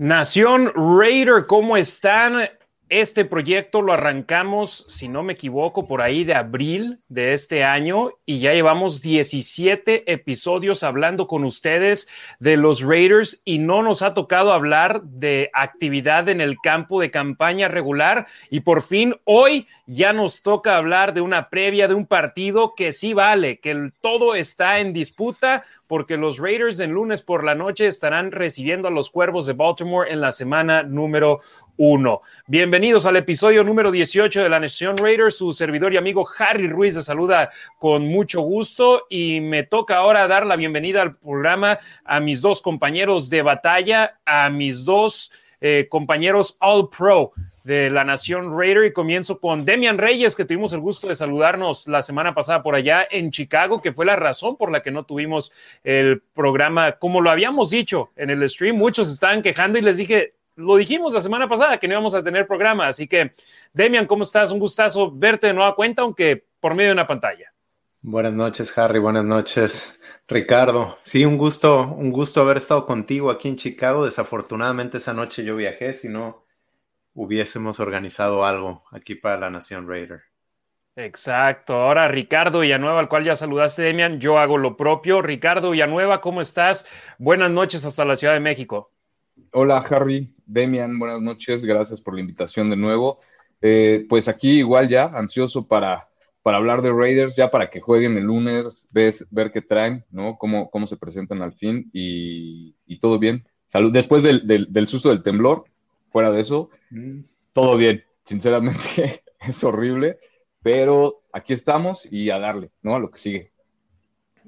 Nación Raider, ¿cómo están? Este proyecto lo arrancamos, si no me equivoco, por ahí de abril de este año y ya llevamos 17 episodios hablando con ustedes de los Raiders y no nos ha tocado hablar de actividad en el campo de campaña regular y por fin hoy ya nos toca hablar de una previa de un partido que sí vale, que todo está en disputa porque los Raiders en lunes por la noche estarán recibiendo a los Cuervos de Baltimore en la semana número uno. Bienvenidos al episodio número 18 de la Nación Raiders. Su servidor y amigo Harry Ruiz se saluda con mucho gusto y me toca ahora dar la bienvenida al programa a mis dos compañeros de batalla, a mis dos eh, compañeros All Pro de la Nación Raider y comienzo con Demian Reyes, que tuvimos el gusto de saludarnos la semana pasada por allá en Chicago, que fue la razón por la que no tuvimos el programa, como lo habíamos dicho en el stream, muchos estaban quejando y les dije, lo dijimos la semana pasada que no íbamos a tener programa, así que Demian, ¿cómo estás? Un gustazo verte de nueva cuenta, aunque por medio de una pantalla. Buenas noches, Harry, buenas noches. Ricardo, sí, un gusto, un gusto haber estado contigo aquí en Chicago. Desafortunadamente esa noche yo viajé, si no, hubiésemos organizado algo aquí para la Nación Raider. Exacto. Ahora Ricardo Villanueva, al cual ya saludaste, Demian, yo hago lo propio. Ricardo Villanueva, ¿cómo estás? Buenas noches hasta la Ciudad de México. Hola, Harry, Demian, buenas noches, gracias por la invitación de nuevo. Eh, pues aquí igual ya, ansioso para, para hablar de Raiders, ya para que jueguen el lunes, ver, qué traen, ¿no? Cómo, cómo se presentan al fin y, todo bien. Salud. Después del, del susto del temblor, fuera de eso, mm. todo bien. Sinceramente es horrible, pero aquí estamos y a darle, ¿no? A lo que sigue.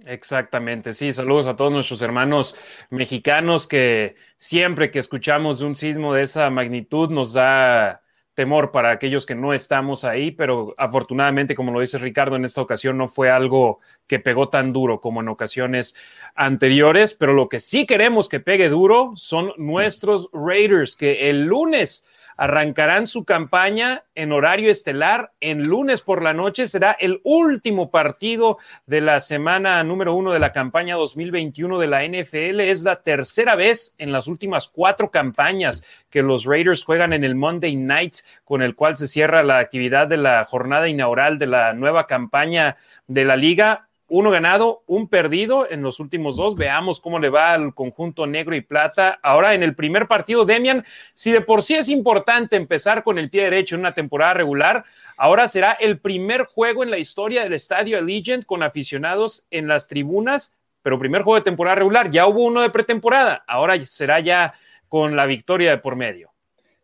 Exactamente, sí, saludos a todos nuestros hermanos mexicanos que siempre que escuchamos de un sismo de esa magnitud nos da temor para aquellos que no estamos ahí, pero afortunadamente, como lo dice Ricardo, en esta ocasión no fue algo que pegó tan duro como en ocasiones anteriores, pero lo que sí queremos que pegue duro son nuestros Raiders, que el lunes arrancarán su campaña en horario estelar. En lunes por la noche será el último partido de la semana número uno de la campaña 2021 de la NFL. Es la tercera vez en las últimas cuatro campañas que los Raiders juegan en el Monday Night, con el cual se cierra la actividad de la jornada inaugural de la nueva campaña de la liga uno ganado, un perdido en los últimos dos. Veamos cómo le va al conjunto negro y plata. Ahora en el primer partido, Demian, si de por sí es importante empezar con el pie derecho en una temporada regular, ahora será el primer juego en la historia del Estadio Allegiant con aficionados en las tribunas, pero primer juego de temporada regular. Ya hubo uno de pretemporada, ahora será ya con la victoria de por medio.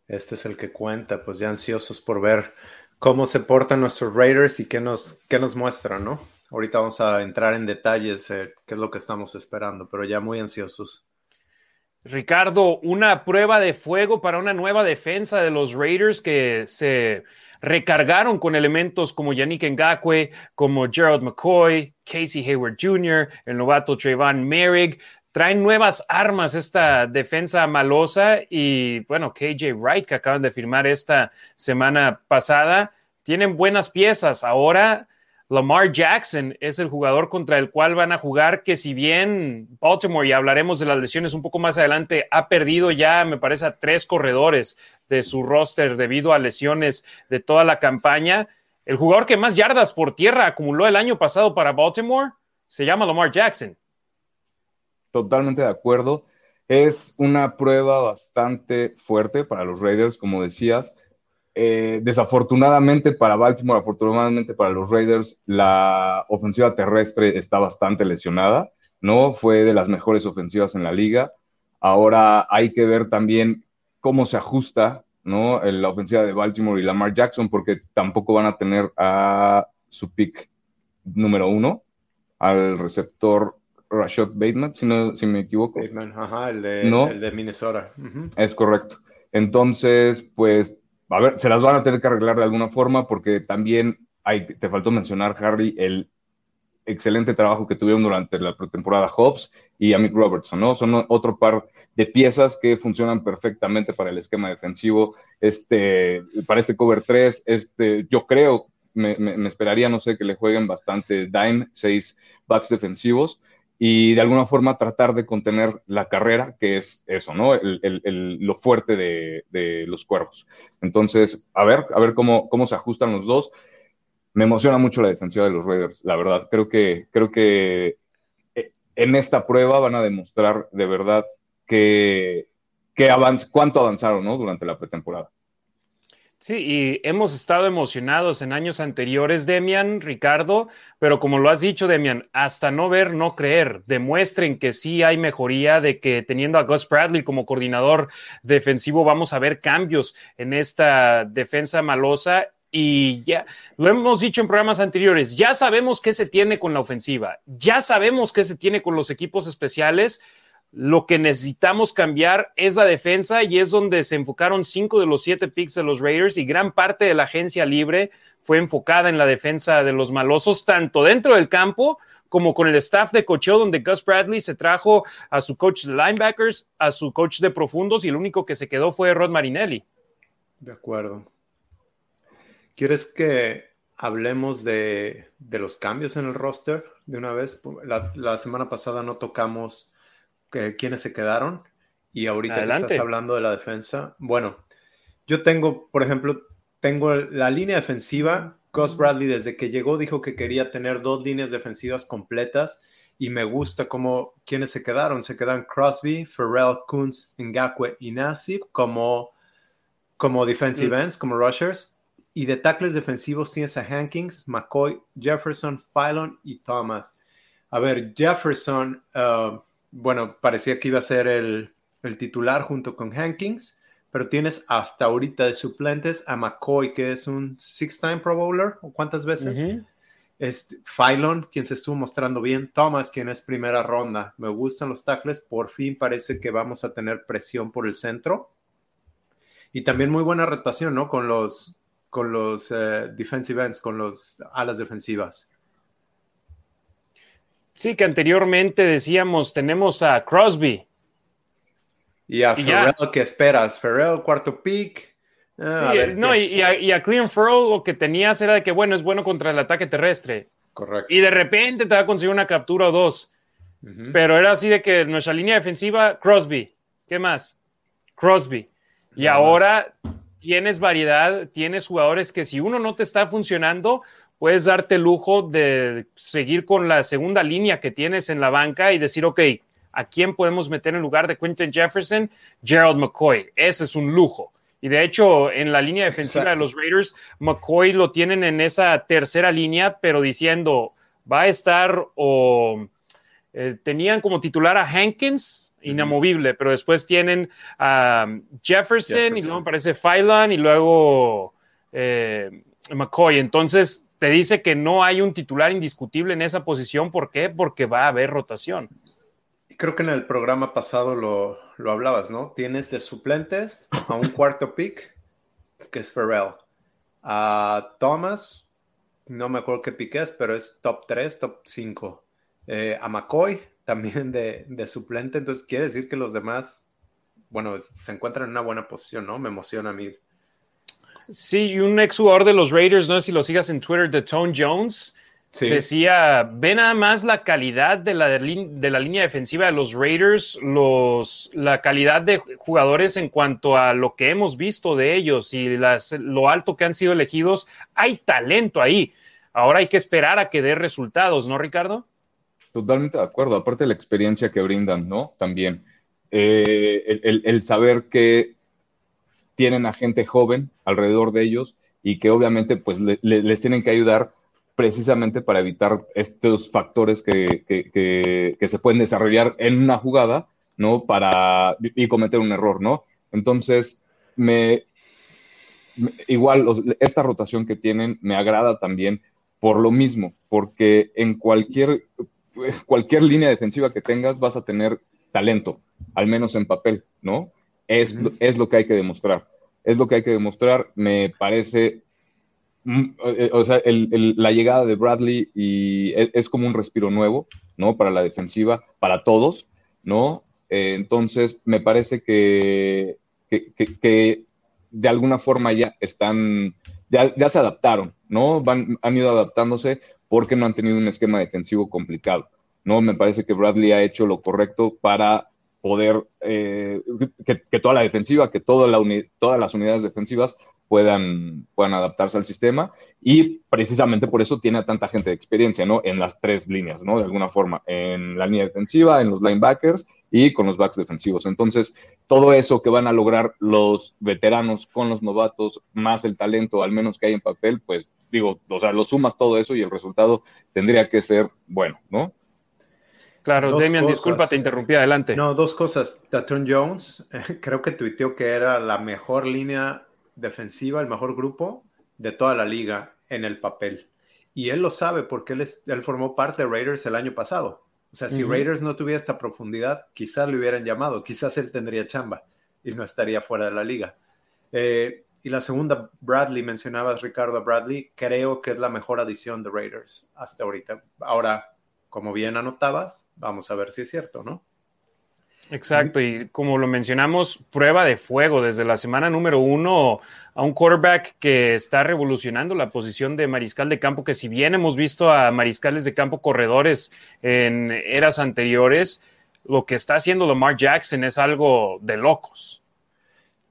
Este es el que cuenta, pues ya ansiosos por ver cómo se portan nuestros Raiders y qué nos, qué nos muestran, ¿no? Ahorita vamos a entrar en detalles, eh, qué es lo que estamos esperando, pero ya muy ansiosos. Ricardo, una prueba de fuego para una nueva defensa de los Raiders que se recargaron con elementos como Yannick Ngakwe, como Gerald McCoy, Casey Hayward Jr., el novato Trayvon Merrick. Traen nuevas armas esta defensa malosa y, bueno, KJ Wright, que acaban de firmar esta semana pasada, tienen buenas piezas. Ahora Lamar Jackson es el jugador contra el cual van a jugar, que si bien Baltimore, y hablaremos de las lesiones un poco más adelante, ha perdido ya, me parece, a tres corredores de su roster debido a lesiones de toda la campaña. El jugador que más yardas por tierra acumuló el año pasado para Baltimore se llama Lamar Jackson. Totalmente de acuerdo. Es una prueba bastante fuerte para los Raiders, como decías. Eh, desafortunadamente para Baltimore, afortunadamente para los Raiders, la ofensiva terrestre está bastante lesionada, ¿no? Fue de las mejores ofensivas en la liga. Ahora hay que ver también cómo se ajusta, ¿no? La ofensiva de Baltimore y Lamar Jackson, porque tampoco van a tener a su pick número uno, al receptor Rashad Bateman, si, no, si me equivoco. Bateman, ajá, el de, el de Minnesota. Es correcto. Entonces, pues, a ver, se las van a tener que arreglar de alguna forma porque también hay, te faltó mencionar, Harry, el excelente trabajo que tuvieron durante la pretemporada Hobbs y Amick Robertson, ¿no? Son otro par de piezas que funcionan perfectamente para el esquema defensivo, este, para este cover 3, este, yo creo, me, me, esperaría, no sé, que le jueguen bastante dime, seis backs defensivos, y de alguna forma tratar de contener la carrera, que es eso, ¿no? El, el, lo fuerte de, de, los cuervos. Entonces, a ver, a ver cómo, cómo se ajustan los dos me emociona mucho la defensiva de los Raiders, la verdad. Creo que, creo que eh, en esta prueba van a demostrar de verdad que, que cuánto avanzaron ¿no? durante la pretemporada. Sí, y hemos estado emocionados en años anteriores, Demian, Ricardo, pero como lo has dicho, Demian, hasta no ver, no creer, demuestren que sí hay mejoría, de que teniendo a Gus Bradley como coordinador defensivo vamos a ver cambios en esta defensa malosa y ya lo hemos dicho en programas anteriores, ya sabemos qué se tiene con la ofensiva, ya sabemos qué se tiene con los equipos especiales. Lo que necesitamos cambiar es la defensa y es donde se enfocaron cinco de los siete picks de los Raiders y gran parte de la agencia libre fue enfocada en la defensa de los malosos, tanto dentro del campo como con el staff de cocheo, donde Gus Bradley se trajo a su coach de linebackers, a su coach de profundos y el único que se quedó fue Rod Marinelli. De acuerdo. ¿Quieres que hablemos de, los cambios en el roster de una vez? La, semana pasada no tocamos quiénes se quedaron y ahorita estás hablando de la defensa. Bueno, yo tengo, por ejemplo, tengo la línea defensiva. Gus Bradley desde que llegó dijo que quería tener dos líneas defensivas completas y me gusta cómo quienes se quedaron. Se quedan Crosby, Ferrell, Kunz, Ngakwe y Nasib como, como defensive mm. ends, como rushers. Y de tackles defensivos tienes a Hankins, McCoy, Jefferson, Phylon y Thomas. A ver, Jefferson, uh, bueno, parecía que iba a ser el, titular junto con Hankins, pero tienes hasta ahorita de suplentes a McCoy, que es un six-time Pro Bowler, ¿o cuántas veces? este, Phylon, quien se estuvo mostrando bien, Thomas, quien es primera ronda. Me gustan los tackles, por fin parece que vamos a tener presión por el centro. Y también muy buena rotación, ¿no? Con los, con los eh, defensive ends, con los alas defensivas. Sí, que anteriormente decíamos, tenemos a Crosby. Y a Ferrell, ¿qué esperas? Ferrell, cuarto pick. Ah, sí, no, y, a, y, Clean Ferrell lo que tenías era de que, bueno, es bueno contra el ataque terrestre. Correcto. Y de repente te va a conseguir una captura o dos. Pero era así de que nuestra línea defensiva, Crosby. ¿Qué más? Crosby. Y ahora tienes variedad, tienes jugadores que si uno no te está funcionando, puedes darte el lujo de seguir con la segunda línea que tienes en la banca y decir, ok, ¿a quién podemos meter en lugar de Quentin Jefferson? Gerald McCoy. Ese es un lujo. Y de hecho, en la línea defensiva de los Raiders, McCoy lo tienen en esa tercera línea, pero diciendo, va a estar o eh, tenían como titular a Hankins, inamovible, pero después tienen a Jefferson, y luego aparece Phylan y luego eh, McCoy. Entonces te dice que no hay un titular indiscutible en esa posición. ¿Por qué? Porque va a haber rotación. Creo que en el programa pasado lo, lo hablabas, ¿no? Tienes de suplentes a un cuarto pick, que es Ferrell. A Thomas, no me acuerdo qué pick es, pero es top 3, top 5. Eh, a McCoy, también de, suplente, entonces quiere decir que los demás, bueno, se encuentran en una buena posición, ¿no? Me emociona a mí. Sí, y un ex jugador de los Raiders, no sé si lo sigas en Twitter, de Tone Jones, decía, ve nada más la calidad de la, de la línea defensiva de los Raiders, los, la calidad de jugadores en cuanto a lo que hemos visto de ellos y las, lo alto que han sido elegidos, hay talento ahí. Ahora hay que esperar a que dé resultados, ¿no, Ricardo? Totalmente de acuerdo, aparte de la experiencia que brindan, ¿no? También eh, el, saber que tienen a gente joven alrededor de ellos y que obviamente pues les tienen que ayudar precisamente para evitar estos factores que, se pueden desarrollar en una jugada, ¿no? Para y cometer un error, ¿no? Entonces, me, igual esta rotación que tienen me agrada también por lo mismo, porque en cualquier cualquier línea defensiva que tengas vas a tener talento, al menos en papel, ¿no? Es, es lo que hay que demostrar. Es lo que hay que demostrar. Me parece mm, eh, o sea, la llegada de Bradley y es, como un respiro nuevo, ¿no? Para la defensiva, para todos, ¿no? Eh, entonces, me parece que, que, de alguna forma ya están, ya, ya se adaptaron, ¿no? Van, han ido adaptándose porque no han tenido un esquema defensivo complicado. ¿no? Me parece que Bradley ha hecho lo correcto para poder eh, que, toda la defensiva, que todas las unidades defensivas puedan, puedan adaptarse al sistema y precisamente por eso tiene tanta gente de experiencia, ¿no? En las tres líneas, ¿no? De alguna forma, en la línea defensiva, en los linebackers y con los backs defensivos. Entonces, todo eso que van a lograr los veteranos con los novatos, más el talento, al menos que hay en papel, pues digo, o sea, lo sumas todo eso y el resultado tendría que ser bueno, ¿no? Claro, Demian, disculpa, te interrumpí, adelante. No, dos cosas. Datun Jones, creo que tuiteó que era la mejor línea defensiva, el mejor grupo de toda la liga en el papel. Y él lo sabe porque él, él formó parte de Raiders el año pasado. O sea, si Raiders no tuviera esta profundidad, quizás le hubieran llamado, quizás él tendría chamba y no estaría fuera de la liga. Eh, y la segunda, Bradley, mencionabas Ricardo Bradley, creo que es la mejor adición de Raiders hasta ahorita. Ahora, como bien anotabas, vamos a ver si es cierto, ¿no? Exacto, y como lo mencionamos, prueba de fuego desde la semana número uno a un quarterback que está revolucionando la posición de mariscal de campo, que si bien hemos visto a mariscales de campo corredores en eras anteriores, lo que está haciendo Lamar Jackson es algo de locos.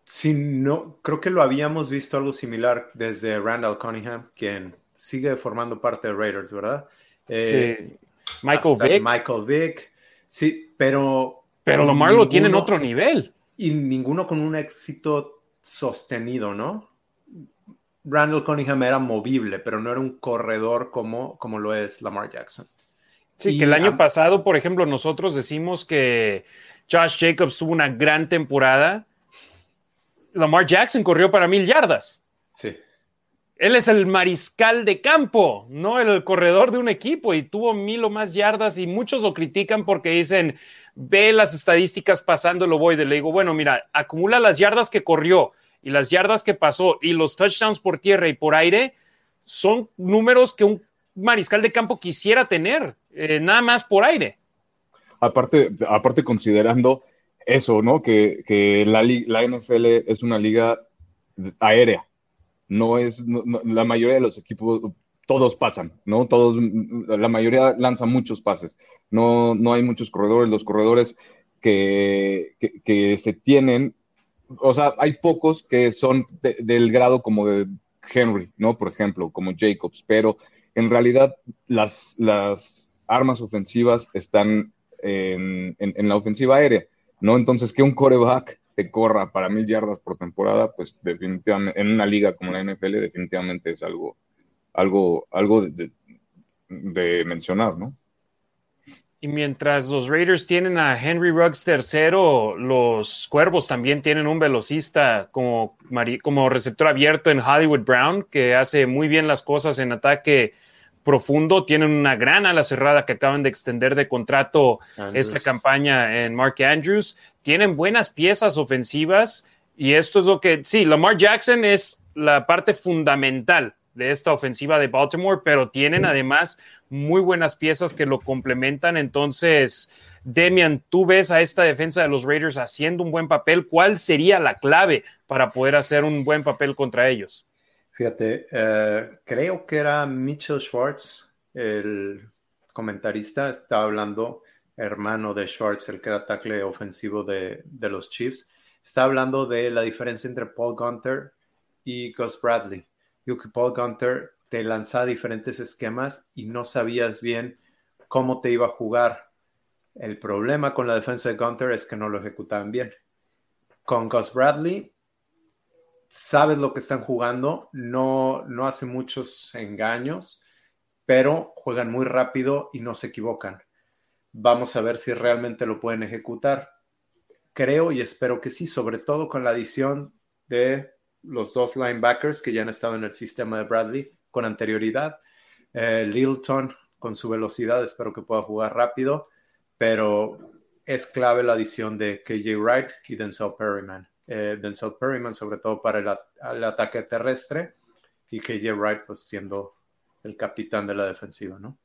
Sí, no, creo que lo habíamos visto algo similar desde Randall Cunningham, quien sigue formando parte de Raiders, ¿verdad? Eh, sí. Michael Vick. Michael Vick. Sí, pero. Pero Lamar lo tiene en otro nivel. Y ninguno con un éxito sostenido, ¿no? Randall Cunningham era movible, pero no era un corredor como, como lo es Lamar Jackson. Sí, que el año pasado, por ejemplo, nosotros decimos que Josh Jacobs tuvo una gran temporada. Lamar Jackson corrió para mil yardas. Sí. Él es el mariscal de campo, no el corredor de un equipo y tuvo mil o más yardas y muchos lo critican porque dicen, ve las estadísticas pasando lo voy de Le digo, bueno, mira, acumula las yardas que corrió y las yardas que pasó y los touchdowns por tierra y por aire son números que un mariscal de campo quisiera tener, eh, nada más por aire. Aparte, aparte considerando eso, ¿no? Que, la NFL es una liga aérea no es, la mayoría de los equipos, todos pasan, ¿no? Todos, la mayoría lanza muchos pases. No, no hay muchos corredores. Los corredores que, que, se tienen, o sea, hay pocos que son del grado como de Henry, ¿no? Por ejemplo, como Jacobs, pero en realidad las, las armas ofensivas están en, en la ofensiva aérea, ¿no? Entonces, que un coreback te corra para mil yardas por temporada, pues definitivamente en una liga como la NFL definitivamente es algo, algo, algo de, mencionar, ¿no? Y mientras los Raiders tienen a Henry Ruggs tercero, los Cuervos también tienen un velocista como, como receptor abierto en Hollywood Brown, que hace muy bien las cosas en ataque profundo. Tienen una gran ala cerrada que acaban de extender de contrato esta campaña en Mark Andrews. Tienen buenas piezas ofensivas y esto es lo que, sí, Lamar Jackson es la parte fundamental de esta ofensiva de Baltimore, pero tienen además muy buenas piezas que lo complementan. Entonces, Demian, tú ves a esta defensa de los Raiders haciendo un buen papel. ¿Cuál sería la clave para poder hacer un buen papel contra ellos? Fíjate, eh, creo que era Mitchell Schwartz, el comentarista, estaba hablando, hermano de Schwartz, el que era tackle ofensivo de, los Chiefs, está hablando de la diferencia entre Paul Gunter y Gus Bradley. Digo que Paul Gunter te lanzaba diferentes esquemas y no sabías bien cómo te iba a jugar. El problema con la defensa de Gunter es que no lo ejecutaban bien. Con Gus Bradley sabes lo que están jugando, no, no hace muchos engaños, pero juegan muy rápido y no se equivocan. Vamos a ver si realmente lo pueden ejecutar. Creo y espero que sí, sobre todo con la adición de los dos linebackers que ya han estado en el sistema de Bradley con anterioridad. Eh, Littleton con su velocidad, espero que pueda jugar rápido, pero es clave la adición de KJ Wright y Denzel Perryman. Eh, Denzel Perryman, sobre todo para el, ataque terrestre, y KJ Wright, pues siendo el capitán de la defensiva, ¿no?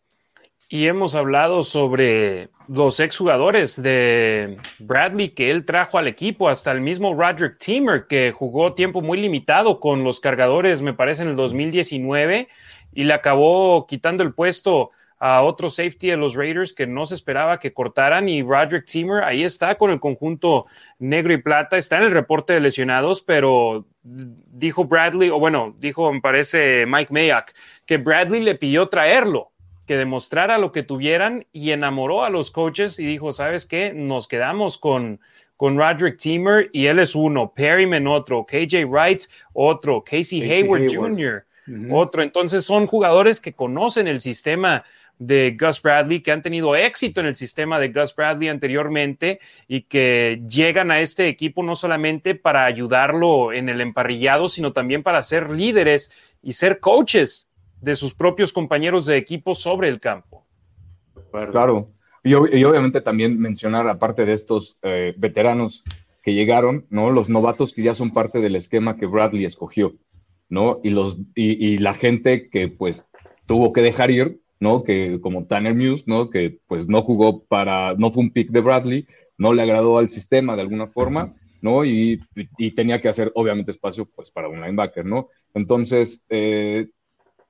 Y hemos hablado sobre los exjugadores de Bradley que él trajo al equipo, hasta el mismo Roderick Teamer, que jugó tiempo muy limitado con los cargadores, me parece, en el 2019, y le acabó quitando el puesto a otro safety de los Raiders que no se esperaba que cortaran y Roderick Teamer ahí está con el conjunto negro y plata, está en el reporte de lesionados, pero dijo Bradley, o bueno, dijo me parece Mike Mayak, que Bradley le pidió traerlo que demostrara lo que tuvieran y enamoró a los coaches y dijo, ¿sabes qué? Nos quedamos con, con Roderick Teamer y él es uno, Perryman otro, KJ Wright otro, Casey, Hayward, Jr. otro. Entonces son jugadores que conocen el sistema de Gus Bradley, que han tenido éxito en el sistema de Gus Bradley anteriormente y que llegan a este equipo no solamente para ayudarlo en el emparrillado, sino también para ser líderes y ser coaches de sus propios compañeros de equipo sobre el campo. Claro, y, obviamente también mencionar, aparte de estos eh, veteranos que llegaron, ¿no? Los novatos que ya son parte del esquema que Bradley escogió, ¿no? Y, los, y, la gente que pues tuvo que dejar ir, ¿no? Que como Tanner Muse, ¿no? Que pues no jugó para, no fue un pick de Bradley, no le agradó al sistema de alguna forma, ¿no? Y, y tenía que hacer obviamente espacio pues para un linebacker, ¿no? Entonces, eh,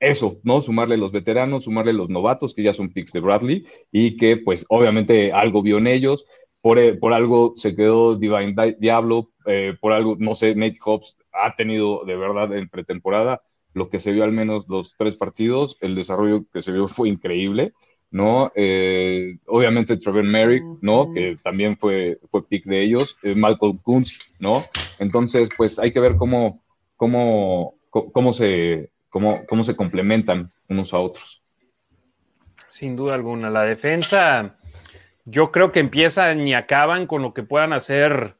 eso, ¿no? Sumarle los veteranos, sumarle los novatos, que ya son picks de Bradley, y que pues obviamente algo vio en ellos, por, eh, por algo se quedó Divine Diablo, eh, por algo, no sé, Nate Hobbs ha tenido de verdad en pretemporada lo que se vio al menos los tres partidos, el desarrollo que se vio fue increíble, ¿no? Eh, obviamente Trevor Merrick, ¿no? Que también fue, fue pick de ellos, Malcolm Kunz, ¿no? Entonces, pues hay que ver cómo, cómo, cómo se cómo, se complementan unos a otros. Sin duda alguna. La defensa, yo creo que empiezan y acaban con lo que puedan hacer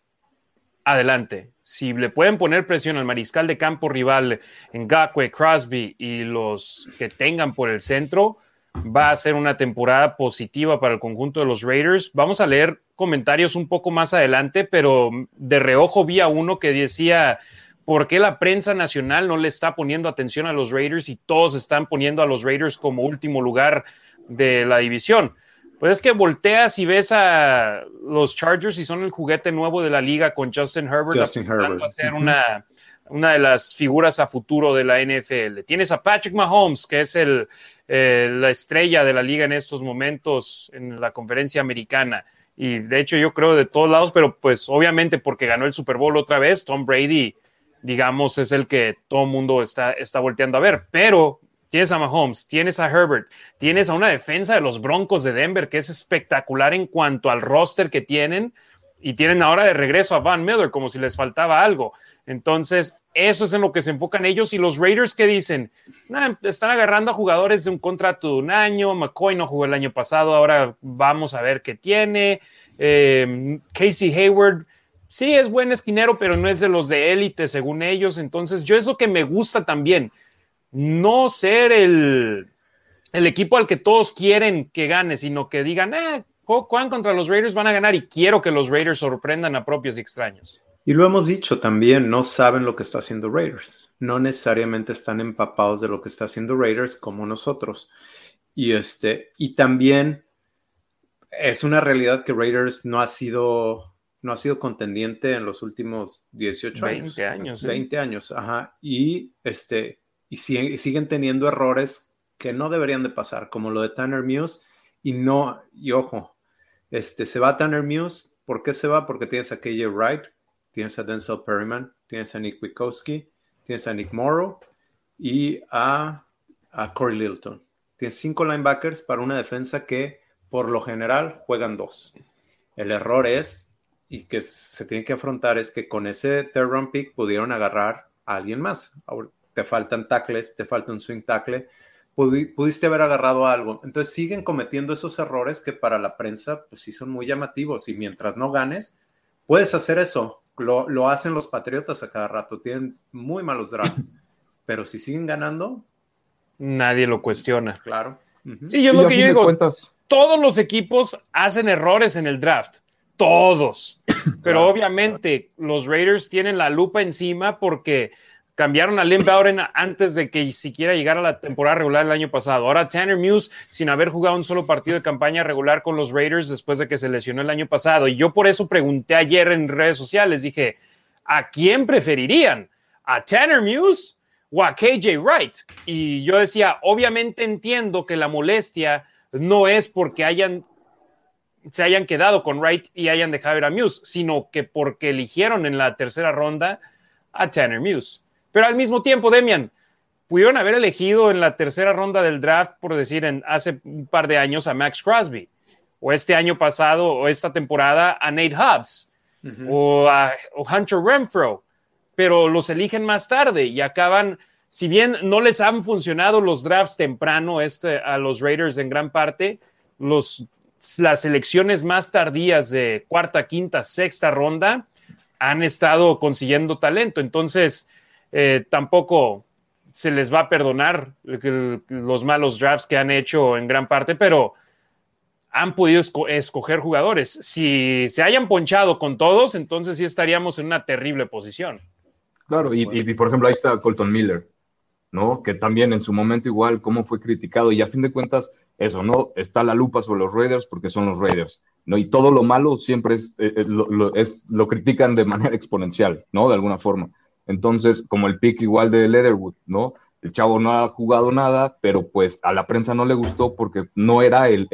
adelante. Si le pueden poner presión al mariscal de campo rival en Gakwe, Crosby y los que tengan por el centro, va a ser una temporada positiva para el conjunto de los Raiders. Vamos a leer comentarios un poco más adelante, pero de reojo vi a uno que decía, ¿Por qué la prensa nacional no le está poniendo atención a los Raiders y todos están poniendo a los Raiders como último lugar de la división? Pues es que volteas y ves a los Chargers y son el juguete nuevo de la liga con Justin Herbert, Justin Herbert. a ser una, una de las figuras a futuro de la NFL. Tienes a Patrick Mahomes, que es el, eh, la estrella de la liga en estos momentos en la conferencia americana. Y de hecho yo creo de todos lados, pero pues obviamente porque ganó el Super Bowl otra vez, Tom Brady digamos, es el que todo mundo está, está volteando a ver. Pero tienes a Mahomes, tienes a Herbert, tienes a una defensa de los Broncos de Denver que es espectacular en cuanto al roster que tienen y tienen ahora de regreso a Van Miller como si les faltaba algo. Entonces, eso es en lo que se enfocan ellos y los Raiders que dicen, están agarrando a jugadores de un contrato de un año, McCoy no jugó el año pasado, ahora vamos a ver qué tiene, eh, Casey Hayward sí es buen esquinero, pero no es de los de élite, según ellos. Entonces, yo eso que me gusta también, no ser el, el equipo al que todos quieren que gane, sino que digan, eh, Juan contra los Raiders van a ganar y quiero que los Raiders sorprendan a propios y extraños. Y lo hemos dicho también, no saben lo que está haciendo Raiders. No necesariamente están empapados de lo que está haciendo Raiders como nosotros. Y este, y también es una realidad que Raiders no ha sido no ha sido contendiente en los últimos 18 años. 20 años. 20 años, ajá. Y, este, y, siguen teniendo errores que no deberían de pasar, como lo de Tanner Muse. Y no, y ojo, este, se va Tanner Muse. ¿Por qué se va? Porque tienes a KJ Wright, tienes a Denzel Perryman, tienes a Nick Wikowski, tienes a Nick Morrow y a, a Corey Littleton. Tienes cinco linebackers para una defensa que por lo general juegan dos. El error es y que se tiene que afrontar es que con ese third round pick pudieron agarrar a alguien más. te faltan tackles, te falta un swing tackle, pudiste haber agarrado algo. Entonces siguen cometiendo esos errores que para la prensa pues sí son muy llamativos y mientras no ganes, puedes hacer eso. Lo, lo hacen los Patriotas a cada rato, tienen muy malos drafts, pero si siguen ganando... Nadie lo cuestiona. Claro. Sí, yo lo que yo digo, todos los equipos hacen errores en el draft todos. Pero obviamente los Raiders tienen la lupa encima porque cambiaron a Lynn Bowden antes de que siquiera llegara la temporada regular el año pasado. Ahora Tanner Muse sin haber jugado un solo partido de campaña regular con los Raiders después de que se lesionó el año pasado. Y yo por eso pregunté ayer en redes sociales, dije, ¿a quién preferirían? ¿A Tanner Muse o a KJ Wright? Y yo decía, obviamente entiendo que la molestia no es porque hayan se hayan quedado con Wright y hayan dejado ir a Muse, sino que porque eligieron en la tercera ronda a Tanner Muse. Pero al mismo tiempo, Demian, pudieron haber elegido en la tercera ronda del draft, por decir, en hace un par de años a Max Crosby, o este año pasado, o esta temporada a Nate Hobbs, o a Hunter Renfro, pero los eligen más tarde y acaban, si bien no les han funcionado los drafts temprano este, a los Raiders en gran parte, los, las elecciones más tardías de cuarta, quinta, sexta ronda han estado consiguiendo talento. Entonces, eh, tampoco se les va a perdonar los malos drafts que han hecho en gran parte, pero han podido escoger jugadores. Si se hayan ponchado con todos, entonces sí estaríamos en una terrible posición. Claro, y, por ejemplo ahí está Colton Miller, ¿no? Que también en su momento igual, cómo fue criticado, y a fin de cuentas, eso, ¿no? Está la lupa sobre los Raiders porque son los Raiders, ¿no? Y todo lo malo siempre es, eh, es, lo critican de manera exponencial, ¿no? De alguna forma. Entonces, como el pick igual de Leatherwood, ¿no? El chavo no ha jugado nada, pero pues a la prensa no le gustó porque no era el,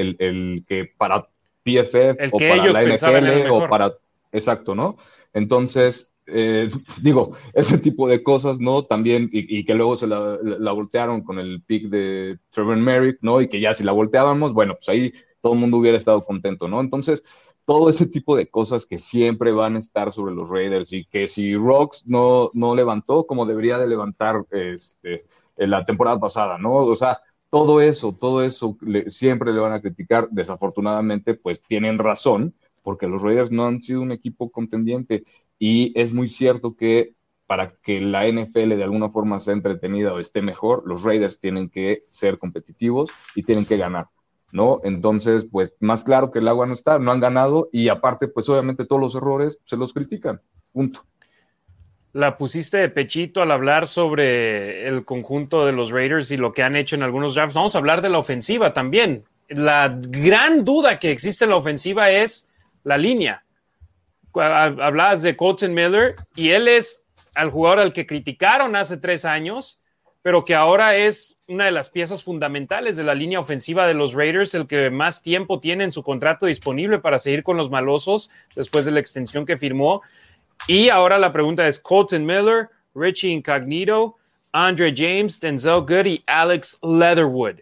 que para PFF o para la NFL o para... Exacto, ¿no? Entonces, eh, digo, ese tipo de cosas, ¿no? También, y, que luego se la, voltearon con el pick de Trevor Merrick, ¿no? Y que ya si la volteábamos, bueno, pues ahí todo el mundo hubiera estado contento, ¿no? Entonces, todo ese tipo de cosas que siempre van a estar sobre los Raiders y que si Rocks no, no levantó como debería de levantar este, en la temporada pasada, ¿no? O sea, todo eso, todo eso siempre le van a criticar. Desafortunadamente, pues tienen razón, porque los Raiders no han sido un equipo contendiente y es muy cierto que para que la NFL de alguna forma sea entretenida o esté mejor, los Raiders tienen que ser competitivos y tienen que ganar. ¿no? Entonces, pues más claro que el agua no está, no han ganado y aparte, pues obviamente todos los errores se los critican, punto. La pusiste de pechito al hablar sobre el conjunto de los Raiders y lo que han hecho en algunos drafts. Vamos a hablar de la ofensiva también. La gran duda que existe en la ofensiva es la línea. Hablabas de Colton Miller y él es al jugador al que criticaron hace tres años pero que ahora es una de las piezas fundamentales de la línea ofensiva de los Raiders, el que más tiempo tiene en su contrato disponible para seguir con los malosos después de la extensión que firmó. Y ahora la pregunta es Colton Miller, Richie Incognito, Andre James, Denzel Good y Alex Leatherwood.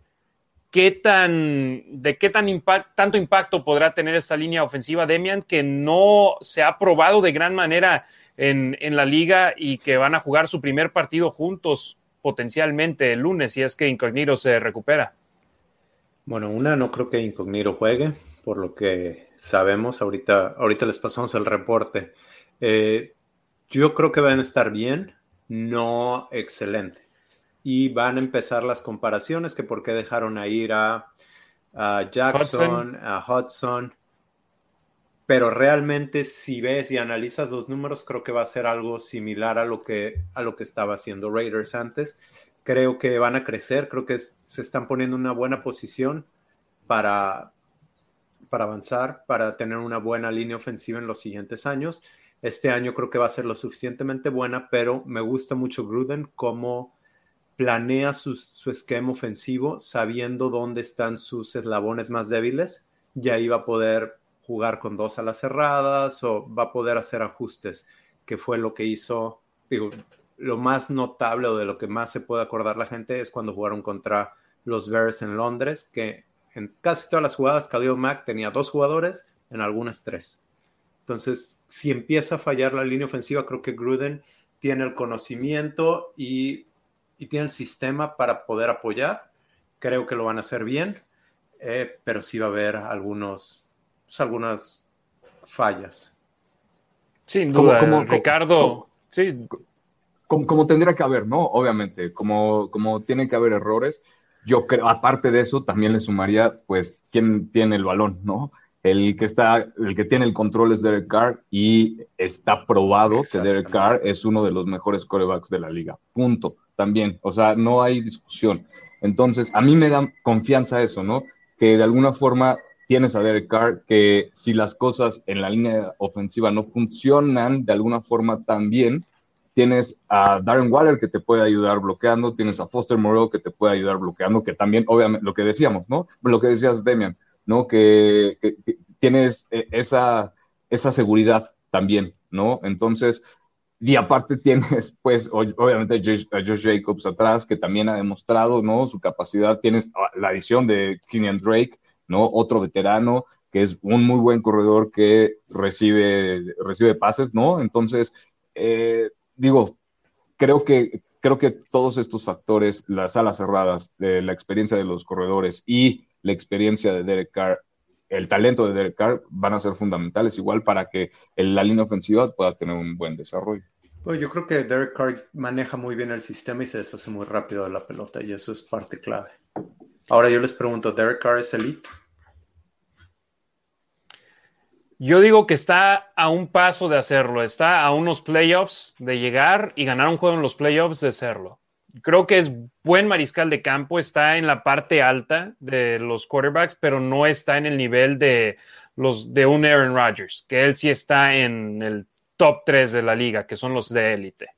¿Qué tan, ¿De qué tan tanto impacto podrá tener esta línea ofensiva, Demian, que no se ha probado de gran manera en, en la liga y que van a jugar su primer partido juntos potencialmente el lunes si es que Incognito se recupera? Bueno, una, no creo que Incognito juegue, por lo que sabemos. Ahorita, ahorita les pasamos el reporte. Eh, yo creo que van a estar bien, no excelente. Y van a empezar las comparaciones, que por qué dejaron a ir a, Jackson, a Hudson. Pero realmente si ves y analizas los números, creo que va a ser algo similar a lo que, a lo que estaba haciendo Raiders antes. Creo que van a crecer, creo que se están poniendo en una buena posición para, para avanzar, para tener una buena línea ofensiva en los siguientes años. Este año creo que va a ser lo suficientemente buena, pero me gusta mucho Gruden cómo planea su, esquema ofensivo sabiendo dónde están sus eslabones más débiles y ahí va a poder jugar con dos alas cerradas o va a poder hacer ajustes, que fue lo que hizo, digo, lo más notable o de lo que más se puede acordar la gente es cuando jugaron contra los Bears en Londres, que en casi todas las jugadas Khalil Mack tenía dos jugadores, en algunas tres. Entonces, si empieza a fallar la línea ofensiva, creo que Gruden tiene el conocimiento y, tiene el sistema para poder apoyar. Creo que lo van a hacer bien, eh, pero sí va a haber algunos pues, algunas fallas. Sin duda, como, Ricardo. sí. Como, tendría que haber, ¿no? Obviamente, como, como tiene que haber errores. Yo creo, aparte de eso, también le sumaría, pues, quién tiene el balón, ¿no? el que está, el que tiene el control es Derek Carr y está probado que Derek Carr es uno de los mejores corebacks de la liga. Punto. También. O sea, no hay discusión. Entonces, a mí me da confianza eso, ¿no? Que de alguna forma tienes a Derek Carr, que si las cosas en la línea ofensiva no funcionan de alguna forma tan bien, tienes a Darren Waller que te puede ayudar bloqueando, tienes a Foster Moreau que te puede ayudar bloqueando, que también, obviamente, lo que decíamos, ¿no? Lo que decías, Demian, ¿no? Que, tienes eh, esa, esa seguridad también, ¿no? Entonces, y aparte tienes, pues, obviamente a Josh Jacobs atrás, que también ha demostrado, ¿no? Su capacidad. Tienes la adición de Kenyan Drake, ¿no? Otro veterano que es un muy buen corredor que recibe, recibe pases, ¿no? Entonces, eh, digo, creo que, creo que todos estos factores, las alas cerradas, la experiencia de los corredores y la experiencia de Derek Carr, el talento de Derek Carr van a ser fundamentales igual para que la línea ofensiva pueda tener un buen desarrollo. Pues yo creo que Derek Carr maneja muy bien el sistema y se deshace muy rápido de la pelota y eso es parte clave. Ahora yo les pregunto, ¿Derek Carr es elite? Yo digo que está a un paso de hacerlo, está a unos playoffs de llegar y ganar un juego en los playoffs de hacerlo. Creo que es buen mariscal de campo, está en la parte alta de los quarterbacks, pero no está en el nivel de los de un Aaron Rodgers, que él sí está en el top 3 de la liga, que son los de élite.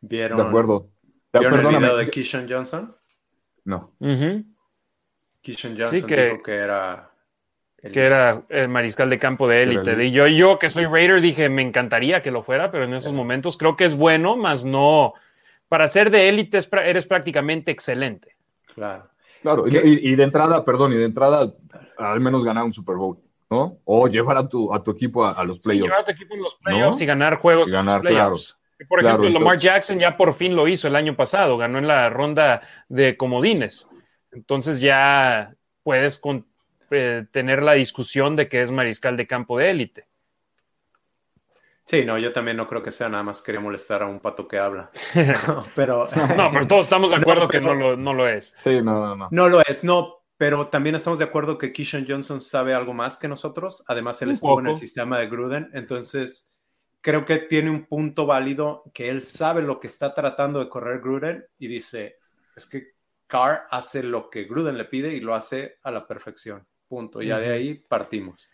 ¿Vieron, de acuerdo. ¿vieron el video de Keyshawn Johnson? No. Uh Johnson dijo que era que era el mariscal de campo de élite. Y yo, yo que soy Raider dije, me encantaría que lo fuera, pero en esos momentos creo que es bueno, más no. Para ser de élite eres prácticamente excelente. Claro. Claro, y, de entrada, perdón, y de entrada, al menos ganar un Super Bowl, ¿no? O llevar a tu, a tu equipo a, los playoffs. llevar a tu equipo en los playoffs y ganar juegos y ganar, Claro. Por ejemplo, Lamar Jackson ya por fin lo hizo el año pasado, ganó en la ronda de comodines. Entonces ya puedes con, eh, tener la discusión de que es mariscal de campo de élite. Sí, no, yo también no creo que sea nada más quería molestar a un pato que habla. pero, no, pero todos estamos de acuerdo que no lo, no lo, es. Sí, no, no, no. No lo es, no, pero también estamos de acuerdo que Kishon Johnson sabe algo más que nosotros. Además, él estuvo en el sistema de Gruden, entonces creo que tiene un punto válido que él sabe lo que está tratando de correr Gruden y dice, es que Carr hace lo que Gruden le pide y lo hace a la perfección. Punto. Ya de ahí partimos.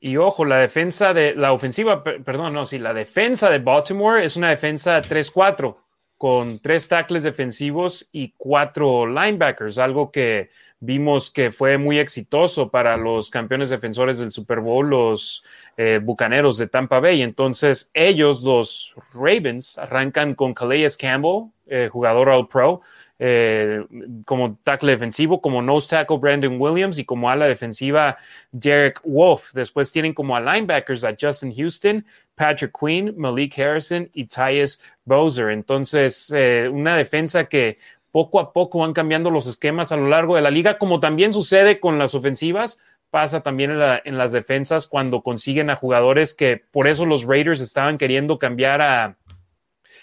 Y ojo, la defensa de la ofensiva, perdón, no, sí, la defensa de Baltimore es una defensa 3-4 con tres tackles defensivos y cuatro linebackers, algo que vimos que fue muy exitoso para los campeones defensores del Super Bowl, los eh, Bucaneros de Tampa Bay. Entonces, ellos, los Ravens, arrancan con Calais Campbell, eh, jugador All Pro, eh, como tackle defensivo, como nose tackle Brandon Williams y como ala defensiva Derek Wolf. Después tienen como a linebackers a Justin Houston, Patrick Quinn, Malik Harrison y Tyus Bowser. Entonces, eh, una defensa que poco a poco van cambiando los esquemas a lo largo de la liga, como también sucede con las ofensivas, pasa también en las defensas cuando consiguen a jugadores que por eso los Raiders estaban queriendo cambiar a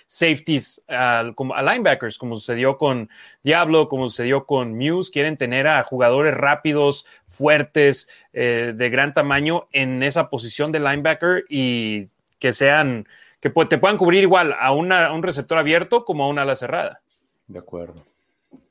safeties como, a linebackers, como sucedió con Diablo, como sucedió con Muse. Quieren tener a jugadores rápidos, fuertes, eh, de gran tamaño en esa posición de linebacker y que sean, que te puedan cubrir igual a, una, un receptor abierto como a una ala cerrada. De acuerdo.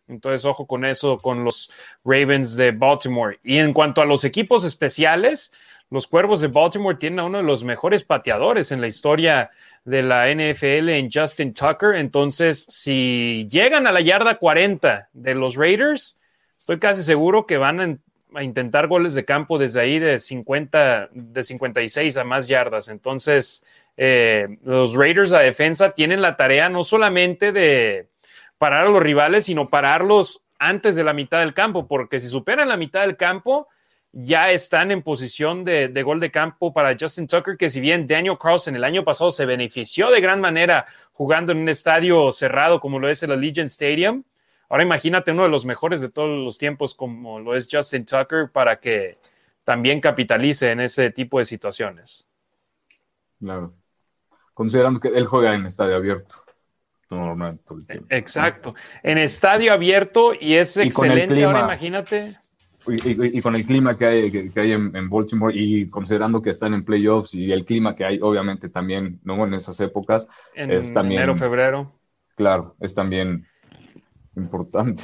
Entonces, ojo con eso, con los Ravens de Baltimore. Y en cuanto a los equipos especiales, los Cuervos de Baltimore tienen a uno de los mejores pateadores en la historia de la NFL en Justin Tucker. Entonces, si llegan a la yarda 40 de los Raiders, estoy casi seguro que van a, intentar goles de campo desde ahí de 50, de 56 a más yardas. Entonces, eh, los Raiders a defensa tienen la tarea no solamente de parar a los rivales, sino pararlos antes de la mitad del campo, porque si superan la mitad del campo, ya están en posición de, gol de campo para Justin Tucker, que si bien Daniel Carlson el año pasado se benefició de gran manera jugando en un estadio cerrado como lo es el Allegiant Stadium, ahora imagínate uno de los mejores de todos los tiempos como lo es Justin Tucker para que también capitalice en ese tipo de situaciones. Claro. Considerando que él juega en estadio abierto. Exacto. En estadio abierto y es excelente. Ahora imagínate y, con el clima que hay, que, hay en, Baltimore y considerando que están en playoffs y el clima que hay, obviamente también, ¿no? En esas épocas. En es también, enero, febrero. Claro, es también importante.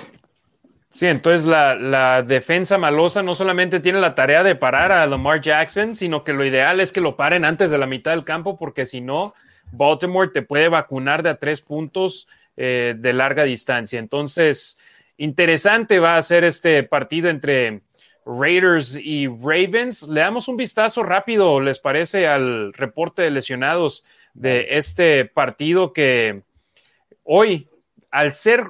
Sí, entonces la, la, defensa malosa no solamente tiene la tarea de parar a Lamar Jackson, sino que lo ideal es que lo paren antes de la mitad del campo, porque si no, Baltimore te puede vacunar de a tres puntos eh, de larga distancia. Entonces, interesante va a ser este partido entre Raiders y Ravens. Le damos un vistazo rápido, ¿les parece? Al reporte de lesionados de este partido que hoy, al ser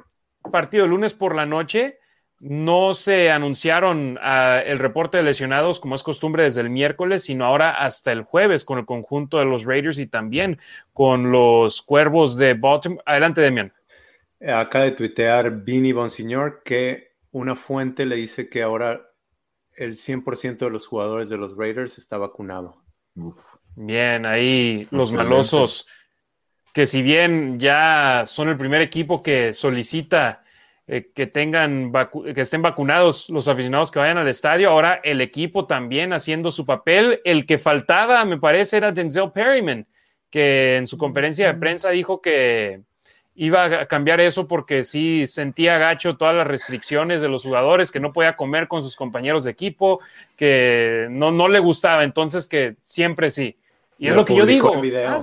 partido de lunes por la noche, no se anunciaron ah, el reporte de lesionados como es costumbre desde el miércoles, sino ahora hasta el jueves con el conjunto de los Raiders y también con los Cuervos de Baltimore. Adelante, Demian. Acá de tuitear Vinny Bonsignor que una fuente le dice que ahora el 100% de los jugadores de los Raiders está vacunado. Bien, ahí los malosos, que si bien ya son el primer equipo que solicita eh, que tengan que estén vacunados los aficionados que vayan al estadio. Ahora el equipo también haciendo su papel. El que faltaba, me parece, era Denzel Perryman, que en su conferencia de prensa dijo que iba a cambiar eso porque sí sentía gacho todas las restricciones de los jugadores, que no podía comer con sus compañeros de equipo, que no, no le gustaba, entonces que siempre sí. Y es lo que yo digo.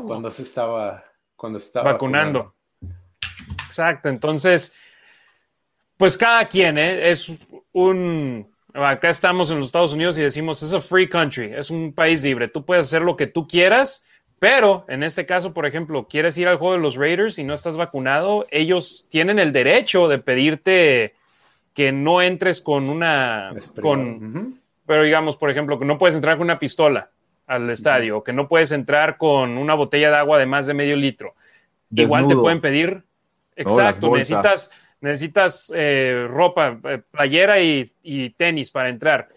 cuando se estaba, cuando estaba vacunando. Exacto, entonces pues cada quien, ¿eh? Es un... Acá estamos en los Estados Unidos y decimos, es a free country, es un país libre, tú puedes hacer lo que tú quieras, pero en este caso, por ejemplo, quieres ir al juego de los Raiders y no estás vacunado, ellos tienen el derecho de pedirte que no entres con una... Con, Pero digamos, por ejemplo, que no puedes entrar con una pistola al estadio, o que no puedes entrar con una botella de agua de más de medio litro. Igual te pueden pedir... Exacto, necesitas necesitas eh, ropa, eh, playera y, tenis para entrar.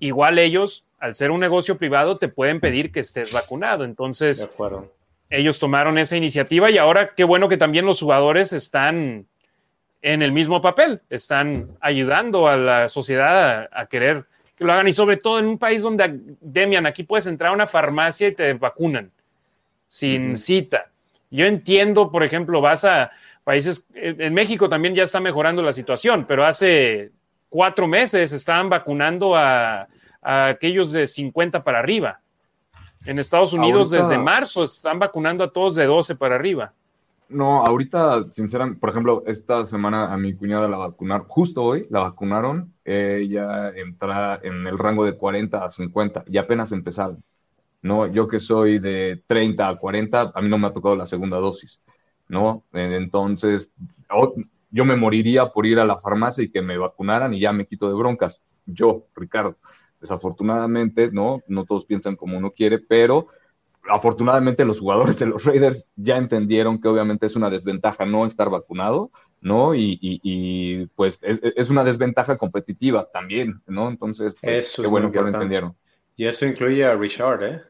Igual ellos, al ser un negocio privado, te pueden pedir que estés vacunado. Entonces, ellos tomaron esa iniciativa y ahora qué bueno que también los jugadores están en el mismo papel, están ayudando a la sociedad a, querer que lo hagan y sobre todo en un país donde, Demian, aquí puedes entrar a una farmacia y te vacunan sin cita. Yo entiendo, por ejemplo, vas a, países, en México también ya está mejorando la situación, pero hace cuatro meses estaban vacunando a, aquellos de 50 para arriba. En Estados Unidos desde marzo están vacunando a todos de 12 para arriba. No, ahorita, sinceramente, por ejemplo, esta semana a mi cuñada la vacunaron, justo hoy la vacunaron, ella entra en el rango de 40 a 50 y apenas empezaron. No, yo que soy de 30 a 40, a mí no me ha tocado la segunda dosis. ¿no? Entonces, yo me moriría por ir a la farmacia y que me vacunaran y ya me quito de broncas. Yo, Ricardo. Desafortunadamente, ¿no? No todos piensan como uno quiere, pero afortunadamente los jugadores de los Raiders ya entendieron que obviamente es una desventaja no estar vacunado, ¿no? Y, pues es, una desventaja competitiva también, ¿no? Entonces, pues, qué bueno que lo entendieron. Y eso incluye a Richard, ¿eh?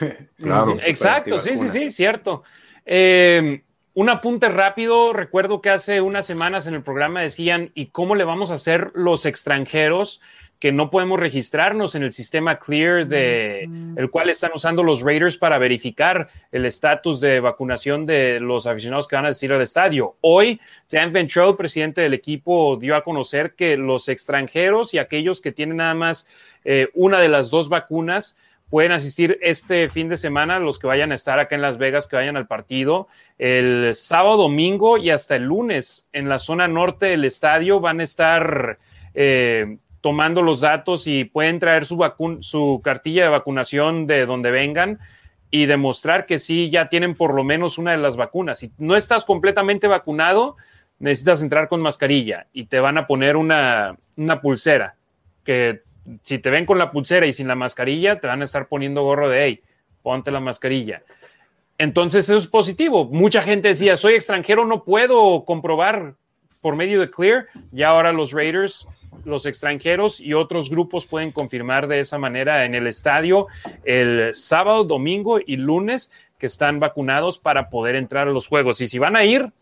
claro. Exacto, sí, sí, sí, cierto. Eh, un apunte rápido, recuerdo que hace unas semanas en el programa decían, ¿y cómo le vamos a hacer los extranjeros que no podemos registrarnos en el sistema Clear de el cual están usando los Raiders para verificar el estatus de vacunación de los aficionados que van a asistir al estadio? Hoy, Dan Ventrell, presidente del equipo, dio a conocer que los extranjeros y aquellos que tienen nada más eh, una de las dos vacunas pueden asistir este fin de semana, los que vayan a estar acá en Las Vegas, que vayan al partido, el sábado, domingo y hasta el lunes en la zona norte del estadio van a estar eh, tomando los datos y pueden traer su, su cartilla de vacunación de donde vengan y demostrar que sí, ya tienen por lo menos una de las vacunas. Si no estás completamente vacunado, necesitas entrar con mascarilla y te van a poner una, una pulsera que si te ven con la pulsera y sin la mascarilla, te van a estar poniendo gorro de, hey, ponte la mascarilla. Entonces eso es positivo. Mucha gente decía, soy extranjero, no puedo comprobar por medio de Clear. Y ahora los Raiders, los extranjeros y otros grupos pueden confirmar de esa manera en el estadio el sábado, domingo y lunes que están vacunados para poder entrar a los juegos. Y si van a ir,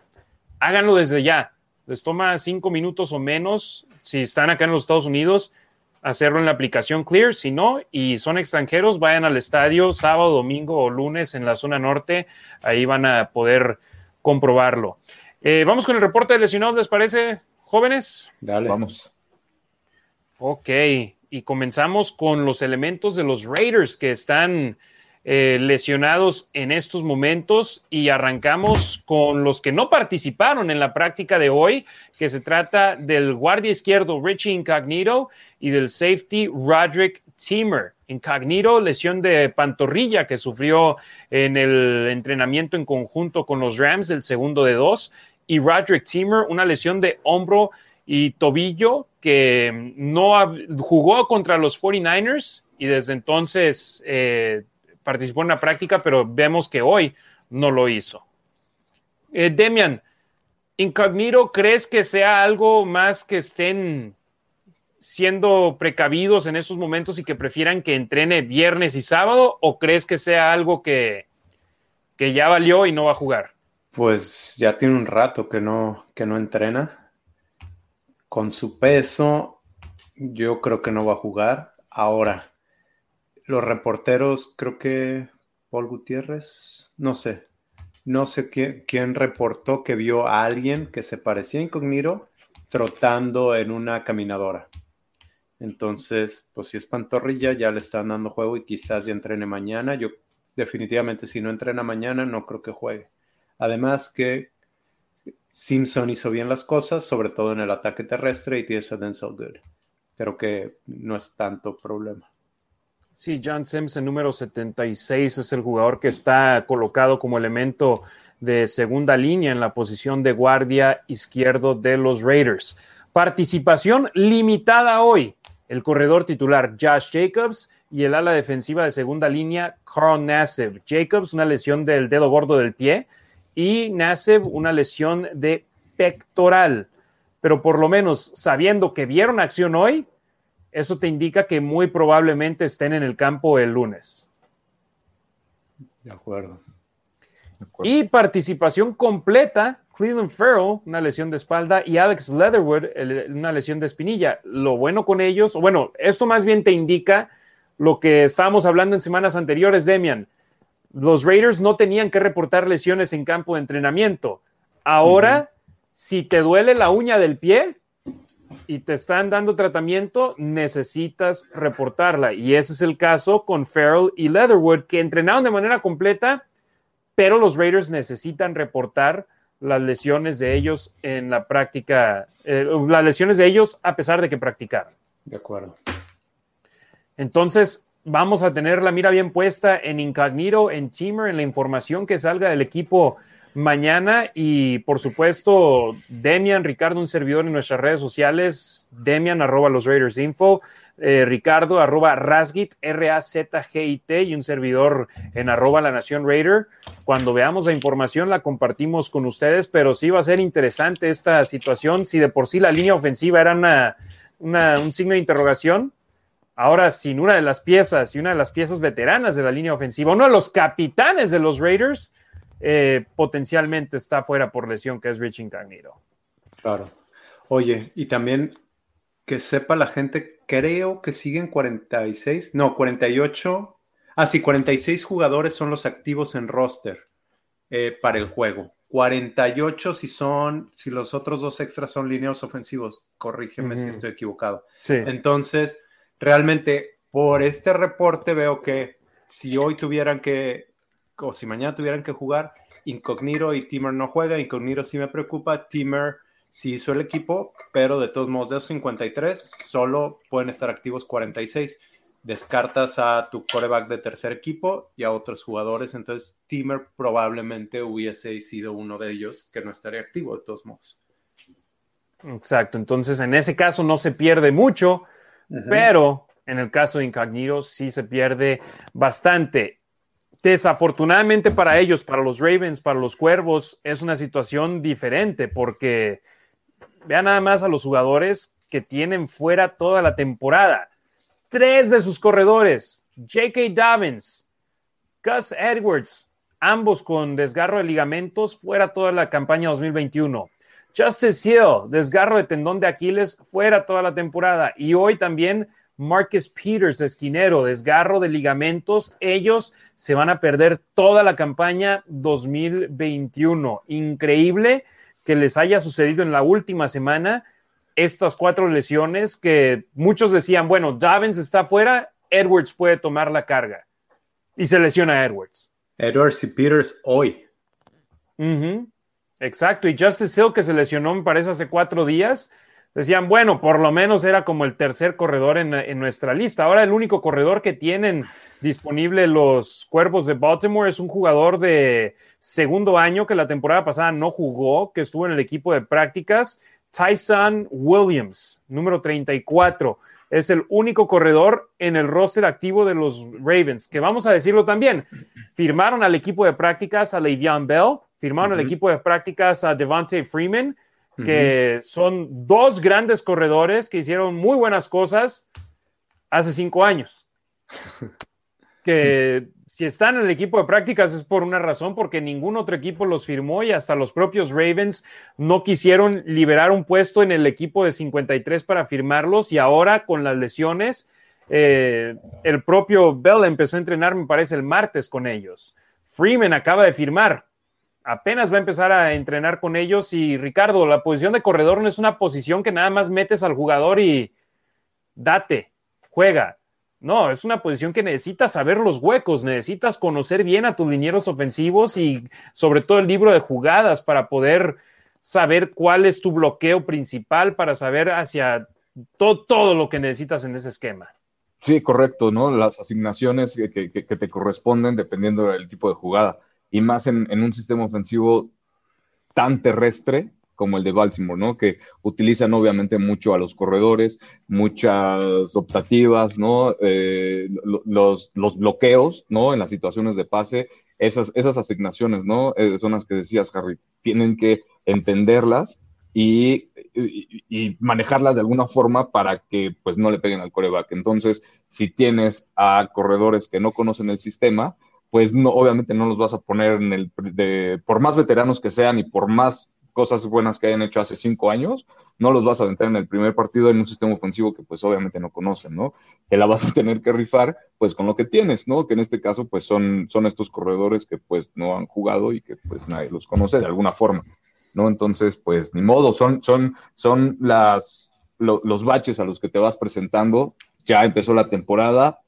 háganlo desde ya. Les toma cinco minutos o menos si están acá en los Estados Unidos hacerlo en la aplicación Clear. Si no, y son extranjeros, vayan al estadio sábado, domingo o lunes en la zona norte. Ahí van a poder comprobarlo. Eh, vamos con el reporte de lesionados, ¿les parece, jóvenes? Dale. Vamos. Ok, y comenzamos con los elementos de los Raiders que están eh, lesionados en estos momentos y arrancamos con los que no participaron en la práctica de hoy, que se trata del guardia izquierdo Richie Incognito y del safety Roderick Timmer. Incognito, lesión de pantorrilla que sufrió en el entrenamiento en conjunto con los Rams, el segundo de dos, y Roderick Timmer, una lesión de hombro y tobillo que no jugó contra los 49ers y desde entonces eh, participó en la práctica, pero vemos que hoy no lo hizo. Eh, Demian, Incognito, ¿crees que sea algo más que estén siendo precavidos en esos momentos y que prefieran que entrene viernes y sábado o crees que sea algo que, que ya valió y no va a jugar? Pues ya tiene un rato que no, que no entrena. Con su peso, yo creo que no va a jugar. Ahora, los reporteros, creo que Paul Gutiérrez, no sé, no sé quién, reportó que vio a alguien que se parecía a Incognito trotando en una caminadora. Entonces, pues si es pantorrilla, ya le están dando juego y quizás ya entrene mañana. Yo definitivamente si no entrena mañana, no creo que juegue. Además que Simpson hizo bien las cosas, sobre todo en el ataque terrestre y tiene a Denzel Good. Creo que no es tanto problema. Sí, John Simpson, número 76, es el jugador que está colocado como elemento de segunda línea en la posición de guardia izquierdo de los Raiders. Participación limitada hoy. El corredor titular Josh Jacobs y el ala defensiva de segunda línea Carl Nassib. Jacobs, una lesión del dedo gordo del pie y Nassib, una lesión de pectoral. Pero por lo menos sabiendo que vieron acción hoy, eso te indica que muy probablemente estén en el campo el lunes. De acuerdo. Y participación completa, Cleveland Farrell, una lesión de espalda, y Alex Leatherwood, una lesión de espinilla. Lo bueno con ellos, bueno, esto más bien te indica lo que estábamos hablando en semanas anteriores, Demian. Los Raiders no tenían que reportar lesiones en campo de entrenamiento. Ahora, si te duele la uña del pie, y te están dando tratamiento, necesitas reportarla. Y ese es el caso con Farrell y Leatherwood, que entrenaron de manera completa, pero los Raiders necesitan reportar las lesiones de ellos en la práctica, eh, las lesiones de ellos a pesar de que practicaron. De acuerdo. Entonces, vamos a tener la mira bien puesta en Incognito, en Teamer, en la información que salga del equipo mañana y por supuesto Demian, Ricardo, un servidor en nuestras redes sociales, Demian arroba los Raiders Info, eh, Ricardo arroba Rasgit, R-A-Z-G-I-T y un servidor en arroba la Nación Raider. Cuando veamos la información la compartimos con ustedes, pero sí va a ser interesante esta situación. Si de por sí la línea ofensiva era una, un signo de interrogación, ahora sin una de las piezas y una de las piezas veteranas de la línea ofensiva, uno de los capitanes de los Raiders, eh, potencialmente está fuera por lesión, que es Rich Incognito. Claro. Oye, y también que sepa la gente, creo que siguen 46, no, 48. Ah, sí, 46 jugadores son los activos en roster eh, para el juego. 48 si son, si los otros dos extras son lineos ofensivos. Corrígeme si estoy equivocado. Sí. Entonces, realmente, por este reporte veo que si hoy tuvieran que o si mañana tuvieran que jugar, Incognito y Timmer no juega, Incognito sí me preocupa, Timmer sí hizo el equipo, pero de todos modos de esos 53 solo pueden estar activos 46. Descartas a tu coreback de tercer equipo y a otros jugadores, entonces Timmer probablemente hubiese sido uno de ellos que no estaría activo de todos modos. Exacto, entonces en ese caso no se pierde mucho, pero en el caso de Incognito sí se pierde bastante. Desafortunadamente para ellos, para los Ravens, para los Cuervos, es una situación diferente porque vean nada más a los jugadores que tienen fuera toda la temporada. Tres de sus corredores, J.K. Dobbins, Gus Edwards, ambos con desgarro de ligamentos fuera toda la campaña 2021. Justice Hill, desgarro de tendón de Aquiles fuera toda la temporada. Y hoy también Marcus Peters, esquinero, desgarro de ligamentos. Ellos se van a perder toda la campaña 2021. Increíble que les haya sucedido en la última semana estas cuatro lesiones que muchos decían, bueno, Davins está fuera, Edwards puede tomar la carga. Y se lesiona Edwards. Edwards y Peters hoy. Exacto. Y Justice Hill, que se lesionó, me parece, hace cuatro días, decían, bueno, por lo menos era como el tercer corredor en, en, nuestra lista. Ahora el único corredor que tienen disponible los Cuervos de Baltimore es un jugador de segundo año que la temporada pasada no jugó, que estuvo en el equipo de prácticas Tyson Williams, número 34. Es el único corredor en el roster activo de los Ravens, que vamos a decirlo también. Firmaron al equipo de prácticas a Le'Veon Bell, firmaron al equipo de prácticas a Devante Freeman, que son dos grandes corredores que hicieron muy buenas cosas hace cinco años. que si están en el equipo de prácticas es por una razón, porque ningún otro equipo los firmó y hasta los propios Ravens no quisieron liberar un puesto en el equipo de 53 para firmarlos y ahora con las lesiones, eh, el propio Bell empezó a entrenar, me parece, el martes con ellos. Freeman acaba de firmar, apenas va a empezar a entrenar con ellos y Ricardo, la posición de corredor no es una posición que nada más metes al jugador y date, juega no, es una posición que necesitas saber los huecos, necesitas conocer bien a tus linieros ofensivos y sobre todo el libro de jugadas para poder saber cuál es tu bloqueo principal, para saber hacia todo, todo lo que necesitas en ese esquema. Sí, correcto, ¿no? Las asignaciones que, te corresponden dependiendo del tipo de jugada. Y más en, un sistema ofensivo tan terrestre, como el de Baltimore, ¿no? Que utilizan obviamente mucho a los corredores, muchas optativas, ¿no? Eh, los, bloqueos, ¿no? En las situaciones de pase, esas, esas asignaciones, ¿no? Eh, son las que decías, Harry, tienen que entenderlas y, y, manejarlas de alguna forma para que pues no le peguen al coreback. Entonces, si tienes a corredores que no conocen el sistema, pues no, obviamente no los vas a poner en el, de, por más veteranos que sean y por más cosas buenas que hayan hecho hace cinco años, no los vas a aventar en el primer partido en un sistema ofensivo que pues obviamente no conocen, ¿no? Que la vas a tener que rifar pues con lo que tienes, ¿no? Que en este caso pues son, son estos corredores que pues no han jugado y que pues nadie los conoce de alguna forma, ¿no? Entonces pues ni modo, son, son, son las, los baches a los que te vas presentando, ya empezó la temporada,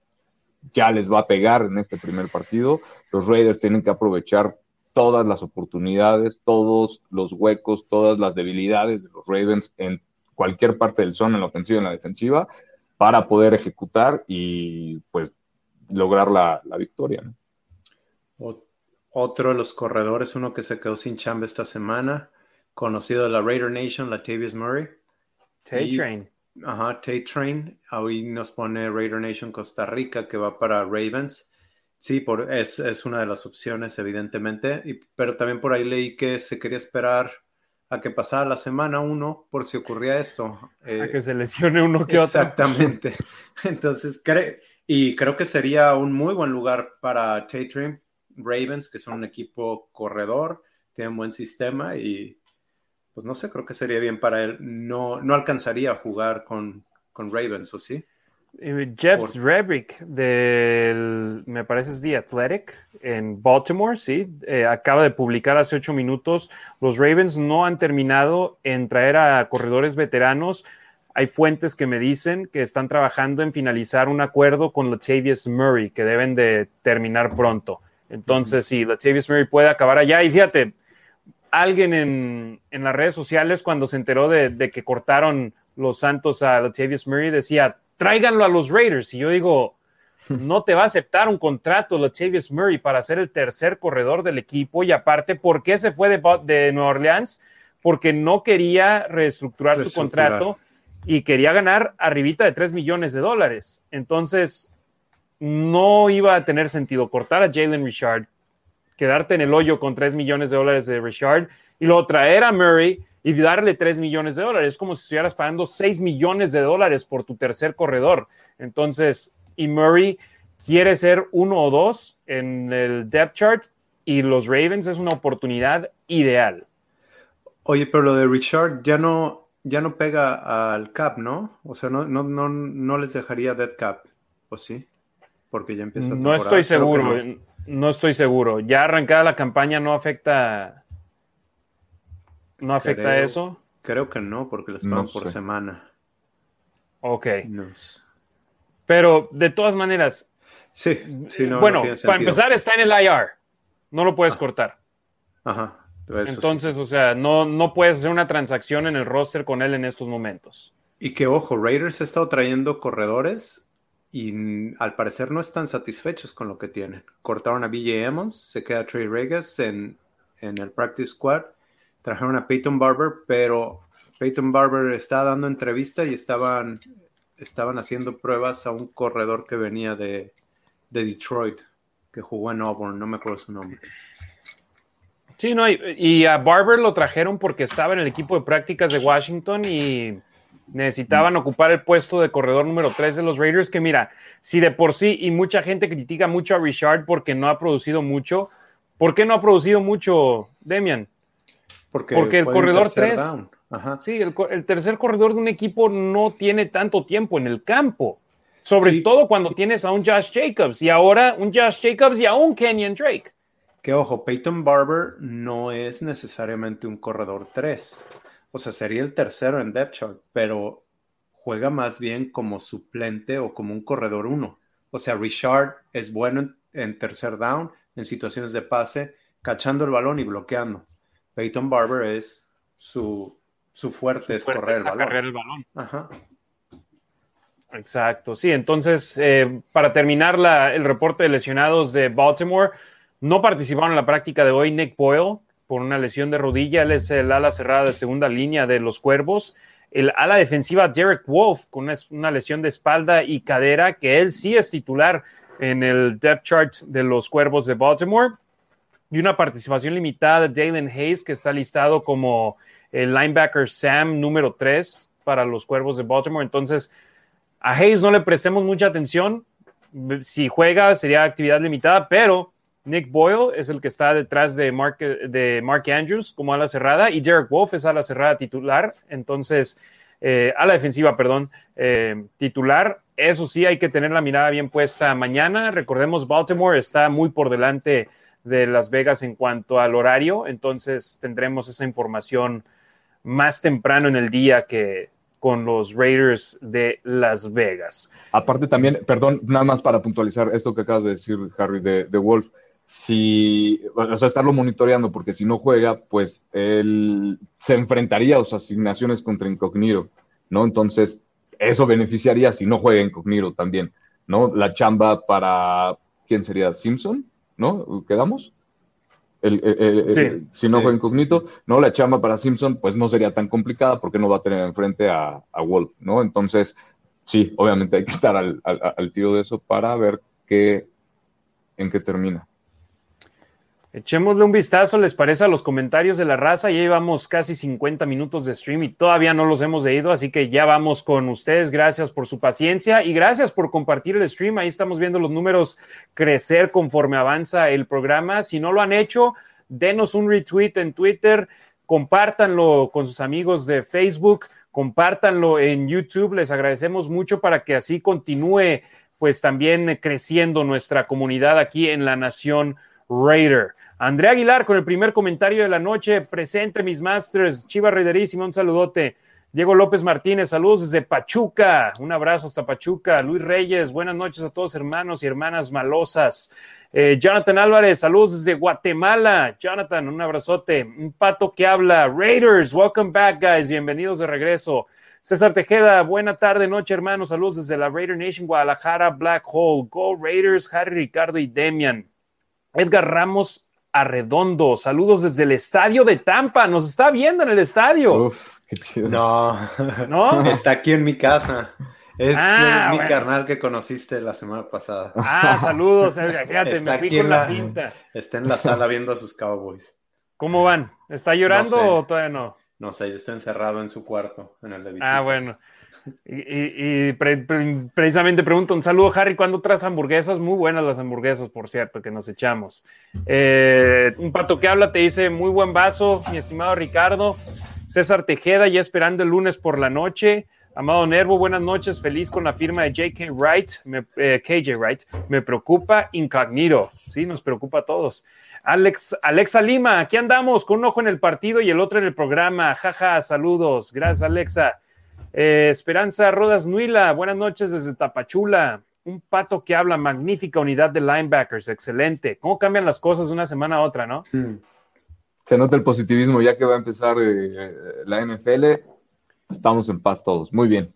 ya les va a pegar en este primer partido, los Raiders tienen que aprovechar todas las oportunidades, todos los huecos, todas las debilidades de los Ravens en cualquier parte del zona, en la ofensiva y en la defensiva, para poder ejecutar y pues lograr la, victoria. Otro de los corredores, uno que se quedó sin chamba esta semana, conocido de la Raider Nation, Latavius Murray. T-Train. Ajá, T-Train. Hoy nos pone Raider Nation Costa Rica, que va para Ravens. Sí, por, es, es, una de las opciones, evidentemente, y, pero también por ahí leí que se quería esperar a que pasara la semana uno por si ocurría esto. a eh, que se lesione uno que otro. Exactamente. Entonces, y creo que sería un muy buen lugar para Tatrim Ravens, que son un equipo corredor, tienen buen sistema y pues no sé, creo que sería bien para él. No, no alcanzaría a jugar con, con Ravens, ¿o sí? Eh, Jeff Rebrick del, me parece es The Athletic en Baltimore, sí, eh, acaba de publicar hace ocho minutos, los Ravens no han terminado en traer a corredores veteranos. Hay fuentes que me dicen que están trabajando en finalizar un acuerdo con Latavius Murray, que deben de terminar pronto. Entonces, sí, Latavius Murray puede acabar allá. Y fíjate, alguien en, en las redes sociales cuando se enteró de, de que cortaron los Santos a Latavius Murray decía, tráiganlo a los Raiders. Y yo digo, no te va a aceptar un contrato Latavius Murray para ser el tercer corredor del equipo. Y aparte, ¿por qué se fue de, de Nueva Orleans? Porque no quería reestructurar, su contrato y quería ganar arribita de 3 millones de dólares. Entonces, no iba a tener sentido cortar a Jalen Richard, quedarte en el hoyo con 3 millones de dólares de Richard y luego traer a Murray y darle 3 millones de dólares. Es como si estuvieras pagando 6 millones de dólares por tu tercer corredor. Entonces, y Murray quiere ser uno o dos en el depth chart y los Ravens es una oportunidad ideal. Oye, pero lo de Richard ya no, ya no pega al cap, ¿no? O sea, no, no, no, no les dejaría dead cap, ¿o sí? Porque ya empieza No estoy seguro, no. Estoy seguro. Ya arrancada la campaña no afecta. ¿No afecta eso? Creo que no, porque les pagan por semana. Ok. Pero de todas maneras. Sí, sí, no. Bueno, para empezar, está en el IR. No lo puedes ah. cortar. Ajá. Entonces, o sea, no, no puedes hacer una transacción en el roster con él en estos momentos. Y que ojo, Raiders ha estado trayendo corredores y al parecer no están satisfechos con lo que tienen. Cortaron a BJ Emmons, se queda Trey Regas en, en el practice squad. Trajeron a Peyton Barber, pero Peyton Barber está dando entrevista y estaban, estaban haciendo pruebas a un corredor que venía de, de Detroit, que jugó en Auburn, no me acuerdo su nombre. Sí, no, y, a Barber lo trajeron porque estaba en el equipo de prácticas de Washington y necesitaban ocupar el puesto de corredor número 3 de los Raiders, que mira, si de por sí, y mucha gente critica mucho a Richard porque no ha producido mucho, ¿por qué no ha producido mucho, Demian? Porque, el corredor 3, sí, el, tercer corredor de un equipo no tiene tanto tiempo en el campo, sobre todo cuando tienes a un Josh Jacobs y ahora un Josh Jacobs y a un Kenyon Drake. Que ojo, Peyton Barber no es necesariamente un corredor 3. O sea, sería el tercero en depth chart, pero juega más bien como suplente o como un corredor 1. O sea, Richard es bueno en, tercer down, en situaciones de pase, cachando el balón y bloqueando. Peyton Barber es su, su fuerte, es correr el balón. el balón. Ajá. Exacto, sí. Entonces, eh, para terminar el reporte de lesionados de Baltimore, no participaron en la práctica de hoy Nick Boyle por una lesión de rodilla. Él es el ala cerrada de segunda línea de los Cuervos. El ala defensiva Derek Wolf con una, lesión de espalda y cadera, que él sí es titular en el depth chart de los Cuervos de Baltimore. Y una participación limitada de Dalen Hayes, que está listado como el linebacker Sam número 3 para los Cuervos de Baltimore. Entonces, a Hayes no le prestemos mucha atención. Si juega, sería actividad limitada, pero Nick Boyle es el que está detrás de Mark, de Mark Andrews como ala cerrada y Derek Wolf es ala cerrada titular. Entonces, eh, a la defensiva, perdón, eh, titular. Eso sí, hay que tener la mirada bien puesta mañana. Recordemos, Baltimore está muy por delante de Las Vegas en cuanto al horario, entonces tendremos esa información más temprano en el día que con los Raiders de Las Vegas. Aparte también, perdón, nada más para puntualizar esto que acabas de decir, Harry, de, de Wolf si, o sea, estarlo monitoreando, porque si no juega, pues él se enfrentaría a sus asignaciones contra Incognito, ¿no? Entonces, eso beneficiaría si no juega Incognito también, ¿no? La chamba para, ¿quién sería? ¿Simpson? ¿No? ¿Quedamos? El, si no juega Incognito, ¿no? La chamba para Simpson, pues no sería tan complicada porque no va a tener enfrente a, a Wolf, ¿no? Entonces, sí, obviamente hay que estar al, al tiro de eso para ver qué, en qué termina. Echémosle un vistazo, ¿les parece a los comentarios de la raza? Ya llevamos casi 50 minutos de stream y todavía no los hemos leído, así que ya vamos con ustedes. Gracias por su paciencia y gracias por compartir el stream. Ahí estamos viendo los números crecer conforme avanza el programa. Si no lo han hecho, denos un retweet en Twitter, compártanlo con sus amigos de Facebook, compártanlo en YouTube. Les agradecemos mucho para que así continúe, pues también creciendo nuestra comunidad aquí en la Nación Raider. Andrea Aguilar con el primer comentario de la noche. Presente, mis masters. Chiva Reiderísimo, un saludote. Diego López Martínez, saludos desde Pachuca. Un abrazo hasta Pachuca. Luis Reyes, buenas noches a todos hermanos y hermanas malosas. Eh, Jonathan Álvarez, saludos desde Guatemala. Jonathan, un abrazote. Un pato que habla. Raiders, welcome back, guys. Bienvenidos de regreso. César Tejeda, buena tarde, noche, hermanos. Saludos desde la Raider Nation, Guadalajara, Black Hole. Go Raiders, Harry Ricardo y Demian. Edgar Ramos Arredondo. Saludos desde el estadio de Tampa. Nos está viendo en el estadio. Uf, qué chido. No, no. Está aquí en mi casa. Es ah, mi carnal que conociste la semana pasada. Ah, saludos. Fíjate, me fui con la, pinta. Está en la sala viendo a sus Cowboys. ¿Cómo van? ¿Está llorando o todavía no? No sé, yo estoy encerrado en su cuarto, en el de Ah, bueno. Y, precisamente pregunto, un saludo Harry, ¿cuándo traes hamburguesas? Muy buenas las hamburguesas, por cierto, que nos echamos. Eh, un pato que habla te dice, muy buen vaso, mi estimado Ricardo. César Tejeda ya esperando el lunes por la noche. Amado Nervo, buenas noches, feliz con la firma de JK Wright, eh, KJ Wright. Me preocupa incognito, sí, nos preocupa a todos. Alex, Alexa Lima, aquí andamos con un ojo en el partido y el otro en el programa. Jaja, saludos. Gracias, Alexa. Eh, Esperanza Rodas Nuila, buenas noches desde Tapachula. Un pato que habla, magnífica unidad de linebackers, excelente. ¿Cómo cambian las cosas de una semana a otra, no? Se nota el positivismo ya que va a empezar eh, la NFL Estamos en paz todos. Muy bien.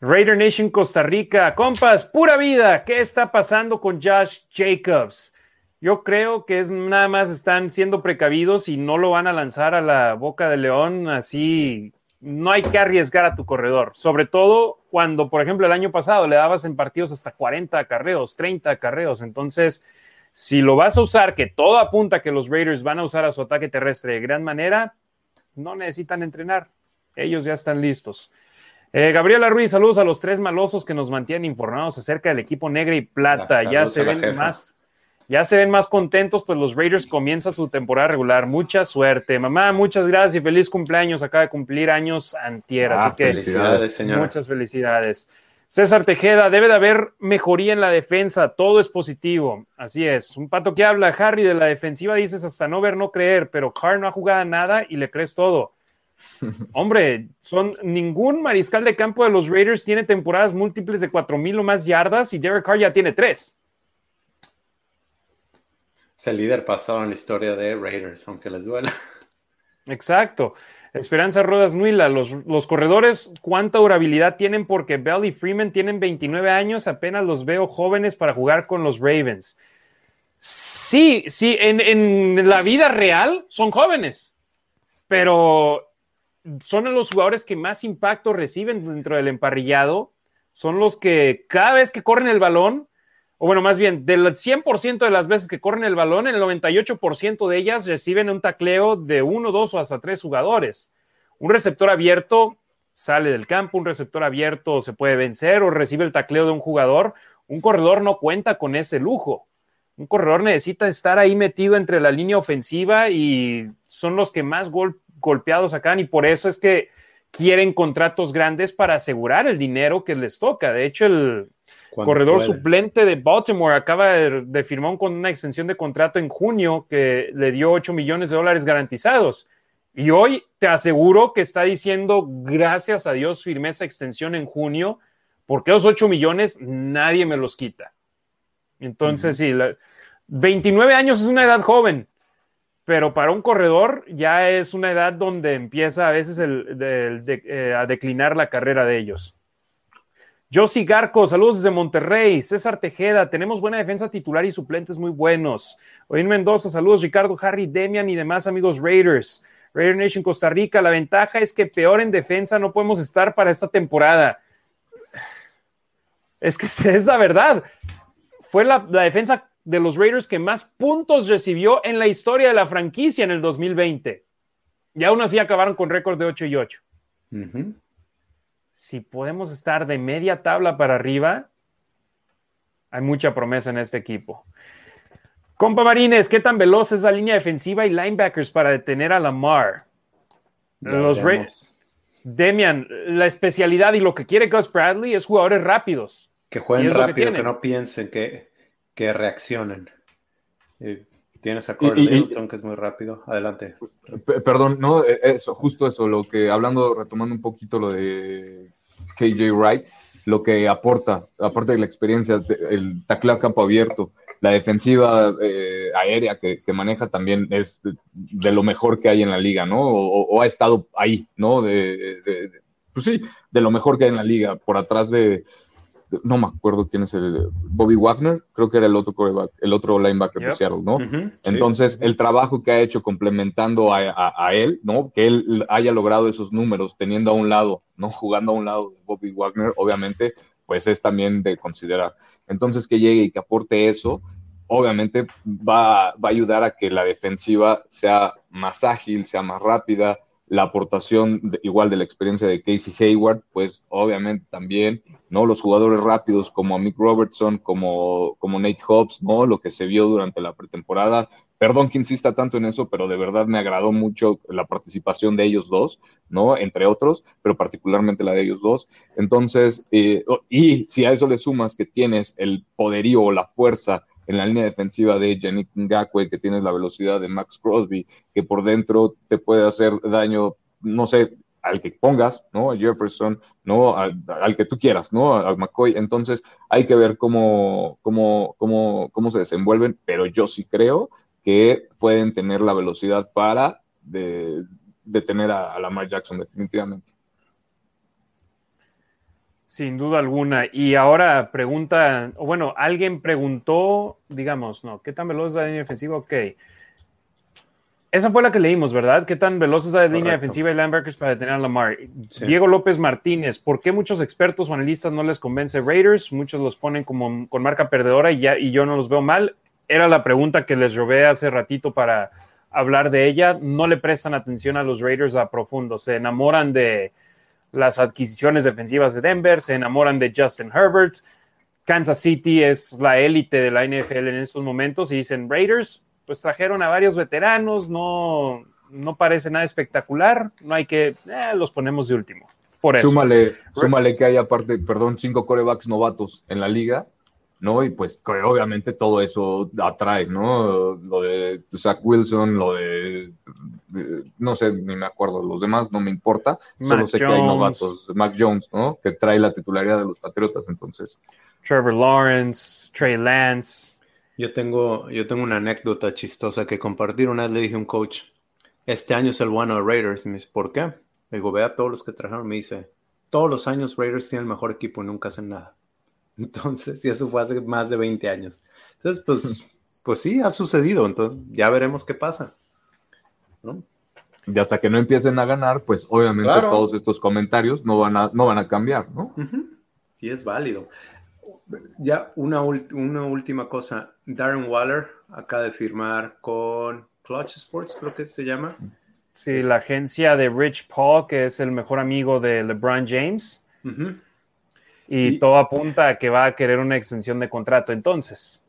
Raider Nation Costa Rica. Compas, pura vida. ¿Qué está pasando con Josh Jacobs? Yo creo que es nada más están siendo precavidos y no lo van a lanzar a la boca de león así. No hay que arriesgar a tu corredor, sobre todo cuando, por ejemplo, el año pasado le dabas en partidos hasta 40 carreos, 30 carreos. Entonces, si lo vas a usar, que todo apunta que los Raiders van a usar a su ataque terrestre de gran manera, no necesitan entrenar ellos ya están listos. Eh, Gabriela Ruiz, saludos a los tres malosos que nos mantienen informados acerca del equipo negro y plata. Ya se ven más, ya se ven más contentos, pues los Raiders comienzan su temporada regular. Mucha suerte, mamá. Muchas gracias y feliz cumpleaños. Acaba de cumplir años antier, así ah, que felicidades, señora. muchas felicidades. César Tejeda, debe de haber mejoría en la defensa, todo es positivo. Así es. Un pato que habla, Harry, de la defensiva dices hasta no ver, no creer, pero Carr no ha jugado nada y le crees todo. Hombre, son ningún mariscal de campo de los Raiders tiene temporadas múltiples de 4000 o más yardas y Derek Carr ya tiene tres. Es el líder pasado en la historia de Raiders, aunque les duela. Exacto. Esperanza Rodas Nuila, los, los, corredores, ¿cuánta durabilidad tienen? Porque Bell y Freeman tienen 29 años, apenas los veo jóvenes para jugar con los Ravens. Sí, sí, en, en la vida real son jóvenes, pero son los jugadores que más impacto reciben dentro del emparrillado, son los que cada vez que corren el balón, o bueno, más bien, del 100% de las veces que corren el balón, el 98% de ellas reciben un tacleo de uno, dos o hasta tres jugadores. Un receptor abierto sale del campo, un receptor abierto se puede vencer o recibe el tacleo de un jugador. Un corredor no cuenta con ese lujo. Un corredor necesita estar ahí metido entre la línea ofensiva y son los que más gol golpeados acá y por eso es que quieren contratos grandes para asegurar el dinero que les toca. De hecho, el corredor suplente de Baltimore acaba de, firmar con una extensión de contrato en junio que le dio 8 millones de dólares garantizados. Y hoy te aseguro que está diciendo, gracias a Dios, firmé esa extensión en junio, porque esos 8 millones nadie me los quita. Entonces, sí, 29 años es una edad joven pero para un corredor ya es una edad donde empieza a veces eh, a declinar la carrera de ellos. Josi Garco, saludos desde Monterrey. César Tejeda, tenemos buena defensa titular y suplentes muy buenos. Oín Mendoza, saludos. Ricardo, Harry, Demian y demás amigos Raiders. Raider Nation Costa Rica, la ventaja es que peor en defensa no podemos estar para esta temporada. Es que es la verdad. Fue la, defensa de los Raiders que más puntos recibió en la historia de la franquicia en el 2020. Y aún así acabaron con récord de 8 y 8. Si podemos estar de media tabla para arriba, hay mucha promesa en este equipo. Compa Marines, ¿qué tan veloz es la línea defensiva y linebackers para detener a Lamar? los Raiders. Demian, la especialidad y lo que quiere Gus Bradley es jugadores rápidos. Que jueguen rápido, que, no piensen que que reaccionen. Tienes a Corey que es muy rápido. Adelante. Perdón, no, e, eso, justo eso, lo que hablando, retomando un poquito lo de KJ Wright, lo que aporta, aparte de la experiencia, el tackle a campo abierto, la defensiva eh, aérea que, maneja también es de, lo mejor que hay en la liga, ¿no? O, ha estado ahí, ¿no? de, pues sí, de lo mejor que hay en la liga, por atrás de, no me acuerdo quién es el Bobby Wagner, creo que era el otro el otro linebacker de Seattle, ¿no? Entonces, el trabajo que ha hecho complementando a, él, ¿no? Que él haya logrado esos números teniendo a un lado, ¿no? Jugando a un lado de Bobby Wagner, obviamente, pues es también de considerar. Entonces, que llegue y que aporte eso, obviamente va, va a ayudar a que la defensiva sea más ágil, sea más rápida, la aportación igual de la experiencia de Casey Hayward, pues obviamente también, ¿no? Los jugadores rápidos como Mick Robertson, como, como Nate Hobbs, ¿no? Lo que se vio durante la pretemporada, Perdón que insista tanto en eso, pero de verdad me agradó mucho la participación de ellos dos, ¿no? Entre otros, pero particularmente la de ellos dos. Entonces, eh, y si a eso le sumas que tienes el poderío o la fuerza en la línea defensiva de Yannick Ngakwe, que tienes la velocidad de Max Crosby, que por dentro te puede hacer daño, no sé, al que pongas, ¿no? A Jefferson, ¿no? Al, que tú quieras, ¿no? A McCoy. Entonces, hay que ver cómo, cómo, cómo, cómo se desenvuelven, pero yo sí creo que pueden tener la velocidad para detener a, a Lamar Jackson definitivamente. Sin duda alguna. Y ahora pregunta, o bueno, alguien preguntó, digamos, no, ¿qué tan veloz es la línea defensiva? Ok. Esa fue la que leímos, ¿verdad? ¿Qué tan veloz es la línea defensiva de linebackers para detener a Lamar? Diego López Martínez, ¿por qué muchos expertos o analistas no les convence Raiders? Muchos los ponen como con marca perdedora y, ya, y yo no los veo mal. Era la pregunta que les robé hace ratito para hablar de ella. No le prestan atención a los Raiders a profundo. Se enamoran de, las adquisiciones defensivas de Denver, se enamoran de Justin Herbert. Kansas City es la élite de la NFL en estos momentos y dicen Raiders, pues trajeron a varios veteranos, no, no parece nada espectacular, no hay que, eh, los ponemos de último. Por eso. Súmale, súmale que hay aparte, perdón, cinco corebacks novatos en la liga ¿no? Y pues obviamente todo eso atrae, ¿no? Lo de Zach Wilson, lo de, no sé, ni me acuerdo, los demás no me importa, solo sé que hay novatos, Mac Jones, ¿no? Que trae la titularidad de los Patriotas, entonces. Trevor Lawrence, Trey Lance. Yo tengo, yo tengo una anécdota chistosa que compartir. Una vez le dije a un coach, este año es el bueno de Raiders. Y me dice, ¿por qué? Le digo, ve a todos los que trajeron. Me dice, todos los años Raiders tienen el mejor equipo y nunca hacen nada. Entonces, y eso fue hace más de 20 años. Entonces, pues, pues sí, ha sucedido. Entonces, ya veremos qué pasa. Y hasta que no empiecen a ganar, pues obviamente todos estos comentarios no van a, no van a cambiar, ¿no? Sí, es válido. Ya una, una última cosa. Darren Waller acaba de firmar con Clutch Sports, creo que se llama. Sí, la agencia de Rich Paul, que es el mejor amigo de LeBron James. Y, todo apunta a que va a querer una extensión de contrato entonces.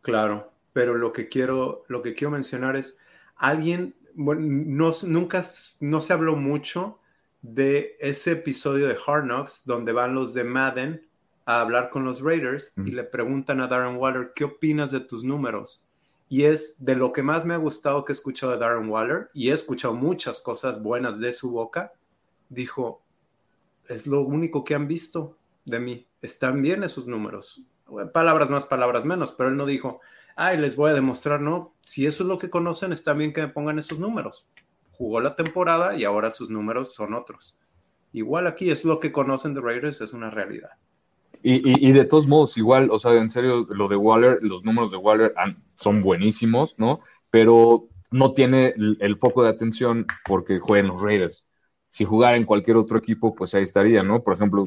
Claro, pero lo que quiero, lo que quiero mencionar es, alguien, bueno, no, nunca, no se habló mucho de ese episodio de Hard Knocks donde van los de Madden a hablar con los Raiders y le preguntan a Darren Waller, ¿qué opinas de tus números? Y es de lo que más me ha gustado que he escuchado de Darren Waller, y he escuchado muchas cosas buenas de su boca, dijo, es lo único que han visto de mí. Están bien esos números. Palabras más, palabras menos, pero él no dijo, ay, les voy a demostrar, no. Si eso es lo que conocen, está bien que me pongan esos números. Jugó la temporada y ahora sus números son otros. Igual aquí es lo que conocen de Raiders, es una realidad. Y, de todos modos, igual, o sea, en serio, lo de Waller, los números de Waller son buenísimos, ¿no? Pero no tiene el, el foco de atención porque juegan los Raiders si jugara en cualquier otro equipo, pues ahí estaría, ¿no? Por ejemplo,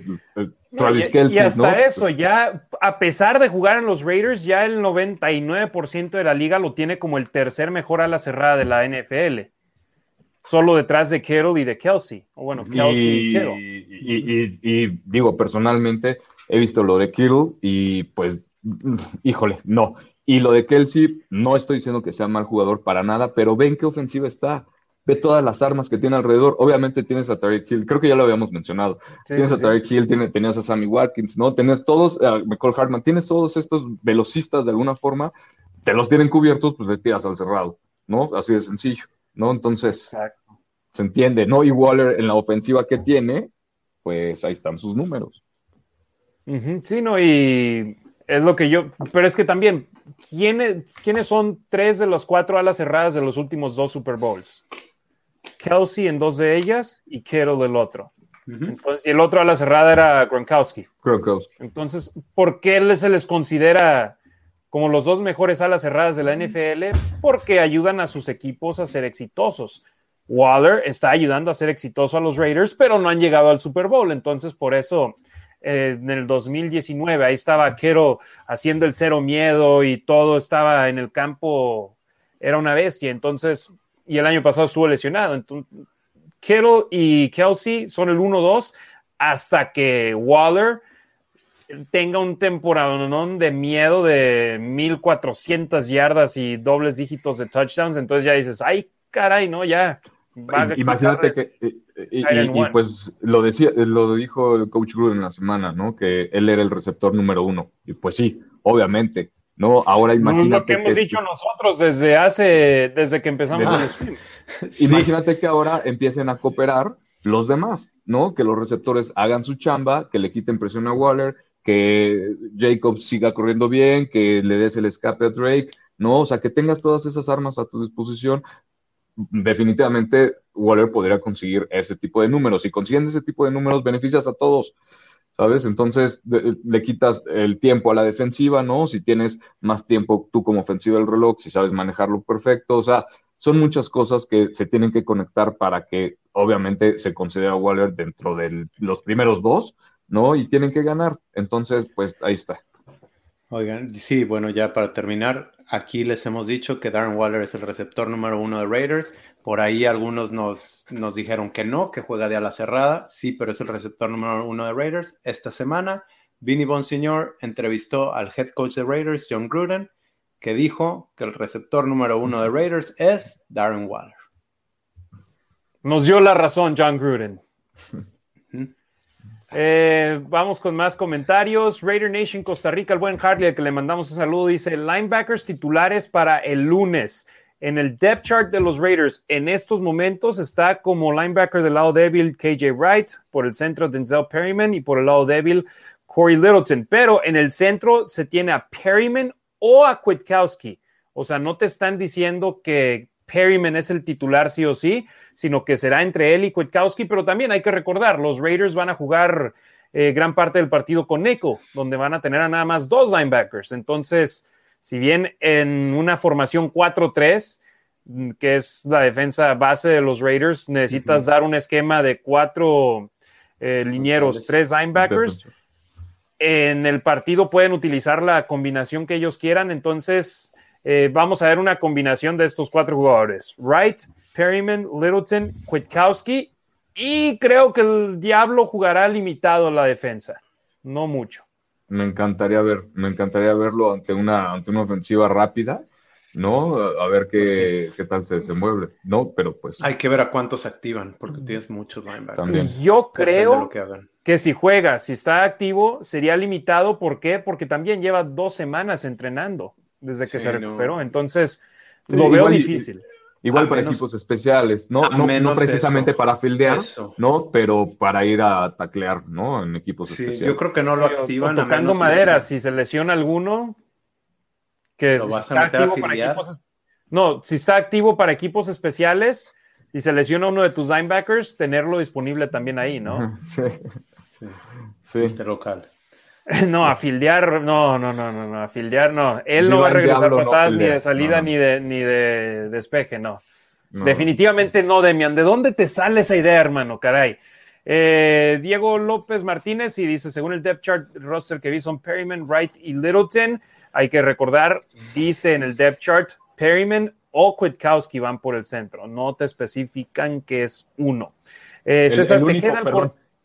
Travis Kelsey. Y hasta eso, ya a pesar de jugar en los Raiders, ya el 99% de la liga lo tiene como el tercer mejor ala cerrada de la NFL. Solo detrás de Kittle y de Kelsey. O bueno, Kelsey y, Kittle. Y, digo, personalmente he visto lo de Kittle y pues, híjole, no. Y lo de Kelsey, no estoy diciendo que sea mal jugador para nada, pero ven qué ofensiva está ve todas las armas que tiene alrededor. Obviamente tienes a Tarek Hill, creo que ya lo habíamos mencionado. tienes a Tarek Hill, tenías a Sammy Watkins, ¿no? Tenías todos, a McCall Hartman, tienes todos estos velocistas de alguna forma, te los tienen cubiertos, pues les tiras al cerrado, ¿no? Así de sencillo, ¿no? Entonces, se entiende, ¿no? Y Waller en la ofensiva que tiene, pues ahí están sus números. Sí, no, y es lo que yo, pero es que también, ¿quiénes, ¿quiénes son tres de los cuatro alas cerradas de los últimos dos Super Bowls? Kelsey en dos de ellas y Kittle el otro. y el otro a la cerrada era Gronkowski. Gronkowski. Entonces, ¿por qué se les considera como los dos mejores alas cerradas de la NFL? Porque ayudan a sus equipos a ser exitosos. Waller está ayudando a ser exitoso a los Raiders, pero no han llegado al Super Bowl. Entonces, por eso, eh, en el 2019, ahí estaba Kittle haciendo el cero miedo y todo estaba en el campo, era una bestia. Entonces, y el año pasado estuvo lesionado. Entonces, Kittle y Kelsey son el 1-2 hasta que Waller tenga un temporadón de miedo de 1400 yardas y dobles dígitos de touchdowns, entonces ya dices, ay, caray, no, ya. Imagínate que, y, pues lo decía, lo dijo el coach Gruden en la semana, ¿no? Que él era el receptor número uno. Y pues sí, obviamente, ¿no? Ahora imagínate. lo que hemos dicho nosotros desde hace, desde que empezamos el stream. Imagínate que ahora empiecen a cooperar los demás, ¿no? Que los receptores hagan su chamba, que le quiten presión a Waller, que Jacob siga corriendo bien, que le des el escape a Drake, ¿no? O sea, que tengas todas esas armas a tu disposición. Definitivamente Waller podría conseguir ese tipo de números. Si consiguen ese tipo de números, beneficias a todos. ¿Sabes? Entonces le quitas el tiempo a la defensiva, ¿no? Si tienes más tiempo tú como ofensiva del reloj, si sabes manejarlo perfecto, o sea, son muchas cosas que se tienen que conectar para que obviamente se considere a Waller dentro de los primeros dos, ¿no? Y tienen que ganar. Entonces, pues ahí está. Oigan, sí, bueno, ya para terminar, aquí les hemos dicho que Darren Waller es el receptor número uno de Raiders. Por ahí algunos nos, nos dijeron que no, que juega de ala cerrada. Sí, pero es el receptor número uno de Raiders. Esta semana, Vinny Bonsignor entrevistó al head coach de Raiders, John Gruden, que dijo que el receptor número uno de Raiders es Darren Waller. Nos dio la razón, John Gruden. Eh, vamos con más comentarios. Raider Nation Costa Rica, el buen Harley, al que le mandamos un saludo, dice linebackers titulares para el lunes. En el depth chart de los Raiders, en estos momentos está como linebacker del lado débil KJ Wright, por el centro Denzel Perryman y por el lado débil Corey Littleton. Pero en el centro se tiene a Perryman o a Kwiatkowski. O sea, no te están diciendo que Perryman es el titular sí o sí, sino que será entre él y Kwiatkowski, pero también hay que recordar, los Raiders van a jugar eh, gran parte del partido con Nico, donde van a tener a nada más dos linebackers. Entonces, si bien en una formación 4-3, mm, que es la defensa base de los Raiders, necesitas dar un esquema de cuatro eh, linieros, tres linebackers. En el partido pueden utilizar la combinación que ellos quieran, entonces eh, vamos a ver una combinación de estos cuatro jugadores. Wright, Perryman, Littleton, Kwiatkowski y creo que el Diablo jugará limitado la defensa, no mucho. Me encantaría ver, me encantaría verlo ante una, ante una ofensiva rápida, ¿no? A ver qué, pues qué tal se desenvuelve, ¿no? Pero pues. Hay que ver a cuántos activan, porque tienes muchos linebackers. Yo creo que, que, si juega, si está activo, sería limitado. ¿Por qué? Porque también lleva dos semanas entrenando desde que se recuperó. Entonces, lo veo difícil. Igual para equipos especiales, no, no, precisamente para fildear, ¿no? Pero para ir a taclear, ¿no? En equipos sí, especiales. Yo creo que no lo activan. tocando madera, si se lesiona alguno, que si está activo para equipos. No, si está activo para equipos especiales y se lesiona uno de tus linebackers, tenerlo disponible también ahí, ¿no? Sí. sí. sí. Este local. No, a fildear, no, no, no, no, no, a fildear no. Él no va a regresar patadas ni de salida ni, de, ni de despeje, no. Definitivamente no, Demian. ¿De dónde te sale esa idea, hermano? Caray. Eh, Diego López Martínez y dice, según el depth chart roster que vi son Perryman, Wright y Littleton. Hay que recordar, dice en el depth chart, Perryman o Kwiatkowski van por el centro. No te especifican que es uno. Eh, César Tejeda,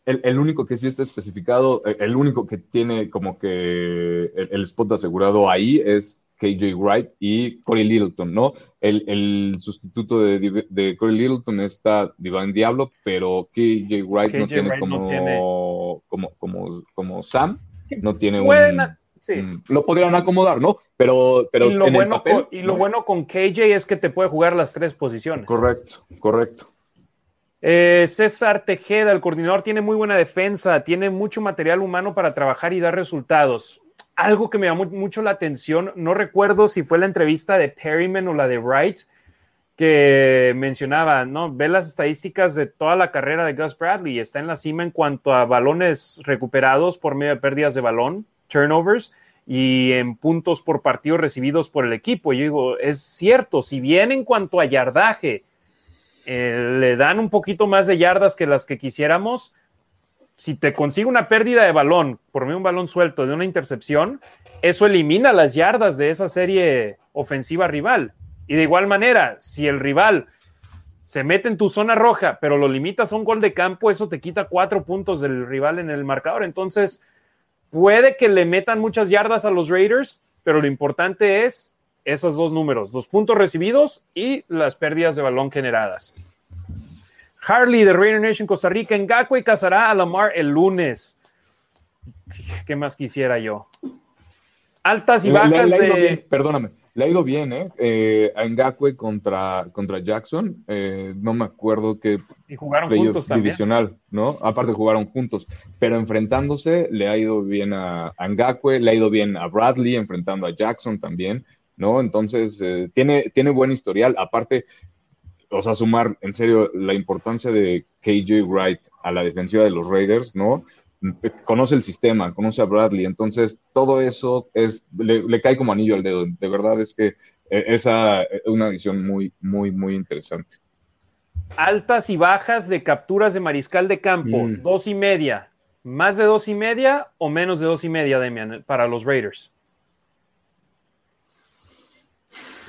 el, único que sí está especificado, el único que tiene como que el, spot asegurado ahí es KJ Wright y Corey Littleton, ¿no? El, sustituto de, de, Corey Littleton está Divine Diablo, pero KJ Wright no tiene, como, Como, como, como Sam, no tiene un, sí. Lo podrían acomodar, ¿no? Pero, pero y lo, bueno, con, y lo bueno con KJ es que te puede jugar las tres posiciones. Correcto, correcto. Eh, César Tejeda, el coordinador, tiene muy buena defensa, tiene mucho material humano para trabajar y dar resultados. Algo que me llamó mucho la atención, no recuerdo si fue la entrevista de Perryman o la de Wright, que mencionaba, ¿no? Ve las estadísticas de toda la carrera de Gus Bradley, está en la cima en cuanto a balones recuperados por medio de pérdidas de balón, turnovers, y en puntos por partido recibidos por el equipo. Yo digo, es cierto, si bien en cuanto a yardaje, eh, le dan un poquito más de yardas que las que quisiéramos. Si te consigue una pérdida de balón, por medio un balón suelto de una intercepción, eso elimina las yardas de esa serie ofensiva rival. Y de igual manera, si el rival se mete en tu zona roja, pero lo limitas a un gol de campo, eso te quita cuatro puntos del rival en el marcador. Entonces, puede que le metan muchas yardas a los Raiders, pero lo importante es esos dos números, los puntos recibidos y las pérdidas de balón generadas. Harley de Raider Nation Costa Rica, en y cazará a Lamar el lunes. ¿Qué más quisiera yo? Altas y bajas de. perdóname, le ha ido bien, ¿eh? eh a Ngakwe contra, contra Jackson, eh, no me acuerdo qué. Y jugaron juntos divisional, ¿no? Aparte jugaron juntos, pero enfrentándose le ha ido bien a, a Ngakwe, le ha ido bien a Bradley, enfrentando a Jackson también, ¿no? Entonces, eh, tiene, tiene buen historial. Aparte, o sea, sumar en serio la importancia de KJ Wright a la defensiva de los Raiders, ¿no? conoce el sistema, conoce a Bradley, entonces todo eso es, le, cae como anillo al dedo. De verdad es que eh, esa es una visión muy, muy, muy interesante. Altas y bajas de capturas de mariscal de campo, mm. dos y media. ¿Más de dos y media o menos de dos y media, Demian, para los Raiders?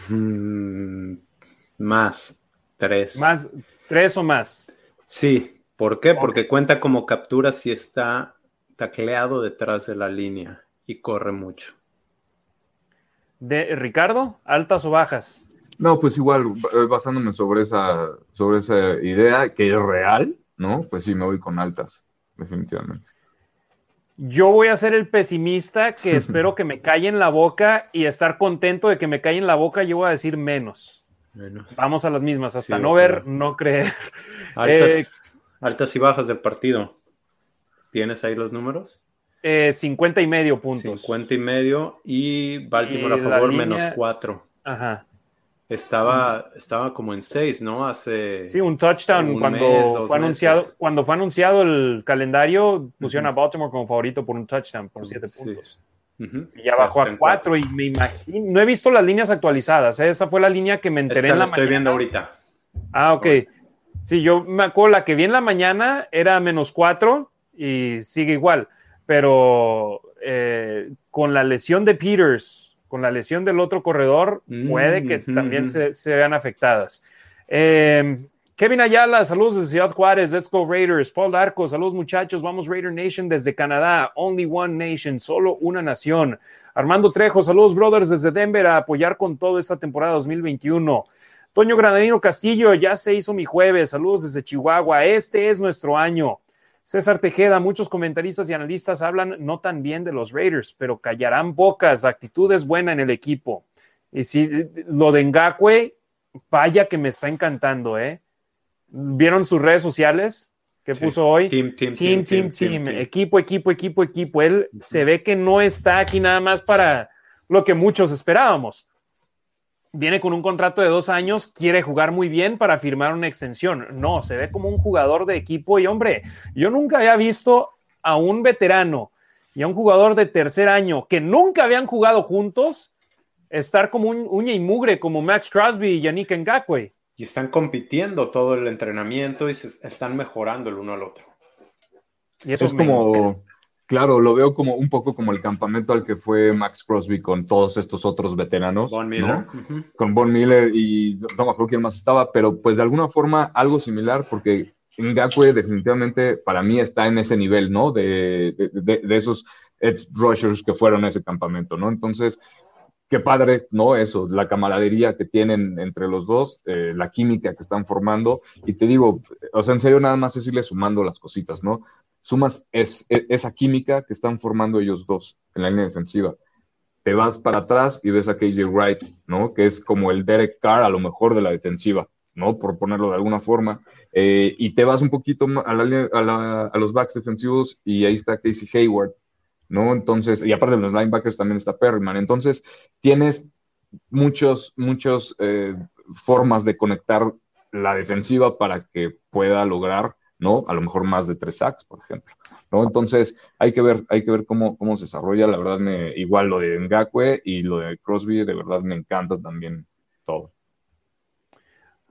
Mm, más, tres. Más, tres o más. Sí, ¿Por qué? Porque cuenta como captura si está tacleado detrás de la línea y corre mucho. De Ricardo, altas o bajas. No, pues igual, eh, basándome sobre esa, sobre esa idea que es real, ¿no? Pues sí, me voy con altas, definitivamente. Yo voy a ser el pesimista que espero que me calle en la boca y estar contento de que me calle en la boca, yo voy a decir menos. menos. Vamos a las mismas, hasta no ver, no creer. Altas, Altas y bajas del partido. ¿Tienes ahí los números? 50 eh, y medio puntos. 50 y medio y Baltimore a favor menos 4. Ajá. Estaba, estaba como en 6, ¿no? Hace. Sí, un touchdown cuando, fue anunciado, cuando fue anunciado el calendario, pusieron a Baltimore como favorito por un touchdown, por 7 puntos. Y ya bajó a 4 y me imagino. No he visto las líneas actualizadas. ¿eh? Esa fue la línea que me enteré en la, estoy viendo ahorita. Ah, ok. Sí, yo me acuerdo la que vi en la mañana era menos cuatro y sigue igual, pero eh, con la lesión de Peters, con la lesión del otro corredor, puede que también se, vean afectadas. Em, Kevin Ayala, saludos desde Ciudad Juárez, Let's Go Raiders. Paul Darco, saludos muchachos, vamos Raider Nation desde Canadá, Only One Nation, solo una nación. Armando Trejo, saludos brothers desde Denver a apoyar con todo esta temporada 2021. Toño Granadino Castillo, ya se hizo mi jueves. Saludos desde Chihuahua. Este es nuestro año. César Tejeda, muchos comentaristas y analistas hablan no tan bien de los Raiders, pero callarán bocas. actitud es buena en el equipo. Y si lo de Ngakwe, vaya que me está encantando, ¿eh? ¿Vieron sus redes sociales que puso hoy? Team, team, team, team, team, Equipo, equipo, equipo, equipo. Él se ve que no está aquí nada más para lo que muchos esperábamos viene con un contrato de dos años, quiere jugar muy bien para firmar una extensión. No, se ve como un jugador de equipo y hombre, yo nunca había visto a un veterano y a un jugador de tercer año que nunca habían jugado juntos estar como un uña y mugre como Max Crosby y Yannick Ngakwe. Y están compitiendo todo el entrenamiento y se están mejorando el uno al otro. Y eso es como Claro, lo veo como un poco como el campamento al que fue Max Crosby con todos estos otros veteranos. Von Miller. Con Von Miller y no me acuerdo quién más estaba, pero pues de alguna forma algo similar porque Ngakwe definitivamente para mí está en ese nivel, ¿no? De, de, esos edge rushers que fueron a ese campamento, ¿no? Entonces, qué padre, ¿no? Eso, la camaradería que tienen entre los dos, eh, la química que están formando. Y te digo, o sea, en serio, nada más es irle sumando las cositas, ¿no? Sumas es, e, esa química que están formando ellos dos en la línea defensiva. Te vas para atrás y ves a KJ Wright, ¿no? Que es como el Derek Carr a lo mejor de la defensiva, ¿no? Por ponerlo de alguna forma. Eh, y te vas un poquito a, a, los backs defensivos y ahí está Casey Hayward, ¿no? Entonces, y aparte de los linebackers también está Perryman. Entonces, tienes muchos, muchos eh, formas de conectar la defensiva para que pueda lograr ¿no? A lo mejor más de tres sacks, por ejemplo, ¿no? Entonces, hay que ver, hay que ver cómo, cómo se desarrolla, la verdad, me, igual lo de Ngakwe y lo de Crosby, de verdad me encanta también todo.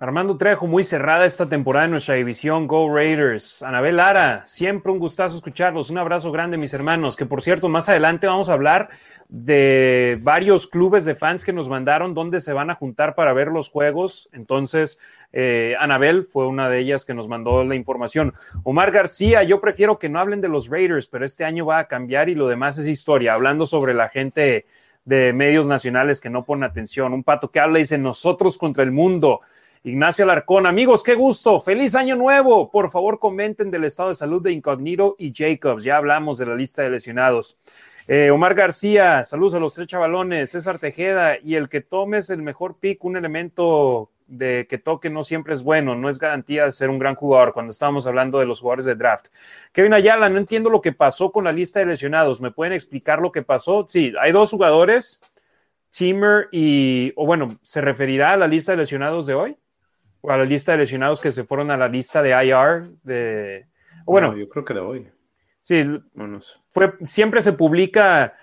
Armando Trejo, muy cerrada esta temporada en nuestra división Go Raiders. Anabel Lara, siempre un gustazo escucharlos. Un abrazo grande, mis hermanos. Que por cierto, más adelante vamos a hablar de varios clubes de fans que nos mandaron donde se van a juntar para ver los juegos. Entonces, eh, Anabel fue una de ellas que nos mandó la información. Omar García, yo prefiero que no hablen de los Raiders, pero este año va a cambiar y lo demás es historia. Hablando sobre la gente de medios nacionales que no ponen atención. Un pato que habla y dice nosotros contra el mundo. Ignacio Alarcón, amigos, qué gusto, feliz año nuevo. Por favor, comenten del estado de salud de Incognito y Jacobs. Ya hablamos de la lista de lesionados. Eh, Omar García, saludos a los tres chavalones. César Tejeda, y el que tomes el mejor pick, un elemento de que toque no siempre es bueno, no es garantía de ser un gran jugador cuando estábamos hablando de los jugadores de draft. Kevin Ayala, no entiendo lo que pasó con la lista de lesionados. ¿Me pueden explicar lo que pasó? Sí, hay dos jugadores, Timmer y, o bueno, ¿se referirá a la lista de lesionados de hoy? a la lista de lesionados que se fueron a la lista de IR de bueno yo creo que de hoy sí fue siempre se publica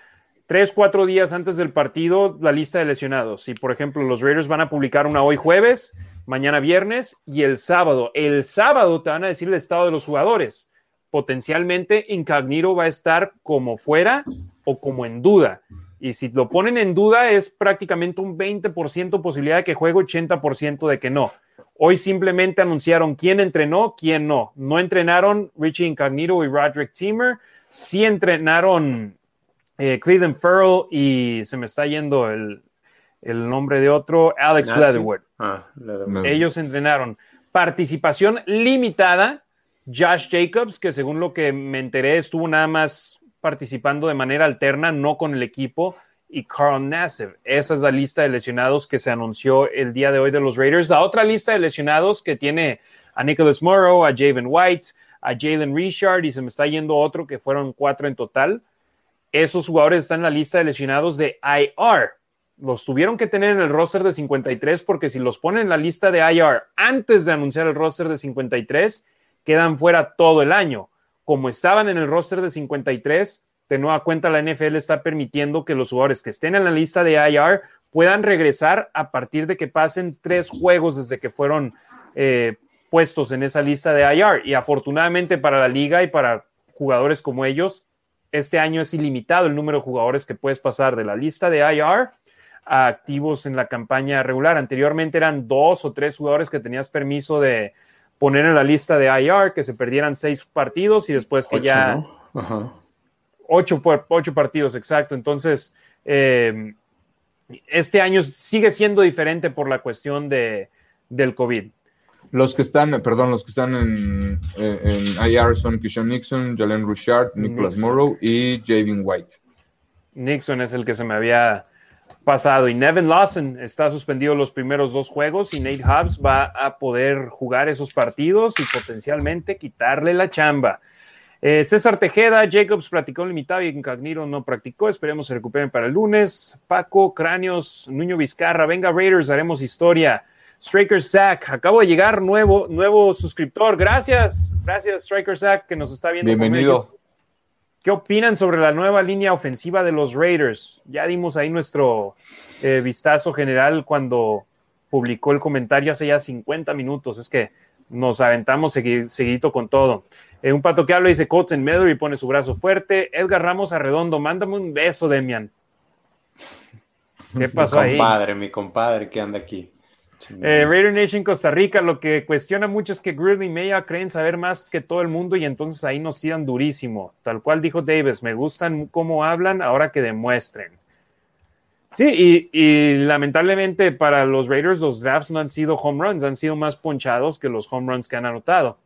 tres cuatro días antes del partido la lista de lesionados. Y por ejemplo los Raiders van a publicar una hoy jueves mañana viernes y el sábado. El sábado te van a decir el estado de los jugadores. Potencialmente Incognito va a estar como fuera o como en duda. Y si lo ponen en duda es prácticamente un 20% posibilidad de que juegue 80% de que no. Hoy simplemente anunciaron quién entrenó, quién no. No entrenaron Richie Incognito y Roderick Teamer. Sí entrenaron eh, Cleveland Farrell y se me está yendo el, nombre de otro, Alex ah, Leatherwood. Ah, Ellos entrenaron. Participación limitada. Josh Jacobs, que según lo que me enteré, estuvo nada más participando de manera alterna, no con el equipo y Carl Nassib. Esa es la lista de lesionados que se anunció el día de hoy de los Raiders. La otra lista de lesionados que tiene a Nicholas Morrow, a Javen White, a Jalen Richard y se me está yendo otro que fueron cuatro en total. Esos jugadores están en la lista de lesionados de IR. Los tuvieron que tener en el roster de 53 porque si los ponen en la lista de IR antes de anunciar el roster de 53, quedan fuera todo el año. Como estaban en el roster de 53, de nueva cuenta la NFL está permitiendo que los jugadores que estén en la lista de IR puedan regresar a partir de que pasen tres juegos desde que fueron eh, puestos en esa lista de IR. Y afortunadamente para la liga y para jugadores como ellos, este año es ilimitado el número de jugadores que puedes pasar de la lista de IR a activos en la campaña regular. Anteriormente eran dos o tres jugadores que tenías permiso de poner en la lista de IR, que se perdieran seis partidos y después que ya... Ocho, ocho partidos, exacto. Entonces, eh, este año sigue siendo diferente por la cuestión de, del COVID. Los que están, perdón, los que están en, en IR son Kishon Nixon, Jalen Richard, Nicholas Morrow y Jaden White. Nixon es el que se me había pasado. Y Nevin Lawson está suspendido los primeros dos juegos y Nate Hobbs va a poder jugar esos partidos y potencialmente quitarle la chamba. Eh, César Tejeda, Jacobs practicó limitado y Incognito no practicó. Esperemos se recuperen para el lunes. Paco, Cráneos, Nuño Vizcarra, venga Raiders, haremos historia. Striker Zack, acabo de llegar, nuevo, nuevo suscriptor. Gracias, gracias Striker Zack, que nos está viendo. Bienvenido. ¿Qué opinan sobre la nueva línea ofensiva de los Raiders? Ya dimos ahí nuestro eh, vistazo general cuando publicó el comentario hace ya 50 minutos. Es que nos aventamos seguidito con todo. Eh, un pato que habla dice Colton y pone su brazo fuerte. Edgar Ramos Arredondo, mándame un beso, Demian. ¿Qué pasó ahí? Mi compadre, mi compadre que anda aquí. Eh, Raider Nation Costa Rica, lo que cuestiona mucho es que Gruden y Meya creen saber más que todo el mundo y entonces ahí nos tiran durísimo. Tal cual dijo Davis, me gustan cómo hablan, ahora que demuestren. Sí, y, y, lamentablemente para los Raiders los drafts no han sido home runs, han sido más ponchados que los home runs que han anotado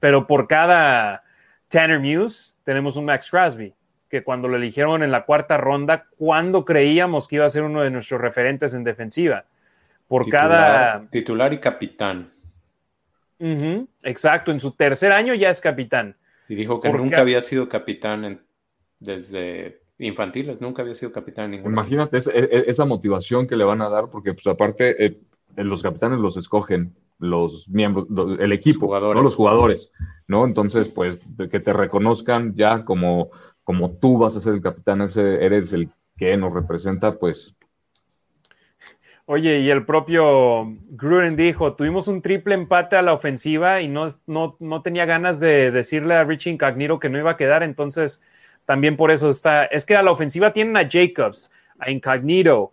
pero por cada Tanner Muse tenemos un Max Crosby, que cuando lo eligieron en la cuarta ronda, cuando creíamos que iba a ser uno de nuestros referentes en defensiva. Por cada. Titular y capitán. exacto, en su tercer año ya es capitán. Y dijo que nunca había sido capitán desde infantiles, nunca había sido capitán en Imagínate e, e, esa motivación que le van a dar, porque pues aparte eh, los capitanes los escogen los miembros, el equipo, ¿no? los jugadores, ¿no? Entonces, pues, que te reconozcan ya como, como tú vas a ser el capitán, ese eres el que nos representa, pues. Oye, y el propio Gruden dijo, tuvimos un triple empate a la ofensiva y no, no, no tenía ganas de decirle a Richie Incognito que no iba a quedar, entonces también por eso está, es que a la ofensiva tienen a Jacobs, a Incognito,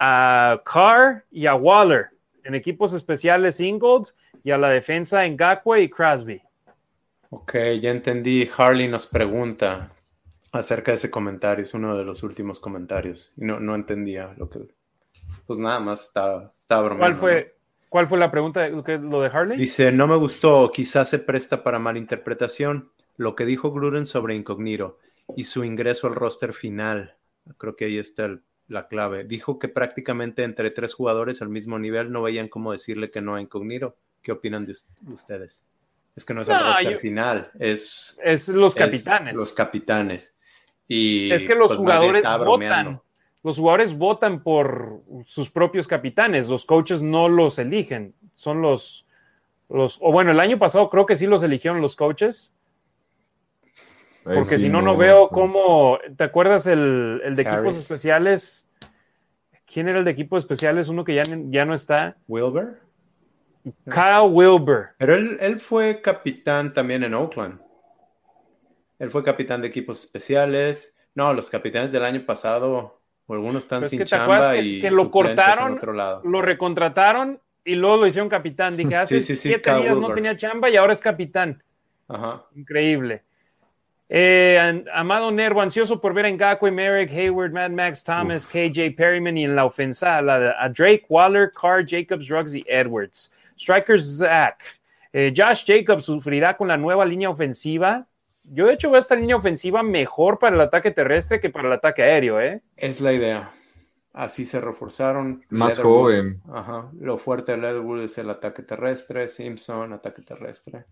a Carr y a Waller, en equipos especiales Ingold y a la defensa en Gakwe y Crosby. Ok, ya entendí. Harley nos pregunta acerca de ese comentario, es uno de los últimos comentarios y no, no entendía lo que pues nada más estaba, estaba bromeando. ¿Cuál fue, ¿Cuál fue la pregunta? ¿Lo de Harley? Dice, no me gustó, quizás se presta para malinterpretación lo que dijo Gruden sobre Incognito y su ingreso al roster final. Creo que ahí está la clave. Dijo que prácticamente entre tres jugadores al mismo nivel no veían cómo decirle que no a Incognito. ¿Qué opinan de ustedes? Es que no es el roster final, es... Es los capitanes. los capitanes. Y es que los pues, jugadores votan los jugadores votan por sus propios capitanes, los coaches no los eligen, son los, los o bueno, el año pasado creo que sí los eligieron los coaches, porque si no, no veo cómo, ¿te acuerdas el, el de equipos especiales? ¿Quién era el de equipos especiales? Uno que ya, ya no está. Wilber. Kyle Wilber. Pero él, él fue capitán también en Oakland. Él fue capitán de equipos especiales. No, los capitanes del año pasado o algunos están sin chamba y que lo cortaron, lo recontrataron y luego lo hicieron capitán. Dije, hace siete días no tenía chamba y ahora es capitán. Increíble. Eh, Amado Nervo, ansioso por ver a Ngakwe, Merrick, Hayward, Mad Max, Thomas, KJ Perryman y en la ofensa a Drake, Waller, Carr, Jacobs, Ruggs y Edwards. Strikers Zach. Eh, Josh Jacobs sufrirá con la nueva línea ofensiva. Yo, de hecho, veo esta línea ofensiva mejor para el ataque terrestre que para el ataque aéreo, ¿eh? Es la idea. Así se reforzaron. Más joven. Ajá. Lo fuerte de Leatherwood es el ataque terrestre. Simpson, ataque terrestre.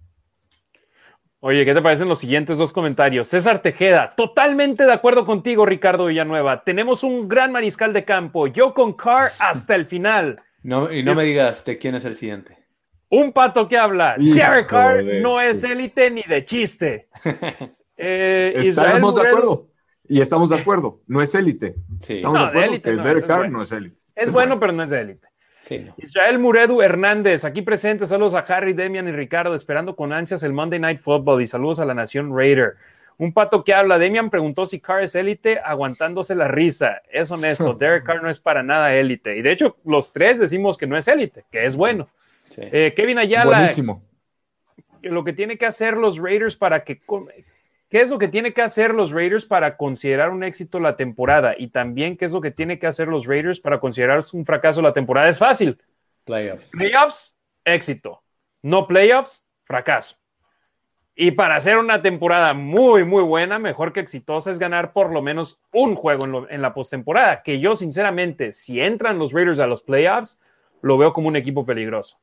Oye, ¿qué te parecen los siguientes dos comentarios? César Tejeda, totalmente de acuerdo contigo, Ricardo Villanueva. Tenemos un gran mariscal de campo. Yo con Carr hasta el final. No, y no me digas de quién es el siguiente. Un pato que habla. Derek Carr no es élite ni de chiste. Eh, estamos de acuerdo. Y estamos de acuerdo. No es élite. Estamos de acuerdo que Derek Carr no es élite. Es, bueno, pero no es de élite. Israel Muredu Hernández, aquí presente. Saludos a Harry, Demian y Ricardo, esperando con ansias el Monday Night Football y saludos a la Nación Raider. Un pato que habla. Demian preguntó si Carr es élite, aguantándose la risa. Es honesto, Derek Carr no es para nada élite. Y de hecho, los tres decimos que no es élite, que es bueno. Eh, Kevin Ayala. Buenísimo. Lo que tiene que hacer los Raiders para que. ¿Qué es lo que tiene que hacer los Raiders para considerar un éxito la temporada? Y también, ¿qué es lo que tiene que hacer los Raiders para considerar un fracaso la temporada? Es fácil. Playoffs. Playoffs, éxito. No playoffs, fracaso. Y para hacer una temporada muy, muy buena, mejor que exitosa, es ganar por lo menos un juego en, en la postemporada. Que yo, sinceramente, si entran los Raiders a los playoffs, lo veo como un equipo peligroso.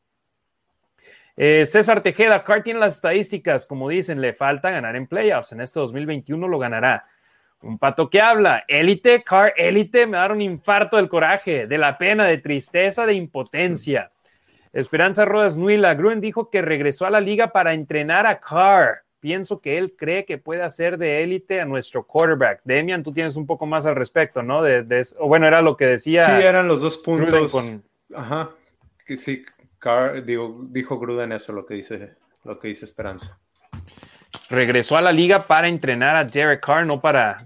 Eh, César Tejeda, Carr tiene las estadísticas, como dicen, le falta ganar en playoffs. En este 2021 lo ganará. Un pato que habla, élite, Carr, élite, me da un infarto del coraje, de la pena, de tristeza, de impotencia. Esperanza Rodas Nuila, Gruen dijo que regresó a la liga para entrenar a Carr. Pienso que él cree que puede hacer de élite a nuestro quarterback. Demian, tú tienes un poco más al respecto, ¿no? De, o bueno, era lo que decía. Sí, eran los dos puntos. Ajá. Que sí, dijo Gruden eso, lo que dice, lo que dice Esperanza. Regresó a la liga para entrenar a Derek Carr, no para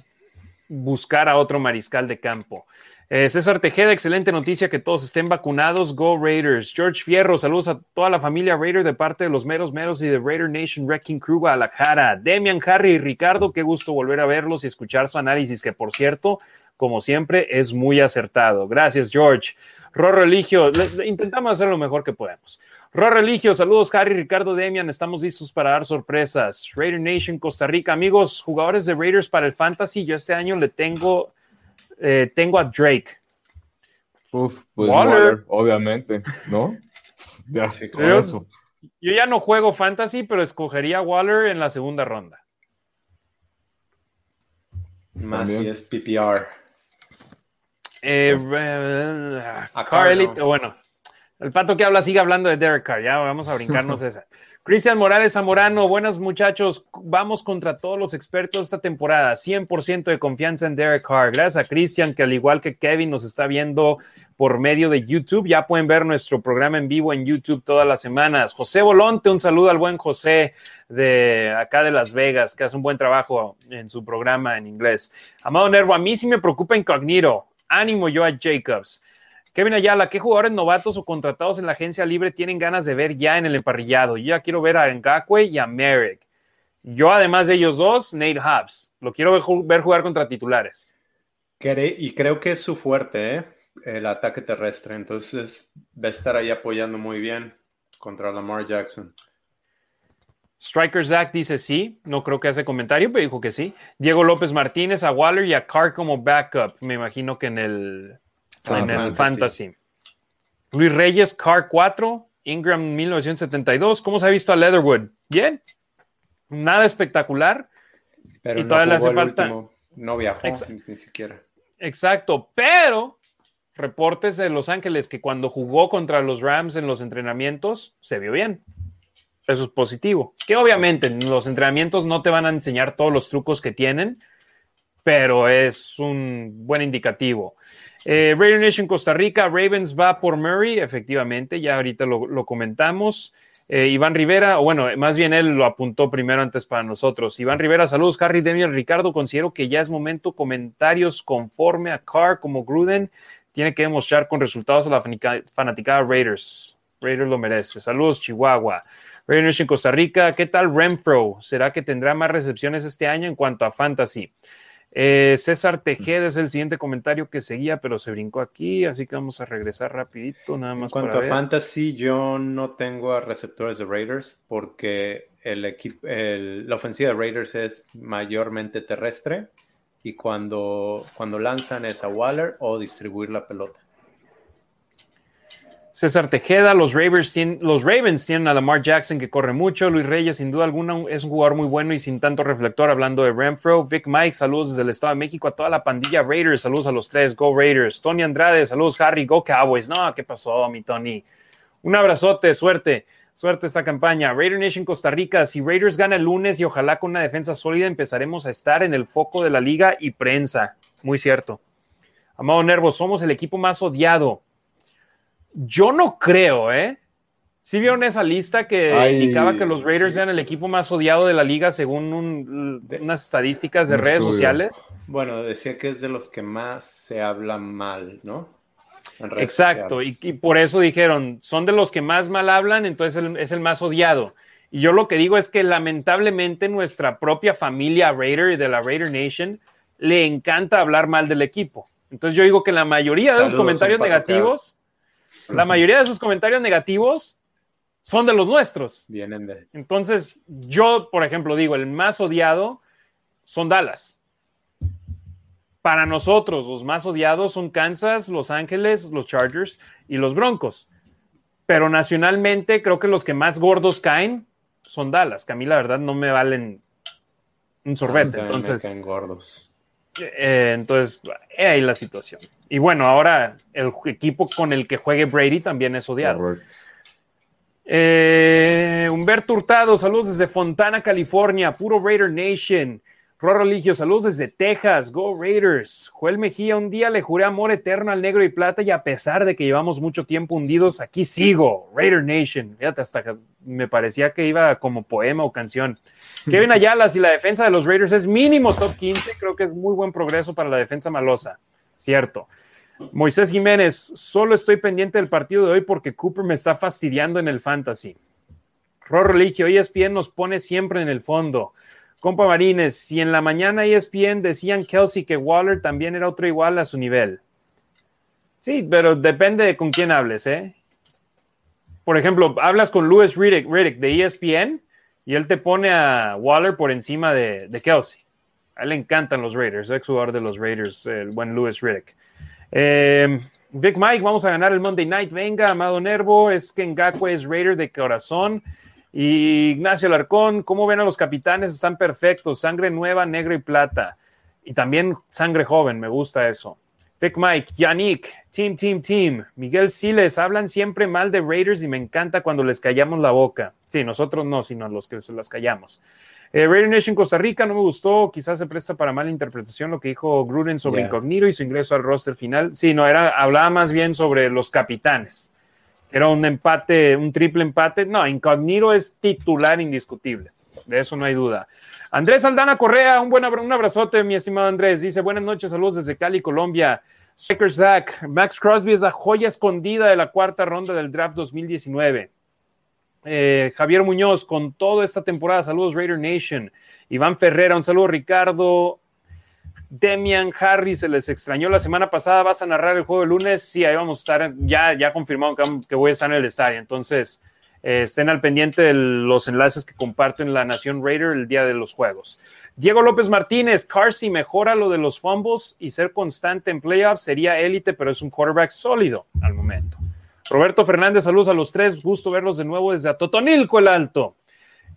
buscar a otro mariscal de campo. Eh, César Tejeda, excelente noticia que todos estén vacunados. Go Raiders. George Fierro, saludos a toda la familia Raider de parte de los meros meros y de Raider Nation Wrecking Crew Guadalajara. Demian, Harry y Ricardo, qué gusto volver a verlos y escuchar su análisis, que por cierto, como siempre, es muy acertado. Gracias, George. Ro Religio, intentamos hacer lo mejor que podemos. Ro Religio, saludos, Harry, Ricardo, Demian, estamos listos para dar sorpresas. Raider Nation, Costa Rica, amigos, jugadores de Raiders para el Fantasy, yo este año le tengo, eh, tengo a Drake. Uf, pues Waller, obviamente, ¿no? Ya, yo, eso. yo ya no juego Fantasy, pero escogería a Waller en la segunda ronda. Más si es PPR. Eh, Car Elite, bueno, El pato que habla sigue hablando de Derek Carr. Ya vamos a brincarnos esa. Cristian Morales Zamorano, buenos muchachos. Vamos contra todos los expertos esta temporada. 100% de confianza en Derek Carr. Gracias a Cristian, que al igual que Kevin nos está viendo por medio de YouTube. Ya pueden ver nuestro programa en vivo en YouTube todas las semanas. José Bolonte, un saludo al buen José de acá de Las Vegas, que hace un buen trabajo en su programa en inglés. Amado Nervo, a mí sí me preocupa Incognito. Ánimo yo a Jacobs. Kevin Ayala, ¿qué jugadores novatos o contratados en la agencia libre tienen ganas de ver ya en el emparrillado? Yo ya quiero ver a Ngakwe y a Merrick. Yo, además de ellos dos, Nate Hobbs. Lo quiero ver jugar contra titulares. Y creo que es su fuerte, ¿eh? el ataque terrestre. Entonces va a estar ahí apoyando muy bien contra Lamar Jackson. Striker Zach dice sí, no creo que hace comentario, pero dijo que sí. Diego López Martínez, a Waller y a Carr como backup. Me imagino que en el en el fantasy. Luis Reyes, Car 4, Ingram 1972. ¿Cómo se ha visto a Leatherwood? Bien. Nada espectacular. Pero y no todavía le hace falta. No viajó ni siquiera. Exacto, pero reportes de Los Ángeles que cuando jugó contra los Rams en los entrenamientos se vio bien. Eso es positivo. Que obviamente en los entrenamientos no te van a enseñar todos los trucos que tienen, pero es un buen indicativo. Eh, Raider Nation Costa Rica, Ravens va por Murray, efectivamente, ya ahorita lo, comentamos. Eh, Iván Rivera, o bueno, más bien él lo apuntó primero antes para nosotros. Iván Rivera, saludos, Harry, Demian, Ricardo. Considero que ya es momento comentarios conforme a Carr como Gruden. Tiene que demostrar con resultados a la fanaticada Raiders. Raiders lo merece. Saludos, Chihuahua. Raider Nation Costa Rica, ¿qué tal Renfro? ¿Será que tendrá más recepciones este año en cuanto a fantasy? Eh, César Tejeda es el siguiente comentario que seguía, pero se brincó aquí, así que vamos a regresar rapidito, nada más. En cuanto a fantasy, yo no tengo a receptores de Raiders porque el equipo, la ofensiva de Raiders es mayormente terrestre y cuando, cuando lanzan es a Waller o distribuir la pelota. César Tejeda, los Ravens, tienen, a Lamar Jackson que corre mucho. Luis Reyes, sin duda alguna, es un jugador muy bueno y sin tanto reflector. Hablando de Renfro, Vic Mike, saludos desde el Estado de México a toda la pandilla Raiders. Saludos a los tres, Go Raiders. Tony Andrade, saludos Harry, Go Cowboys. No, ¿qué pasó, mi Tony? Un abrazote, suerte, suerte esta campaña. Raider Nation Costa Rica, si Raiders gana el lunes y ojalá con una defensa sólida, empezaremos a estar en el foco de la liga y prensa. Muy cierto. Amado Nervo, somos el equipo más odiado yo no creo, ¿eh? ¿Sí vieron esa lista que indicaba que los Raiders eran el equipo más odiado de la liga según unas estadísticas de redes sociales? Bueno, decía que es de los que más se habla mal, ¿no? Exacto, y, por eso dijeron, son de los que más mal hablan, entonces es el más odiado. Y yo lo que digo es que lamentablemente nuestra propia familia Raider y de la Raider Nation le encanta hablar mal del equipo. Entonces yo digo que la mayoría de los comentarios negativos la mayoría de sus comentarios negativos son de los nuestros. Vienen de. Entonces, yo, por ejemplo, digo, el más odiado son Dallas. Para nosotros, los más odiados son Kansas, Los Ángeles, los Chargers y los Broncos. Pero nacionalmente, creo que los que más gordos caen son Dallas, que a mí la verdad no me valen un sorbete. entonces, me caen gordos. Eh, entonces, ahí la situación. Y bueno, ahora el equipo con el que juegue Brady también es odiado. Eh, Humberto Hurtado, saludos desde Fontana, California, puro Raider Nation. Roro Religio, saludos desde Texas, Go Raiders. Joel Mejía, un día le juré amor eterno al negro y plata y a pesar de que llevamos mucho tiempo hundidos, aquí sigo, Raider Nation. Fíjate, hasta me parecía que iba como poema o canción. Kevin Ayala, si la defensa de los Raiders es mínimo top 15, creo que es muy buen progreso para la defensa malosa. Cierto. Moisés Jiménez, solo estoy pendiente del partido de hoy porque Cooper me está fastidiando en el fantasy. Ror Religio, ESPN nos pone siempre en el fondo. Compa Marines, si en la mañana ESPN decían Kelsey que Waller también era otro igual a su nivel. Sí, pero depende de con quién hables, ¿eh? Por ejemplo, hablas con Louis Riddick, de ESPN y él te pone a Waller por encima de, de Kelsey. A él le encantan los Raiders, ex jugador de los Raiders, el buen Louis Riddick. Eh, Vic Mike, vamos a ganar el Monday Night. Venga, Amado Nervo, es que Ngakwe es Raider de corazón. Y Ignacio Larcón, ¿cómo ven a los capitanes? Están perfectos, sangre nueva, negro y plata. Y también sangre joven, me gusta eso. Vic Mike, Yannick, Team, Team, Team. Miguel Siles, hablan siempre mal de Raiders y me encanta cuando les callamos la boca. Sí, nosotros no, sino los que se las callamos. Eh, Raider Nation Costa Rica no me gustó, quizás se presta para mala interpretación lo que dijo Gruden sobre Incognito y su ingreso al roster final. Sí, no, era, hablaba más bien sobre los capitanes. Era un empate, un triple empate. No, Incognito es titular indiscutible, de eso no hay duda. Andrés Aldana Correa, un, buen abrazote, mi estimado Andrés. Dice, buenas noches, saludos desde Cali, Colombia. Zach, Max Crosby es la joya escondida de la cuarta ronda del draft 2019. Eh, Javier Muñoz, con toda esta temporada, saludos Raider Nation. Iván Ferrera, un saludo Ricardo. Demian Harris, se les extrañó la semana pasada, vas a narrar el juego el lunes. Sí, ahí vamos a estar, ya, ya confirmado que voy a estar en el estadio. Entonces, eh, estén al pendiente de los enlaces que comparten la Nación Raider el día de los juegos. Diego López Martínez, Carsey mejora lo de los fumbles y ser constante en playoffs sería élite, pero es un quarterback sólido al momento. Roberto Fernández, saludos a los tres, gusto verlos de nuevo desde Atotonilco el Alto.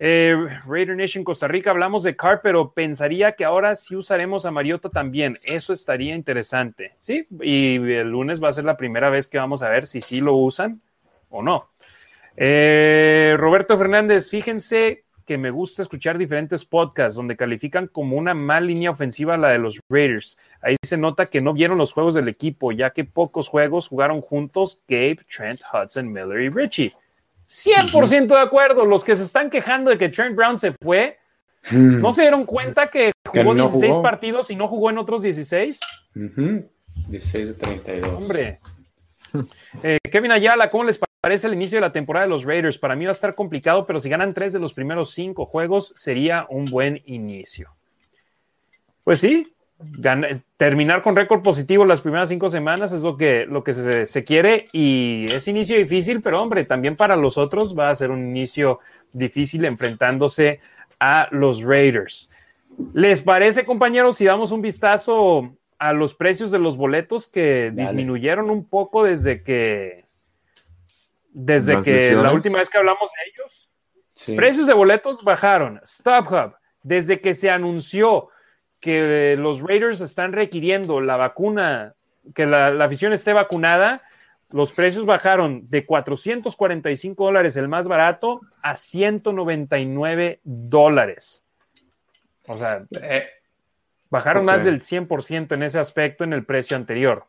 Eh, Raider Nation Costa Rica, hablamos de Carr, pero pensaría que ahora sí usaremos a Mariota también. Eso estaría interesante, ¿sí? Y el lunes va a ser la primera vez que vamos a ver si sí lo usan o no. Eh, Roberto Fernández, fíjense que me gusta escuchar diferentes podcasts donde califican como una mal línea ofensiva la de los Raiders. Ahí se nota que no vieron los juegos del equipo, ya que pocos juegos jugaron juntos Gabe, Trent, Hudson, Miller y Richie. 100% de acuerdo. Los que se están quejando de que Trent Brown se fue, hmm. ¿no se dieron cuenta que jugó 16 partidos y no jugó en otros 16? 16 de 32. Hombre. Eh, Kevin Ayala, ¿cómo les parece el inicio de la temporada de los Raiders? Para mí va a estar complicado, pero si ganan tres de los primeros cinco juegos, sería un buen inicio. Pues sí, terminar con récord positivo las primeras cinco semanas es lo que, lo que se, se, quiere y es inicio difícil, pero hombre, también para los otros va a ser un inicio difícil enfrentándose a los Raiders. ¿Les parece, compañeros, si damos un vistazo a los precios de los boletos que disminuyeron un poco desde que desde que la última vez que hablamos de ellos? Precios de boletos bajaron. StubHub, desde que se anunció que los Raiders están requiriendo la vacuna, que la, afición esté vacunada, los precios bajaron de 445 dólares el más barato a 199 dólares. O sea, eh, bajaron más del 100% en ese aspecto en el precio anterior.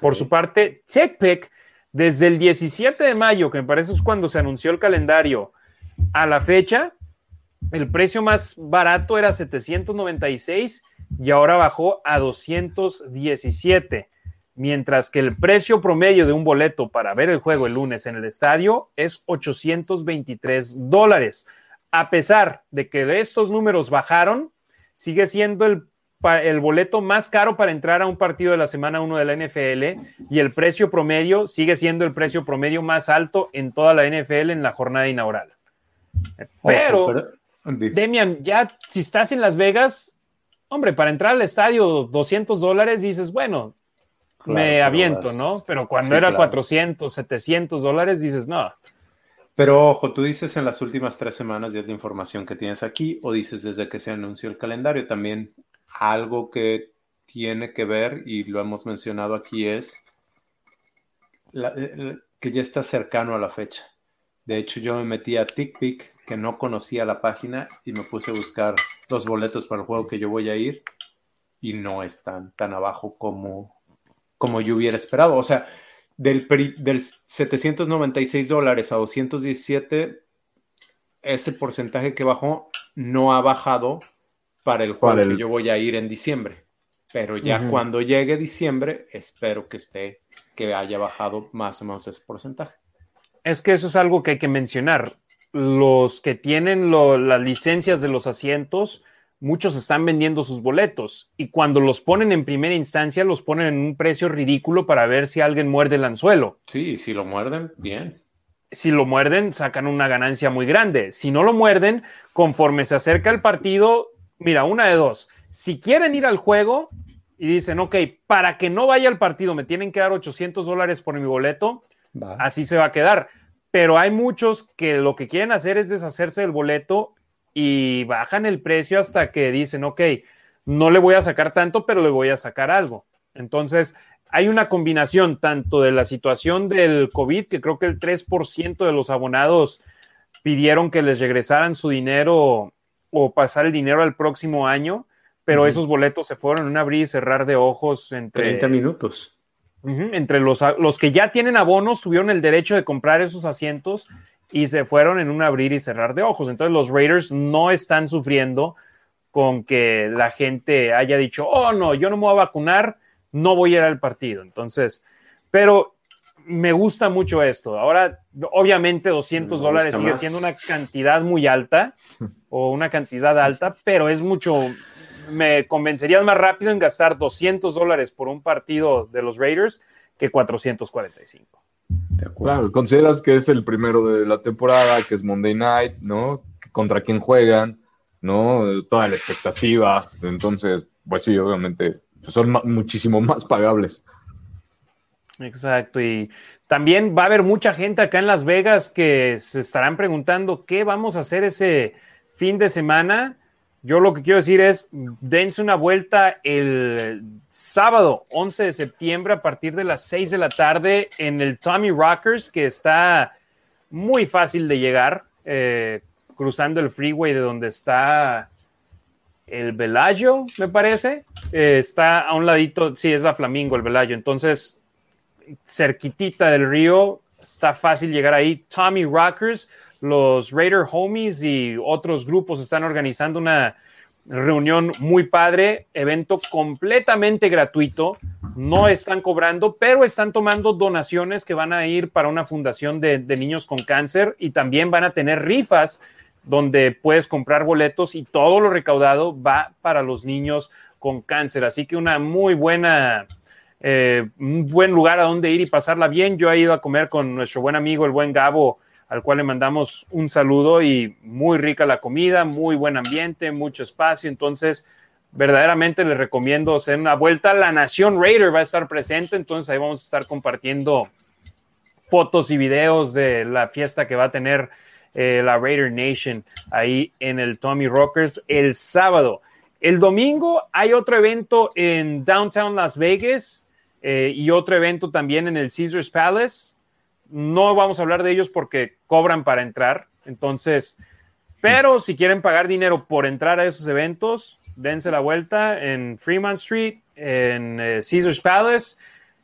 Por su parte, TechPick, desde el 17 de mayo, que me parece es cuando se anunció el calendario, a la fecha, el precio más barato era 796 y ahora bajó a 217, mientras que el precio promedio de un boleto para ver el juego el lunes en el estadio es 823 dólares. A pesar de que estos números bajaron, sigue siendo el, el boleto más caro para entrar a un partido de la semana 1 de la NFL y el precio promedio sigue siendo el precio promedio más alto en toda la NFL en la jornada inaugural. pero Demian, ya si estás en Las Vegas, hombre, para entrar al estadio 200 dólares dices, bueno, me aviento, ¿no? Pero cuando era 400, 700 dólares dices, no. Pero ojo, tú dices en las últimas tres semanas ya de información que tienes aquí o dices desde que se anunció el calendario también algo que tiene que ver y lo hemos mencionado aquí es que ya está cercano a la fecha. De hecho, yo me metí a TickPick que no conocía la página y me puse a buscar los boletos para el juego que yo voy a ir y no están tan abajo como, como yo hubiera esperado. O sea, del, del 796 dólares a 217, ese porcentaje que bajó no ha bajado para el juego que yo voy a ir en diciembre. Pero ya cuando llegue diciembre, espero que esté, que haya bajado más o menos ese porcentaje. Es que eso es algo que hay que mencionar los que tienen las licencias de los asientos, muchos están vendiendo sus boletos y cuando los ponen en primera instancia los ponen en un precio ridículo para ver si alguien muerde el anzuelo. Sí, si lo muerden, bien. Si lo muerden, sacan una ganancia muy grande. Si no lo muerden, conforme se acerca el partido, mira, una de dos. Si quieren ir al juego y dicen, ok, para que no vaya al partido me tienen que dar 800 dólares por mi boleto, así se va a quedar pero hay muchos que lo que quieren hacer es deshacerse del boleto y bajan el precio hasta que dicen, ok, no le voy a sacar tanto, pero le voy a sacar algo. Entonces, hay una combinación tanto de la situación del COVID, que creo que el 3% de los abonados pidieron que les regresaran su dinero o pasar el dinero al próximo año, pero esos boletos se fueron en un abrir y cerrar de ojos entre 30 minutos. entre los, los que ya tienen abonos, tuvieron el derecho de comprar esos asientos y se fueron en un abrir y cerrar de ojos. Entonces los Raiders no están sufriendo con que la gente haya dicho, oh no, yo no me voy a vacunar, no voy a ir al partido. Entonces, pero me gusta mucho esto. Ahora, obviamente 200 dólares sigue siendo una cantidad muy alta o una cantidad alta, pero es mucho, me convencería más rápido en gastar 200 dólares por un partido de los Raiders que 445. Claro, consideras que es el primero de la temporada, que es Monday Night, ¿no? Contra quién juegan, ¿no? Toda la expectativa. Entonces, pues sí, obviamente son muchísimo más pagables. Exacto, y también va a haber mucha gente acá en Las Vegas que se estarán preguntando qué vamos a hacer ese fin de semana. Yo lo que quiero decir es, dense una vuelta el sábado 11 de septiembre a partir de las 6 de la tarde en el Tommy Rockers, que está muy fácil de llegar, eh, cruzando el freeway de donde está el Velayo, me parece. Eh, está a un ladito, sí, es la Flamingo, el Velayo. Entonces, cerquitita del río, está fácil llegar ahí. Tommy Rockers, los Raider Homies y otros grupos están organizando una reunión muy padre, evento completamente gratuito, no están cobrando, pero están tomando donaciones que van a ir para una fundación de, niños con cáncer y también van a tener rifas donde puedes comprar boletos y todo lo recaudado va para los niños con cáncer. Así que una muy buena eh, un buen lugar a donde ir y pasarla bien. Yo he ido a comer con nuestro buen amigo, el buen Gabo, al cual le mandamos un saludo y muy rica la comida, muy buen ambiente, mucho espacio. Entonces, verdaderamente les recomiendo hacer una vuelta. La Nación Raider va a estar presente, entonces ahí vamos a estar compartiendo fotos y videos de la fiesta que va a tener eh, la Raider Nation ahí en el Tommy Rockers el sábado. El domingo hay otro evento en Downtown Las Vegas eh, y otro evento también en el Caesars Palace. No vamos a hablar de ellos porque cobran para entrar. Entonces, pero si quieren pagar dinero por entrar a esos eventos, dense la vuelta en Fremont Street, en eh, Caesars Palace.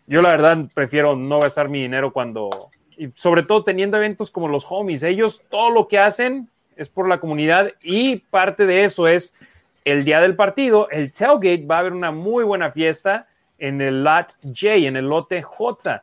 Yo la verdad prefiero no gastar mi dinero cuando, y sobre todo teniendo eventos como los homies, ellos todo lo que hacen es por la comunidad y parte de eso es el día del partido, el tailgate va a haber una muy buena fiesta en el lot J, en el lote J,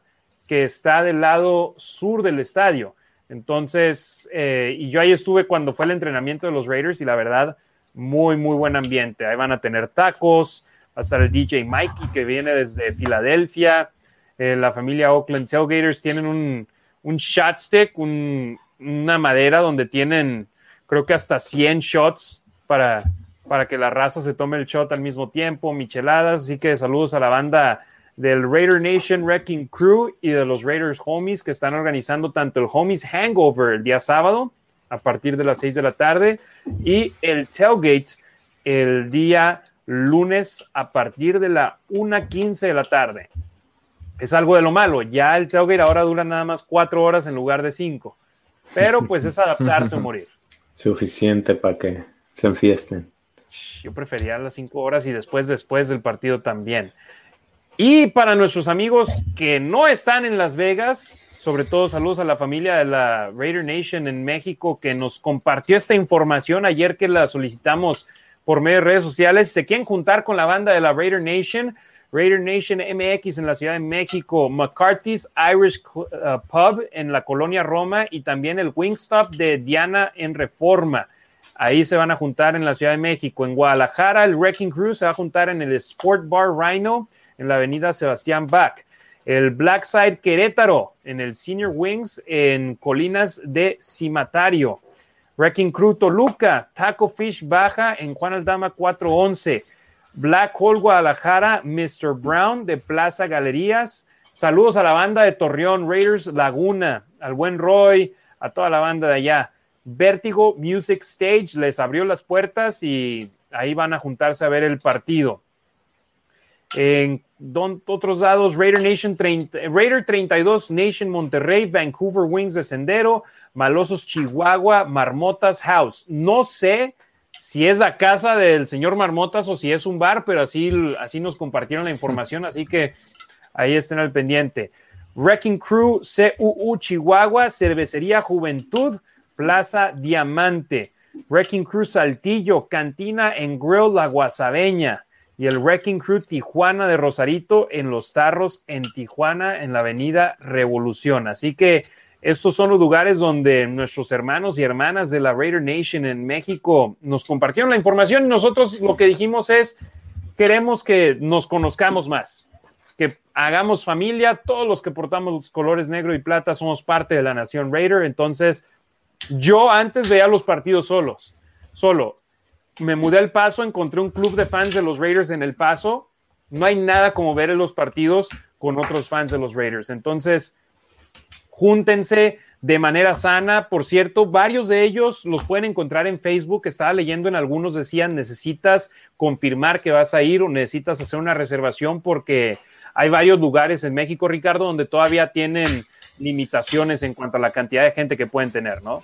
que está del lado sur del estadio. Entonces, eh, y yo ahí estuve cuando fue el entrenamiento de los Raiders y la verdad, muy, muy buen ambiente. Ahí van a tener tacos, va a estar el DJ Mikey que viene desde Filadelfia. Eh, la familia Oakland Tailgaters tienen un, un shot stick, una madera donde tienen creo que hasta 100 shots para, para que la raza se tome el shot al mismo tiempo, micheladas. Así que saludos a la banda del Raider Nation Wrecking Crew y de los Raiders Homies que están organizando tanto el Homies Hangover el día sábado a partir de las 6 de la tarde y el Tailgate el día lunes a partir de la 1.15 de la tarde. Es algo de lo malo, ya el Tailgate ahora dura nada más 4 horas en lugar de 5, pero pues es adaptarse o morir. Suficiente para que se enfiesten. Yo prefería las cinco horas y después, después del partido también. Y para nuestros amigos que no están en Las Vegas, sobre todo saludos a la familia de la Raider Nation en México que nos compartió esta información ayer que la solicitamos por medio de redes sociales. Se quieren juntar con la banda de la Raider Nation, Raider Nation MX en la Ciudad de México, McCarthy's Irish uh, Pub en la colonia Roma y también el Wingstop de Diana en Reforma. Ahí se van a juntar en la Ciudad de México. En Guadalajara, el Wrecking Crew se va a juntar en el Sport Bar Rhino en la avenida Sebastián Bach. El Blackside Querétaro en el Senior Wings en Colinas de Cimatario. Wrecking Crew Toluca, Taco Fish Baja en Juan Aldama 411. Black Hole Guadalajara, Mr. Brown de Plaza Galerías. Saludos a la banda de Torreón Raiders Laguna, al buen Roy, a toda la banda de allá. Vertigo Music Stage les abrió las puertas y ahí van a juntarse a ver el partido. En otros dados, Raider Nation Raider 32, Nation Monterrey, Vancouver Wings de Sendero, Malosos Chihuahua, Marmotas House. No sé si es la casa del señor Marmotas o si es un bar, pero así, así nos compartieron la información, así que ahí estén al pendiente. Wrecking Crew, CUU Chihuahua, Cervecería Juventud, Plaza Diamante. Wrecking Crew Saltillo, Cantina en Grill La Guasabeña y el Wrecking Crew Tijuana de Rosarito en Los Tarros en Tijuana en la Avenida Revolución. Así que estos son los lugares donde nuestros hermanos y hermanas de la Raider Nation en México nos compartieron la información. Y nosotros lo que dijimos es queremos que nos conozcamos más, que hagamos familia, todos los que portamos los colores negro y plata somos parte de la nación Raider, entonces yo antes veía los partidos solos, solo me mudé al Paso, encontré un club de fans de los Raiders en El Paso. No hay nada como ver los partidos con otros fans de los Raiders. Entonces, júntense de manera sana. Por cierto, varios de ellos los pueden encontrar en Facebook. Estaba leyendo en algunos, decían, necesitas confirmar que vas a ir o necesitas hacer una reservación porque hay varios lugares en México, Ricardo, donde todavía tienen limitaciones en cuanto a la cantidad de gente que pueden tener, ¿no?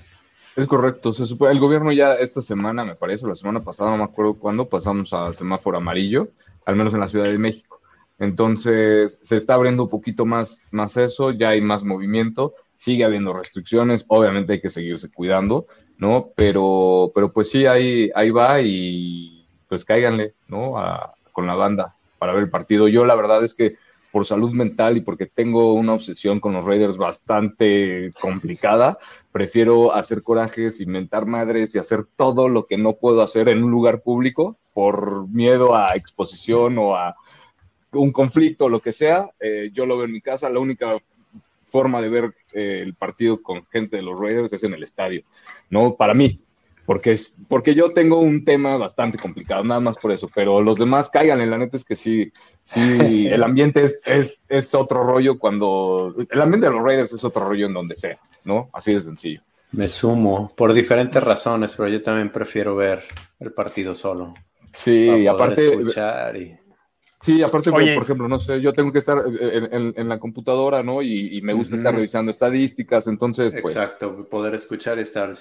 Es correcto. Se supone, el gobierno ya esta semana, me parece, la semana pasada, no me acuerdo cuándo, pasamos a semáforo amarillo, al menos en la Ciudad de México. Entonces, se está abriendo un poquito más, más eso, ya hay más movimiento, sigue habiendo restricciones, obviamente hay que seguirse cuidando, ¿no? Pero, pero pues sí, ahí, ahí va y pues cáiganle, ¿no? con la banda para ver el partido. Yo la verdad es que por salud mental y porque tengo una obsesión con los Raiders bastante complicada, prefiero hacer corajes, inventar madres y hacer todo lo que no puedo hacer en un lugar público por miedo a exposición o a un conflicto o lo que sea. Eh, yo lo veo en mi casa, la única forma de ver eh, el partido con gente de los Raiders es en el estadio, ¿no? Para mí, porque, es, porque yo tengo un tema bastante complicado, nada más por eso, pero los demás caigan, la neta es que sí, sí, el ambiente es, es, es, otro rollo cuando, el ambiente de los Raiders es otro rollo en donde sea, ¿no? Así de sencillo. Me sumo, por diferentes razones, pero yo también prefiero ver el partido solo. Sí, y aparte... Escuchar y... Sí, aparte, por ejemplo, no sé, yo tengo que estar en, en, la computadora, ¿no? Y, me gusta estar revisando estadísticas, entonces... Pues Exacto, poder escuchar y estar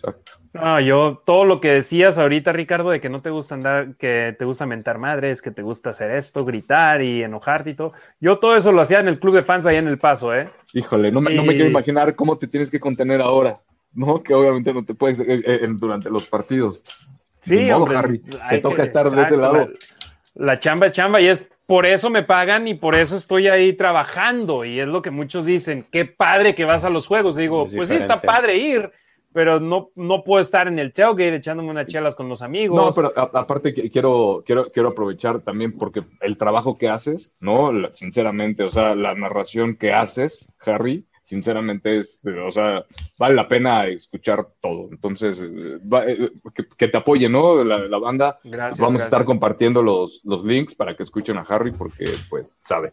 siempre. No, yo todo lo que decías ahorita, Ricardo, de que no te gusta andar, que te gusta mentar madres, que te gusta hacer esto, gritar y enojarte y todo. Yo todo eso lo hacía en el club de fans ahí en El Paso, ¿eh? Híjole, no me, no me quiero imaginar cómo te tienes que contener ahora, ¿no? Que obviamente no te puedes eh, eh, durante los partidos. Sí, hombre, te toca estar de ese lado. La, chamba es chamba y es por eso me pagan y por eso estoy ahí trabajando. Y es lo que muchos dicen, qué padre que vas a los juegos. Digo, pues sí, está padre ir, pero no, no puedo estar en el tailgate echándome unas chelas con los amigos. No, pero aparte quiero, quiero, quiero aprovechar también porque el trabajo que haces, ¿no? Sinceramente, o sea, la narración que haces, Harry, sinceramente es, o sea, vale la pena escuchar todo. Entonces, eh, que, te apoye, ¿no? La, banda. Gracias, Vamos a estar compartiendo los, los links para que escuchen a Harry porque, pues, sabe.